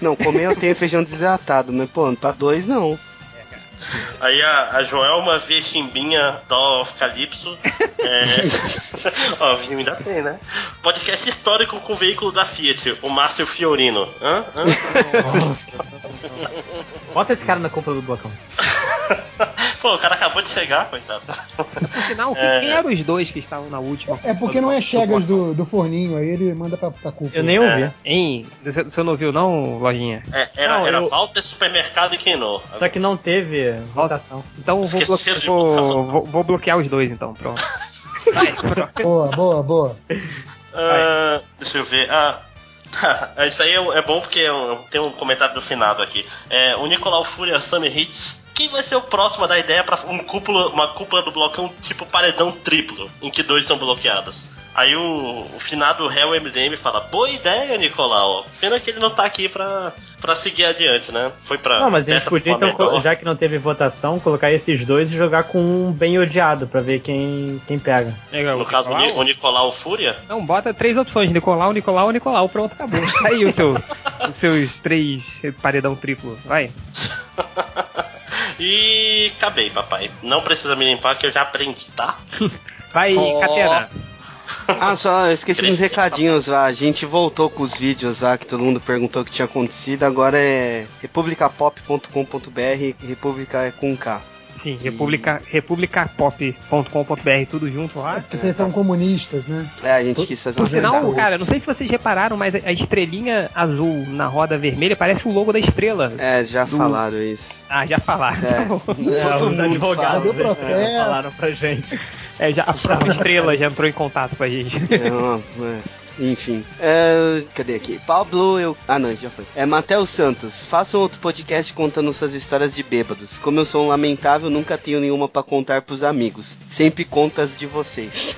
Não, comer eu tenho feijão desidratado, mas pô, pra dois não. Aí a, a Joelma vê Chimbinha do Calypso. É... Ó, viu, ainda tem, né? Podcast histórico com o veículo da Fiat, o Márcio Fiorino. Hã? Hã? Bota esse cara na compra do blocão. Pô, o cara acabou de chegar, coitado. No final, É. quem eram os dois que estavam na última? É porque não é Chegas do, do forninho, aí ele manda pra, pra culpa. Eu nem ouvi. É. Hein? Você, não ouviu, não, lojinha? É, era Não, era eu- Walter Supermercado e Keno. Só que não teve votação. Então vou, Esqueceram bloque- de vou- vou- vou bloquear os dois, então, pronto. Boa, boa, boa. Ah, deixa eu ver. Ah. Isso aí é, é bom porque é um- tem um comentário do finado aqui. É, o Nicolau Fúria Summer Hits. Quem vai ser o próximo a dar ideia pra um cúpula, uma cúpula do blocão tipo paredão triplo, em que dois são bloqueados? Aí o, o finado Hell MDM fala: Boa ideia, Nicolau. Pena que ele não tá aqui pra, pra seguir adiante, né? Foi pra. Não, mas a gente dessa podia, forma então, já que não teve votação, colocar esses dois e jogar com um bem odiado pra ver quem, quem pega. Legal, No caso, o Ni- o Nicolau Fúria. Não, bota três opções: Nicolau, Nicolau, Nicolau. Pronto, acabou. Aí o seu, os seus três paredão triplo. Vai. E acabei, papai. Não precisa me limpar que eu já aprendi, tá? Vai, Ó. Catena. Ah, só eu esqueci uns recadinhos lá. A gente voltou com os vídeos lá que todo mundo perguntou o que tinha acontecido. Agora é republicapop.com.br. República é com K. Sim, republica, republicapop.com.br, tudo junto lá. Porque vocês são comunistas, né? É, a gente quis fazer Por uma sinal, verdade. cara, não sei se vocês repararam, mas a estrelinha azul na roda vermelha parece o logo da estrela. É, já Do- falaram isso. Ah, já falaram. É, todo os advogados Deu fala. processo. falaram pra gente. É, já, a própria estrela já entrou em contato com a gente. É uma- é. Enfim. É, cadê aqui? Pablo, eu. Ah, não, já foi. É Matheus Santos. Faça um outro podcast contando suas histórias de bêbados. Como eu sou um lamentável, nunca tenho nenhuma pra contar pros amigos. Sempre contas de vocês.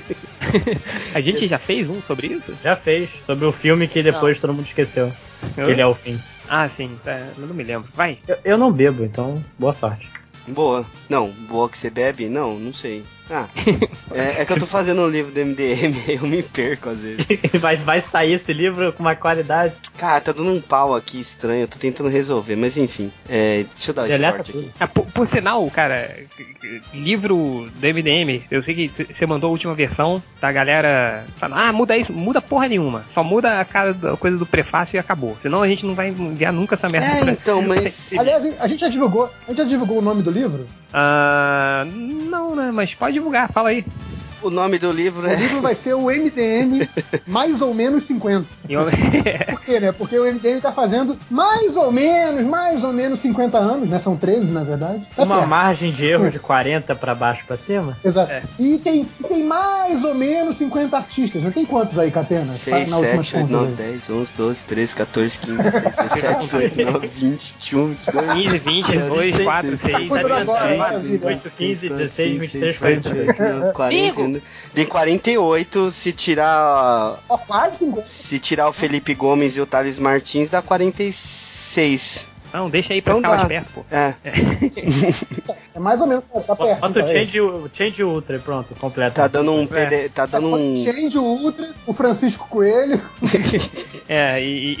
A gente já fez um sobre isso? Já fez, sobre o filme que depois todo mundo esqueceu. Que ele é o fim. Ah, sim, tá, eu não me lembro. Vai. Eu, eu não bebo, então boa sorte. boa. Não, boa que você bebe? Não, não sei. Ah, é, é que eu tô fazendo um livro do MDM, eu me perco às vezes. Mas vai sair esse livro com uma qualidade. Cara, tá dando um pau aqui estranho, eu tô tentando resolver, mas enfim. É, deixa eu dar o Deleta esporte aqui. Ah, por, por sinal, cara, livro do MDM, eu sei que você mandou a última versão, tá? A galera falando, ah, muda isso, muda porra nenhuma. Só muda a cara da coisa do prefácio e acabou. Senão a gente não vai enviar nunca essa merda. É, pra- então, mas. Aliás, a gente já divulgou, a gente já divulgou o nome do livro? Ah, não, né? Mas pode divulgar, fala aí. O nome do livro O é. livro vai ser o MDM mais ou menos 50. E eu- Por quê, né? Porque o MDM tá fazendo mais ou menos, mais ou menos 50 anos, né? São 13, na verdade. É Uma perto. margem de erro de 40 pra baixo pra cima? Exato. É. E, tem, e tem mais ou menos 50 artistas. Não tem quantos aí, Catena? 6, Na última 7, 8, conta 9, aí. 10, 11, 12, 13, 14, 15, 16, 17, 18, 19, 20, 21, 22. 15, 20, 2, 4, 6, Conta 7, agora, 8, vai, vida. 8, 15, 16, 23, 47, 48. 40, tem 48 se tirar Ó, quase 50. se tirar o Felipe Gomes e o Thales Martins dá 46. Não, deixa aí pra Então ficar mais dá. perto, pô. É. É mais ou menos, tá perto. Bota o é. change, o change Ultra e pronto, completo. Tá dando um PD, tá dando um Change, Ultra, o Francisco Coelho. É, e,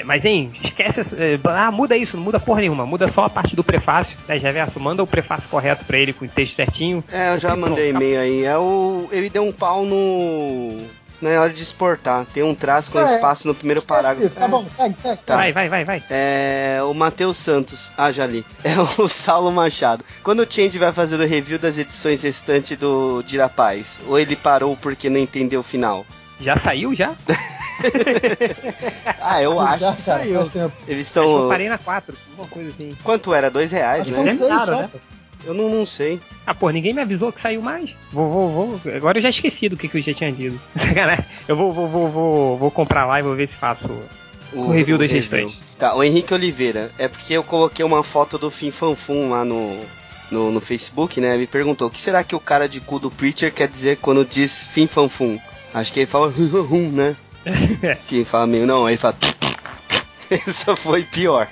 e- Mas, hein, esquece. essa- eh, Ah, muda isso, não muda porra nenhuma. Muda só a parte do prefácio, né, Reverso? Manda o prefácio correto pra ele com o texto certinho. É, eu já mandei e-mail aí. É o ele deu um pau no na hora de exportar. Tem um traço com Ah, é. espaço no primeiro parágrafo. Tá bom, segue, segue. Tá. Vai, vai, vai, vai. É o Matheus Santos. Ah, já li. É o Saulo Machado. Quando o Change vai fazer o review das edições restantes do Dirapaz? Ou ele parou porque não entendeu o final? Já saiu, já? Ah, eu acho Já, que cara, saiu. Eles Eu estão. parei na 4, alguma coisa assim. Quanto era? Dois reais, Acho né? seis caro, né? Eu não, não sei. Ah, pô, ninguém me avisou que saiu mais. Vou, vou, vou. Agora eu já esqueci do que, que eu já tinha dito. Sacanagem. Eu vou, vou, vou, vou, vou comprar lá e vou ver se faço. O review das restantes. Tá, o Henrique Oliveira. É porque eu coloquei uma foto do Fim Fanfum lá no, no, no Facebook, né? Me perguntou: o que será que o cara de cu do Preacher quer dizer quando diz Fim Fanfum? Acho que ele fala hum, né? Quem fala meio. Não, ele fala. Essa foi pior.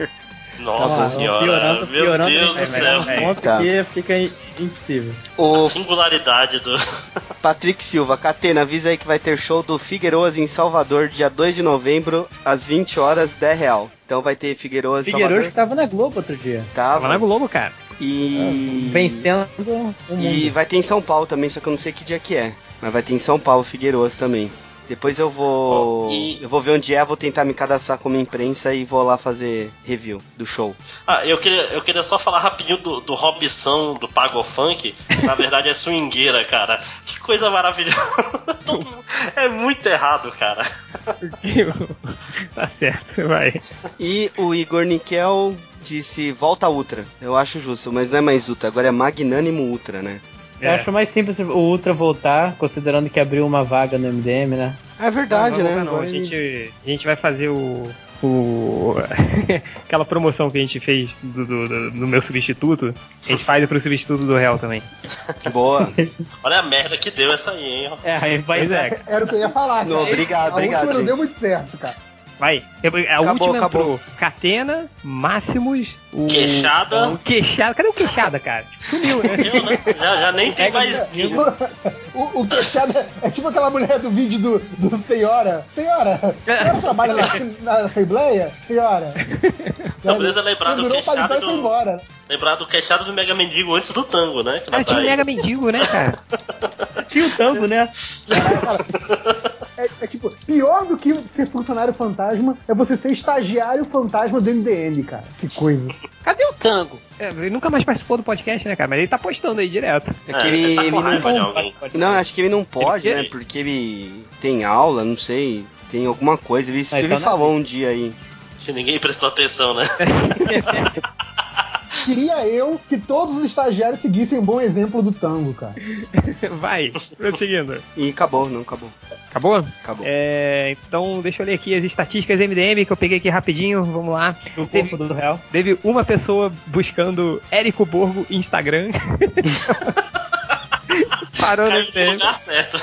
Nossa Ah, senhora, piorando, meu piorando, Deus do céu. ponto Tá. que fica impossível. O A singularidade do. Patrick Silva, Catena, avisa aí que vai ter show do Figueiroas em Salvador, dia 2 de novembro, às 20 horas, 10 real. Então vai ter Figueiroas em Figueiredo que Salvador. tava na Globo outro dia. Tava na Tava. Globo, cara. E. Vencendo o mundo. E vai ter em São Paulo também, só que eu não sei que dia que é. Mas vai ter em São Paulo, Figueiroas também. Depois eu vou. E- Eu vou ver onde é, vou tentar me cadastrar como imprensa e vou lá fazer review do show. Ah, eu queria, eu queria só falar rapidinho do, do Robson, do Pago Funk. que Na verdade é swingueira, cara. Que coisa maravilhosa. É muito errado, cara. tá certo, vai. E o Igor Nikel disse volta Ultra. Eu acho justo, mas não é mais Ultra, agora é Magnânimo Ultra, né? Eu acho mais simples o Ultra voltar, considerando que abriu uma vaga no MDM, né? É verdade, não, né? Não, não, Agora a gente, a gente vai fazer o. o aquela promoção que a gente fez do, do, do- do meu substituto, a gente faz pro substituto do réu também. Boa. Olha a merda que deu essa aí, hein? É, aí vai é, Era o que eu ia falar, cara. Não, obrigado, a obrigado, última não deu muito certo, cara. vai. A Acabou, última acabou. entrou Catena, Máximos, o. Queixada. O Queixada. Cadê o Queixada, cara? Sumiu, né? Eu, né? Já, já nem tem mais. O, o queixada é tipo aquela mulher do vídeo do, do Senhora. Senhora, a senhora trabalha na, na Assembleia? Senhora. Então, beleza, lembrar do queixado e foi do- embora. Lembrar do queixado do Mega Mendigo antes do tango, né? Que Ah, ela tá tinha o aí. Mega Mendigo, né, cara? Tinha o tango, né? É, é tipo, pior do que ser funcionário fantasma é você ser estagiário fantasma do MDM, cara. Que coisa. Cadê o tango? É, ele nunca mais participou do podcast, né, cara? Mas ele tá postando aí direto. É que ele, ele tá ele não. alguém. Não, acho que ele não pode, Ele- né? Porque ele tem aula, não sei. Tem alguma coisa. Ele, ele falou um dia aí. Que ninguém prestou atenção, né? Queria eu que todos os estagiários seguissem um bom exemplo do tango, cara. Vai, prosseguindo. E acabou, não acabou. Acabou? Acabou. É, então, deixa eu ler aqui as estatísticas MDM que eu peguei aqui rapidinho. Vamos lá. O Teve, corpo do réu. teve uma pessoa buscando Érico Borgo Instagram. Parou no Caiu no MDM. lugar certo.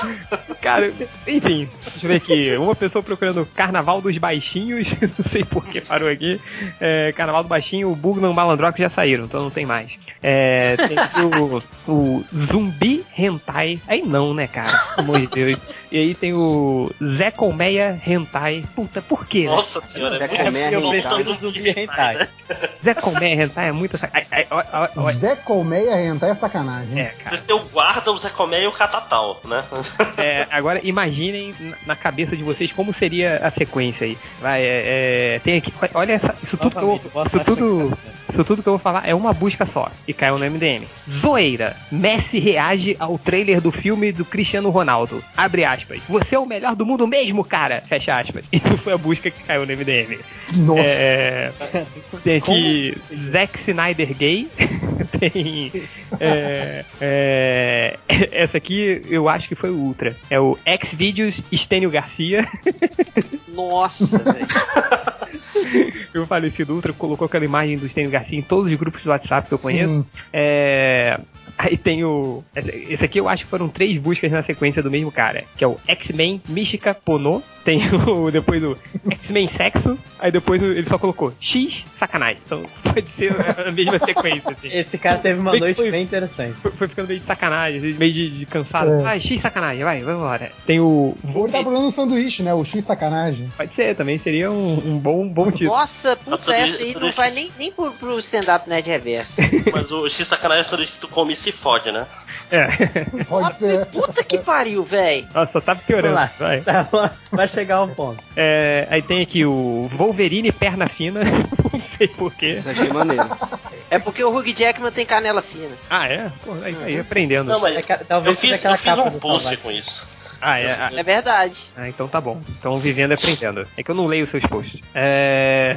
Cara, enfim, deixa eu ver aqui. Uma pessoa procurando Carnaval dos Baixinhos, não sei por que parou aqui. É, Carnaval do Baixinho, o Bugman e o Malandrox já saíram, então não tem mais. É, tem o, o Zumbi Hentai. Aí não, né, cara? Pelo amor de Deus. E aí tem o Zé Colmeia Hentai. Puta, por quê? né? Nossa senhora, Zé é Colmeia eu Hentai. zumbi hentai. Zé Colmeia Hentai é muito sac... ai, ai, ó, ó, ó, Zé Colmeia rentar é sacanagem. É, cara. Você tem o guarda, o Zé Comé e o Catatal, né? É, agora imaginem na- cabeça de vocês como seria a sequência aí. Vai, é, é, tem aqui, olha essa, isso tudo Novamente, isso tudo, isso tudo que eu vou falar é uma busca só e caiu no MDM. Zoeira. Messi reage ao trailer do filme do Cristiano Ronaldo. Abre aspas. Você é o melhor do mundo mesmo, cara. Fecha aspas. Isso foi a busca que caiu no MDM. Nossa. É, tem aqui Zack Snyder gay. tem. é, é, essa aqui eu acho que foi o Ultra. É o Xvideos Estênio Garcia. Nossa, velho. o falecido Ultra colocou aquela imagem do Estênio Garcia em todos os grupos do WhatsApp que eu conheço. É, Aí tem o. Esse esse aqui eu acho que foram três buscas na sequência do mesmo cara. Que é o X-Men Mística Pono. Tem o. Depois o X-Men Sexo. Aí depois o- ele só colocou X sacanagem. Então pode ser a mesma sequência, assim. Esse cara teve uma Foi- noite foi- bem interessante. Foi, foi ficando meio de sacanagem, assim, meio de, de cansado. É. Vai, X sacanagem, vai, vai embora. Tem o. Ou ele tá procurando um sanduíche, né? O X sacanagem. Pode ser, também seria um, um bom, bom título. Nossa, Tudo puta, essa aí não vai nem, nem pro, pro stand-up Nerd Reverso. Mas o X sacanagem é sanduíche que tu come e se fode, né? É. Pode ser. Puta que pariu, velho. Nossa, só tá piorando. Vamos lá. Vai. Tá, vai chegar ao ponto. É, aí tem aqui o Wolverine perna fina. Não sei porquê. Isso eu achei maneiro. É porque o Hugh Jackman tem canela fina. Ah, é? Pô, aí, aí aprendendo. Não, mas É eu talvez seja fiz, aquela eu fiz capa um do post com isso. Ah, é. Ah, É verdade. ah, então tá bom. Então vivendo e aprendendo. É que eu não leio os seus posts. É.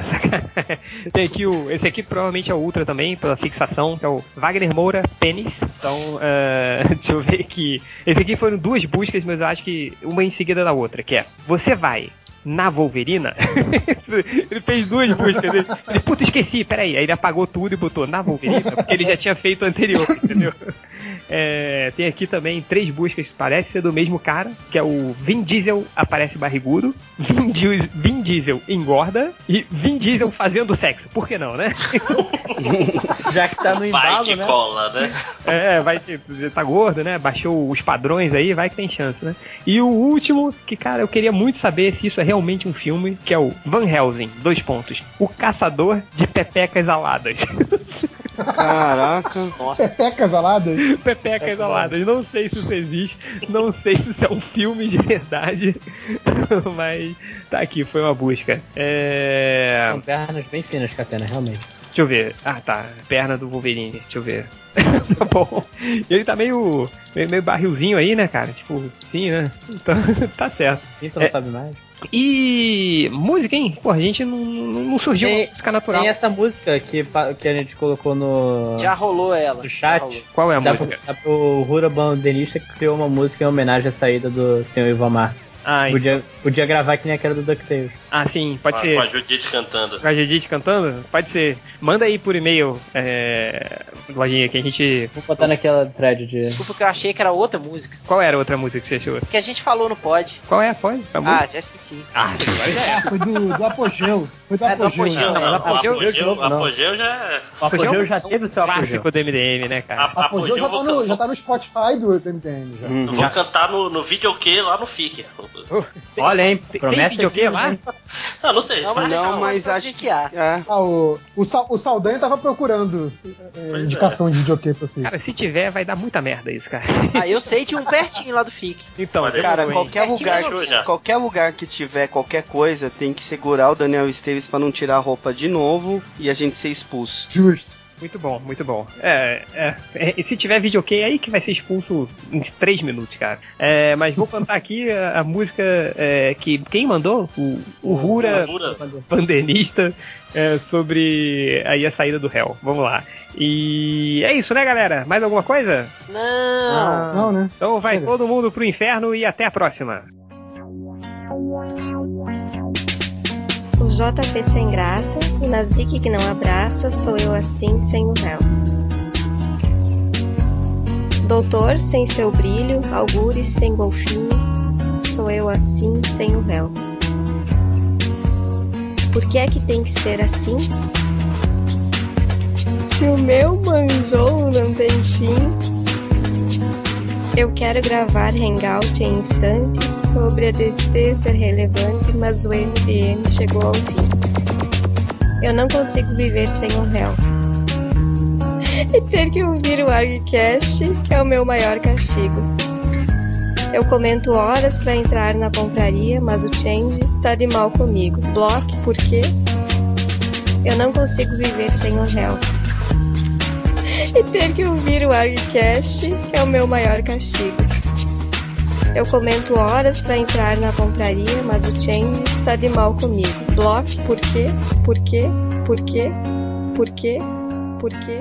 Tem aqui o. Esse aqui provavelmente é o Ultra também, pela fixação, que é o Wagner Moura Pênis. Então, é, deixa eu ver aqui. Esse aqui foram duas buscas, mas eu acho que uma em seguida da outra, que é Você vai na Wolverina? ele fez duas buscas. Ele, ele, puta, esqueci, peraí. Aí ele apagou tudo e botou na Wolverina, porque ele já tinha feito o anterior, entendeu? É, tem aqui também três buscas que parece ser do mesmo cara, que é o Vin Diesel aparece barrigudo, Vin, Diesel- Vin Diesel engorda e Vin Diesel fazendo sexo. Por que não, né? Já que tá no Vai embalo, que né? cola, né? É, vai que tá gordo, né? Baixou os padrões aí, vai que tem chance, né? E o último, que cara, eu queria muito saber se isso é realmente um filme, que é o Van Helsing, dois pontos. O caçador de pepecas aladas. Caraca. Pepecas aladas. pepecas aladas. Não sei se isso existe, não sei se isso é um filme de verdade, mas tá aqui, foi uma busca. É... São pernas bem finas, Catena, realmente. Deixa eu ver. Ah, tá. Perna do Wolverine. Deixa eu ver. tá bom. Ele tá meio, meio, meio barrilzinho aí, né, cara? Tipo, sim, né? Então, tá certo. Quem tu não É. sabe mais? E música, hein? Pô, a gente não, não, não surgiu Tem- uma música natural. Tem essa música que, que a gente colocou no, Já rolou ela. no chat. rolou. Qual é a Dá música? pro, dá pro Rura Bandenista que criou uma música em homenagem à saída do Sr. Ivamar. Ah, Podia, podia gravar que nem aquela do DuckTales. Ah, sim, pode Com a- ser. Com a Judite cantando. Com a Judite cantando? Pode ser. Manda aí por e-mail, é... Lojinha, que a gente... Vou botar naquela thread de. Desculpa que eu achei que era outra música. Qual era a outra música que você achou? Que a gente falou no pod. Qual é? Pode? A Ah, já esqueci. Ah, agora já é. Ah, foi do, do Apogeu. Foi do É, do Apogeu. Apogeu. Não, mas não, Apogeu- Apogeu, de novo. Apogeu já é. O Apogeu Apogeu já teve o seu Apogeu. Clássico do MDM, né, cara? A- Apogeu já tá, no, vou- já tá no Spotify do MTM. Já. Hum. eu vou cantar no, no videokê lá no FIC. Olha, hein? Tem Promessa videokê aqui, lá? Hein? Ah, não sei. Não, mas- Não, não, mas acho que. É. Ah, o, o, Sal- o Saldanha tava procurando é, indicação de videokê pro filho. Cara, se tiver, vai dar muita merda isso, cara. Ah, eu sei de um pertinho lá do FIC. Então, Olha, Cara, qualquer É, lugar, qualquer lugar que tiver qualquer coisa, tem que segurar o Daniel Esteves pra não tirar a roupa de novo e a gente ser expulso. Justo. Muito bom, muito bom. É, é, é, e se tiver videokê, aí que vai ser expulso em 3 minutos, cara. É, mas vou cantar aqui a, a música é, que quem mandou? O, o Rura. Pandenista é, sobre aí a saída do réu. Vamos lá. E é isso, né, galera? Mais alguma coisa? Não. Não, né? Então vai Chega. todo mundo pro inferno e até a próxima. JP sem graça, o Nazik que não abraça, sou eu assim sem o réu. Doutor sem seu brilho, algures sem golfinho, sou eu assim sem o réu. Por que é que tem que ser assim? Se o meu manjou não tem fim, eu quero gravar hangout em instantes sobre a DC ser relevante, mas o MDM chegou ao fim. Eu não consigo viver sem um réu. E ter que ouvir o ArgCast é o meu maior castigo. Eu comento horas pra entrar na compraria, mas o Change tá de mal comigo. Block, por quê? Eu não consigo viver sem um réu. E ter que ouvir o ArgCast é o meu maior castigo. Eu comento horas pra entrar na compraria, mas o Change tá de mal comigo. Block, por quê? Por quê? Por quê? Por quê? Por quê?